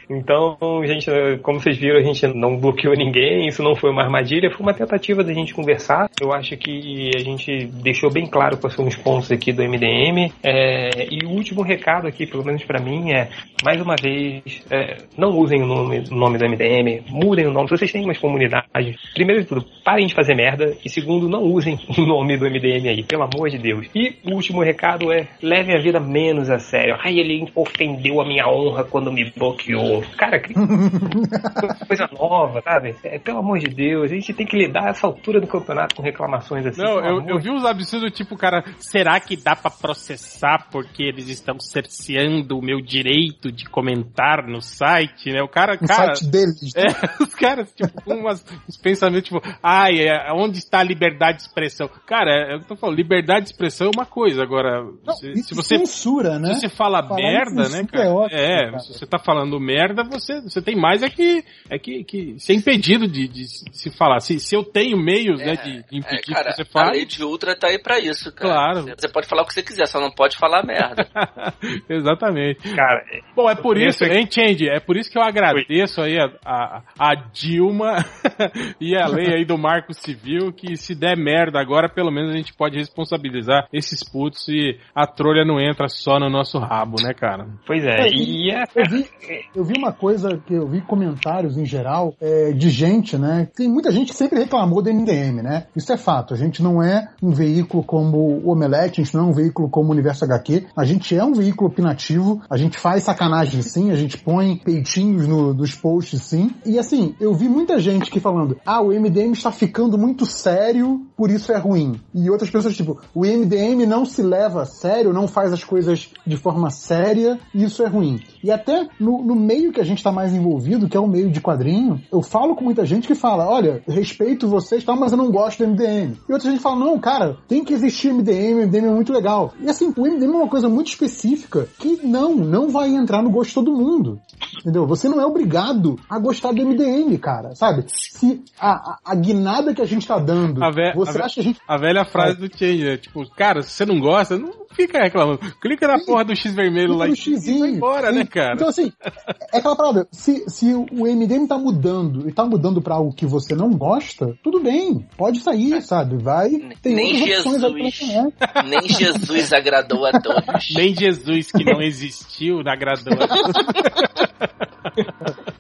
Então, gente, como vocês viram, a gente não bloqueou ninguém, isso não foi uma armadilha, foi uma tentativa da gente conversar. Eu acho que a gente deixou bem claro quais são os pontos aqui do MDM. É, e o último recado aqui, pelo menos pra mim, é, mais uma vez, é, não usem o nome, o nome do MDM, mudem o nome. Se vocês têm umas comunidades, primeiro de tudo, parem de fazer merda. E segundo, não usem o nome do MDM aí, pelo amor de Deus. E o último recado é, levem a vida menos a sério. Ai, ele ofendeu a minha honra quando me bloqueou. Cara, que coisa nova, sabe? É, pelo amor de Deus, a gente tem que lidar essa altura do campeonato com reclamações assim. Não, eu, eu vi uns absurdos, tipo, cara, será que dá pra processar porque eles estão cerceando o meu direito de comentar no site, né? O cara, No cara... site deles. É, os caras, tipo, com umas, uns pensamentos, tipo, ai, é, onde está a liberdade de expressão? Cara, é, eu tô falando, liberdade de expressão é uma coisa, agora, se, Isso se você... censura, né? Se você fala Falar merda, né, cara? é ótimo, É, cara. se você tá falando merda, você, você tem mais é que, é que, que ser impedido de, de se falar. Se, se eu tenho meios, né, de, de impedir É, cara, que você a fale, lei de Ultra tá aí pra isso, cara. Claro. Você, pode falar o que você quiser, só não pode falar merda. Exatamente. Cara, Bom, é por isso, hein, Change? É por isso que eu agradeço aí a, a, a Dilma e a lei aí do Marco Civil, que se der merda agora, pelo menos a gente pode responsabilizar esses putos e a trolha não entra só no nosso rabo, né, cara? Pois é, e é, Eu vi, eu vi uma coisa que eu vi comentários em geral é, de gente, né? Tem muita gente que sempre reclamou do MDM, né? Isso é fato. A gente não é um veículo como o Omelete, a gente não é um veículo como o Universo HQ. A gente é um veículo opinativo, a gente faz sacanagem sim, a gente põe peitinhos no, nos posts sim. E assim, eu vi muita gente que falando, ah, o MDM está ficando muito sério, por isso é ruim. E outras pessoas, tipo, o MDM não se leva a sério, não faz as coisas de forma séria, isso é ruim. E até no, no meio que a gente está mais envolvido, que é o meio de quadrinho, eu falo com muita gente que fala, olha, respeito vocês, tal, mas eu não gosto do MDM. E outra gente fala, não, cara, tem que existir MDM, MDM é muito legal. E assim, o MDM é uma coisa muito específica que não, não vai entrar no gosto de todo mundo. Entendeu? Você não é obrigado a gostar do MDM, cara, sabe? Se a, a, a guinada que a gente tá dando, A, você acha que a gente a velha frase do Change, né? Tipo, cara, se você não gosta, não fica reclamando. Clica na porra do X vermelho lá no e xizinho. e vai embora, né, cara? Então, assim, é aquela parada. Se, se o MDM tá mudando e tá mudando pra algo que você não gosta, tudo bem. Pode sair, sabe? Vai. Tem Nem Jesus. internet. Nem Jesus agradou a todos. Nem Jesus, que não existiu, agradou a todos.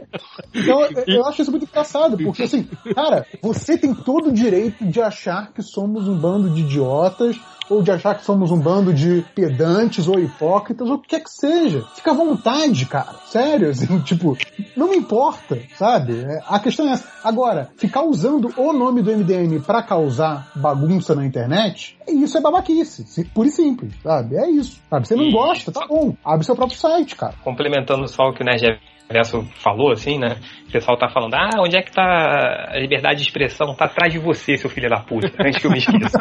Então, eu, eu acho isso muito engraçado, porque assim, cara, você tem todo o direito de achar que somos um bando de idiotas, ou de achar que somos um bando de pedantes ou hipócritas, ou o que quer que seja. Fica à vontade, cara. Sério, assim, tipo, não me importa, sabe? É, a questão é essa. Agora, ficar usando o nome do MDM pra causar bagunça na internet, isso é babaquice. Pura e simples, sabe? É isso. Sabe? Você não gosta, tá bom. Abre seu próprio site, cara. complementando só o que o Nerd Reverso falou, assim, né? O pessoal tá falando, ah, onde é que tá a liberdade de expressão? Tá atrás de você, seu filho da puta, antes que eu me esqueça.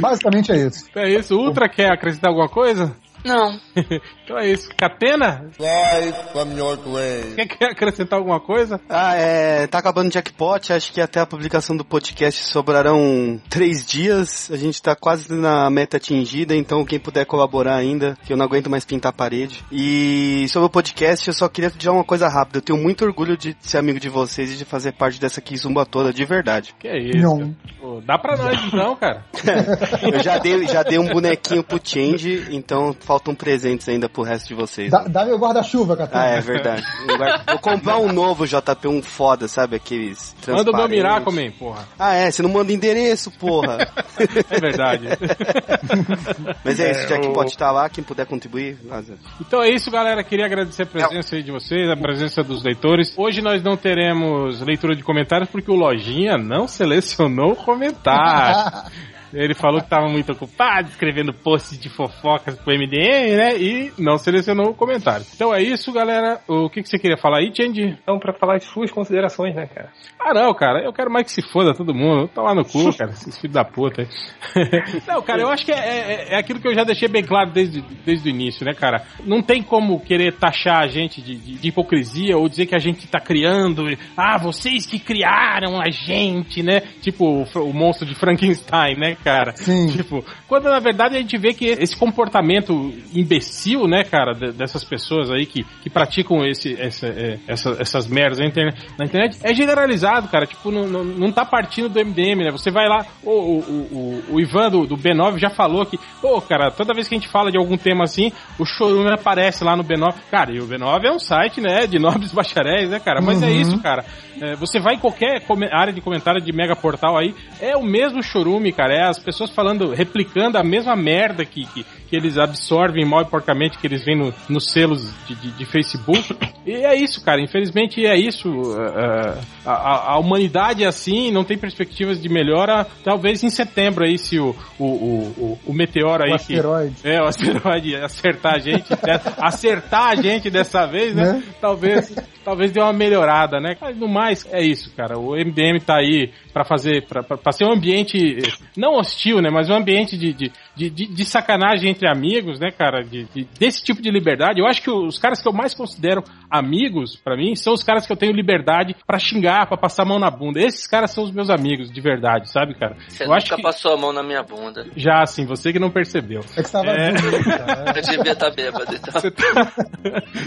Basicamente é isso. É isso. Ultra quer acrescentar alguma coisa? Não. então é isso. Catena? Quer, quer acrescentar alguma coisa? Ah, é. Tá acabando o jackpot. Acho que até a publicação do podcast sobrarão três dias. A gente tá quase na meta atingida, então quem puder colaborar ainda, que eu não aguento mais pintar a parede. E sobre o podcast, eu só queria dizer uma coisa rápida. Eu tenho muito orgulho de ser amigo de vocês e de fazer parte dessa Kizumba toda, de verdade. Que é isso? Pô, dá pra nós então, cara. Eu já dei, já dei um bonequinho pro Change, então faltam presentes ainda pro resto de vocês. Dá, dá meu guarda-chuva, Catena. Ah, é verdade. Vou comprar um novo JP, um foda, sabe? Aqueles Manda o meu. Miracoman, porra. Ah, é, você não manda endereço, porra. É verdade. Mas é isso, É, já que o- pode estar lá, quem puder contribuir, vaza. Então é isso, galera. Queria agradecer a presença aí de vocês, a presença dos leitores. Hoje nós não teremos leitura de comentários porque o Lojinha não selecionou comentário. Ele falou que tava muito ocupado escrevendo posts de fofocas pro MDM, né? E não selecionou o comentário. Então é isso, galera. O que, que você queria falar aí, Change? Então, pra falar de suas considerações, né, cara? Ah, não, cara. Eu quero mais que se foda todo mundo. Tá lá no cu, cara. Esses filhos da puta não, cara, eu acho que é, é, é aquilo que eu já deixei bem claro desde, desde o início, né, cara? Não tem como querer taxar a gente de, de, de hipocrisia ou dizer que a gente tá criando. Ah, vocês que criaram a gente, né? Tipo o, o monstro de Frankenstein, né, cara? Sim. Tipo, quando na verdade a gente vê que esse comportamento imbecil, né, cara, de- dessas pessoas aí que, que praticam esse, essa, é, essa- essas merdas na internet, na internet é generalizado, cara. Tipo, não, não, não tá partindo do MDM, né? Você vai lá, o, o, o, o Ivan do, do B9 já falou que, pô, cara, toda vez que a gente fala de algum tema assim, o Chorume aparece lá no B9. Cara, e o B9 é um site, né, de nobres bacharéis, né, cara? Mas é Uhum. isso, cara. É, você vai em qualquer área de comentário de mega portal aí, é o mesmo chorume, cara. É as pessoas falando, replicando a mesma merda que, que, que eles absorvem mal e porcamente que eles veem no- nos selos de, de, de Facebook. E é isso, cara. Infelizmente é isso. Uh, a, a- humanidade é assim, não tem perspectivas de melhora. Talvez em setembro aí, se o, o, o, o, meteoro aí. O que- asteroide. é, o asteroide acertar a gente, né? acertar a gente dessa vez, né? Né? Talvez, talvez dê uma melhorada, né? Mas no mais, é isso, cara. O MDM tá aí pra fazer, pra ser um ambiente, eh, não hostil, né? Mas um ambiente de, de, de- de sacanagem entre amigos, né, cara? De, de- desse tipo de liberdade. Eu acho que os caras que eu mais considero amigos, pra mim, são os caras que eu tenho liberdade pra xingar, pra passar a mão na bunda. Esses caras são os meus amigos, de verdade, sabe, cara? Você eu nunca acho que passou a mão na minha bunda. já, assim, você que não percebeu. É que você tava É. cara. Eu devia estar bêbado, então. Você tá-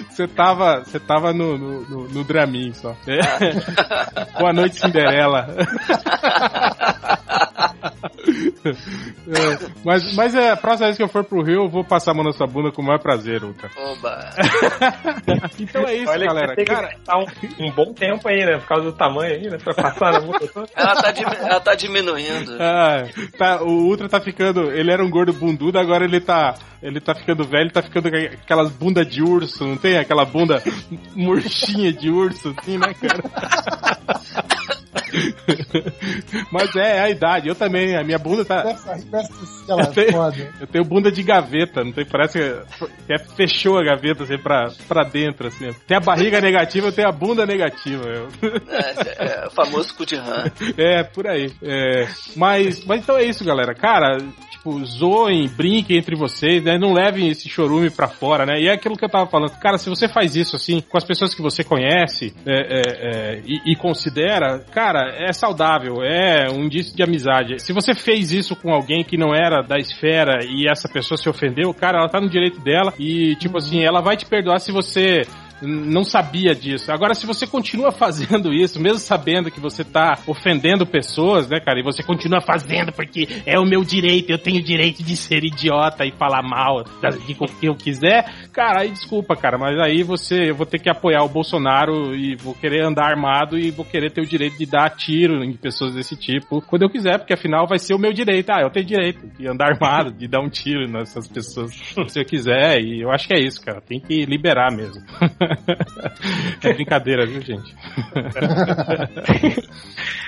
Você tava, você tava no, no, no, no Dramin só. É. Boa noite, Cinderela. É, mas, mas é, a próxima vez que eu for pro Rio, eu vou passar a mão na sua bunda com o maior prazer, Ultra. Oba. Então é isso, Olha galera. vai ter que Cara, gastar um, um bom tempo aí, né? Por causa do tamanho aí, né? Pra passar na toda. Ela tá, ela tá diminuindo. ah, tá, o Ultra tá ficando. Ele era um gordo bundudo, agora ele tá. Ele tá ficando velho, tá ficando com aquelas bundas de urso, não tem aquela bunda murchinha de urso, assim, né, cara? Mas é, é a idade. Eu também, a minha bunda tá. Essa, essa, aquela Eu tenho, foda. eu tenho bunda de gaveta, não tem? Parece que é, fechou a gaveta assim pra, pra dentro, assim. Tem a barriga negativa, eu tenho a bunda negativa. eu. É, é, o famoso cu de rã. É, por aí. É, mas, mas então é isso, galera. Cara, tipo, zoem, brinquem entre vocês, né? Não levem esse chorume pra fora, né? E é aquilo que eu tava falando. Cara, se você faz isso assim, com as pessoas que você conhece é, é, é, e, e considera, cara, é saudável, é um indício de amizade. Se você fez isso com alguém que não era da esfera e essa pessoa se ofendeu, cara, ela tá no direito dela e, tipo assim, ela vai te perdoar se você não sabia disso. Agora, se você continua fazendo isso, mesmo sabendo que você tá ofendendo pessoas, né, cara, e você continua fazendo porque é o meu direito, eu tenho o direito de ser idiota e falar mal de com quem eu quiser, cara, aí desculpa, cara, mas aí você, eu vou ter que apoiar o Bolsonaro e vou querer andar armado e vou querer ter o direito de dar tiro em pessoas desse tipo quando eu quiser, porque afinal vai ser o meu direito. Ah, eu tenho direito de andar armado, de dar um tiro nessas pessoas se eu quiser, e eu acho que é isso, cara, tem que liberar mesmo. é brincadeira, viu, gente?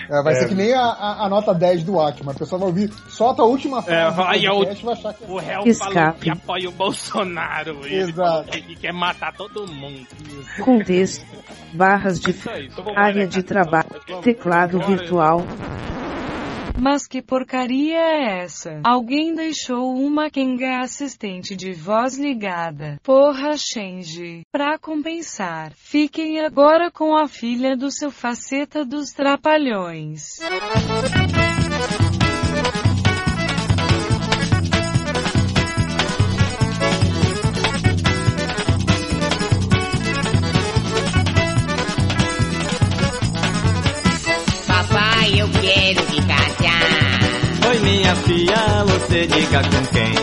É, vai É. ser que nem a, a- a nota 10 do Acma. A pessoa vai ouvir só a última frase É, aí é o- vai achar que O réu Escape. falou que apoia o Bolsonaro. Ele Exato. ele quer matar todo mundo. Contexto. Barras de área de trabalho. Teclado Agora- virtual. Mas que porcaria é essa? Alguém deixou uma Kenga assistente de voz ligada. Porra, Shenji. Pra compensar, fiquem agora com a filha do seu faceta dos trapalhões. Eu quero me casar. Oi, minha filha, você diga com quem?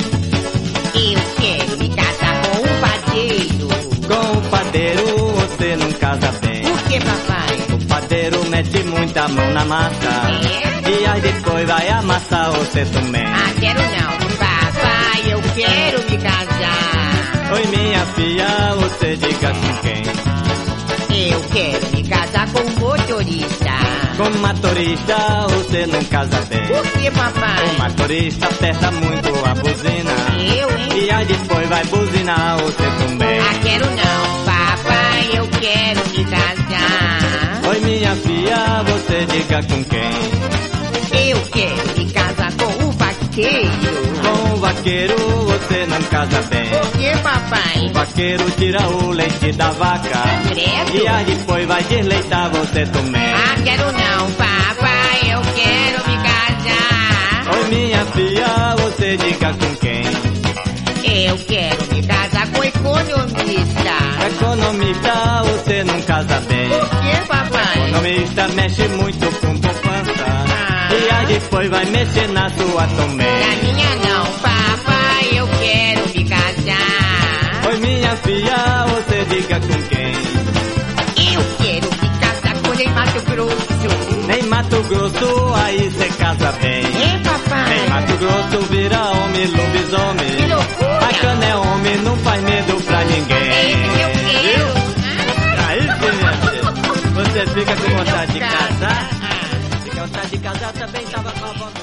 Eu quero me casar com um padeiro. Com o padeiro você não casa bem. Por que, papai? O padeiro mete muita mão na massa. E aí depois vai amassar você também. Ah, quero não. Papai, eu quero me casar. Oi, minha filha, você diga com quem? Eu quero me casar com um motorista. Com motorista você não casa bem. Por que, papai? O motorista aperta muito a buzina. Eu, hein? E aí depois vai buzinar você também. Ah, quero não, papai, eu quero me casar. Oi minha filha, você diga com quem? Eu quero me casar com o vaqueiro. Com o vaqueiro você não casa bem. Por que, papai? O vaqueiro tira o leite da vaca. Credo. E aí depois vai desleitar você também. Ah, quero não, papai, eu quero me casar. Oi minha filha, você diga com quem? Eu quero me casar com economista. Economista, você não casa bem. Por que, papai? Economista mexe muito com depois vai mexer na sua também. Na minha não, papai, eu quero me casar. Oi minha filha, você diga com quem? Eu quero me casar com Ney Mato Grosso. Em Mato Grosso, aí cê casa bem. É, papai? Em Mato Grosso vira homem, lobisomem. Que loucura! Bacana é homem, não faz também tava com vontade de casar.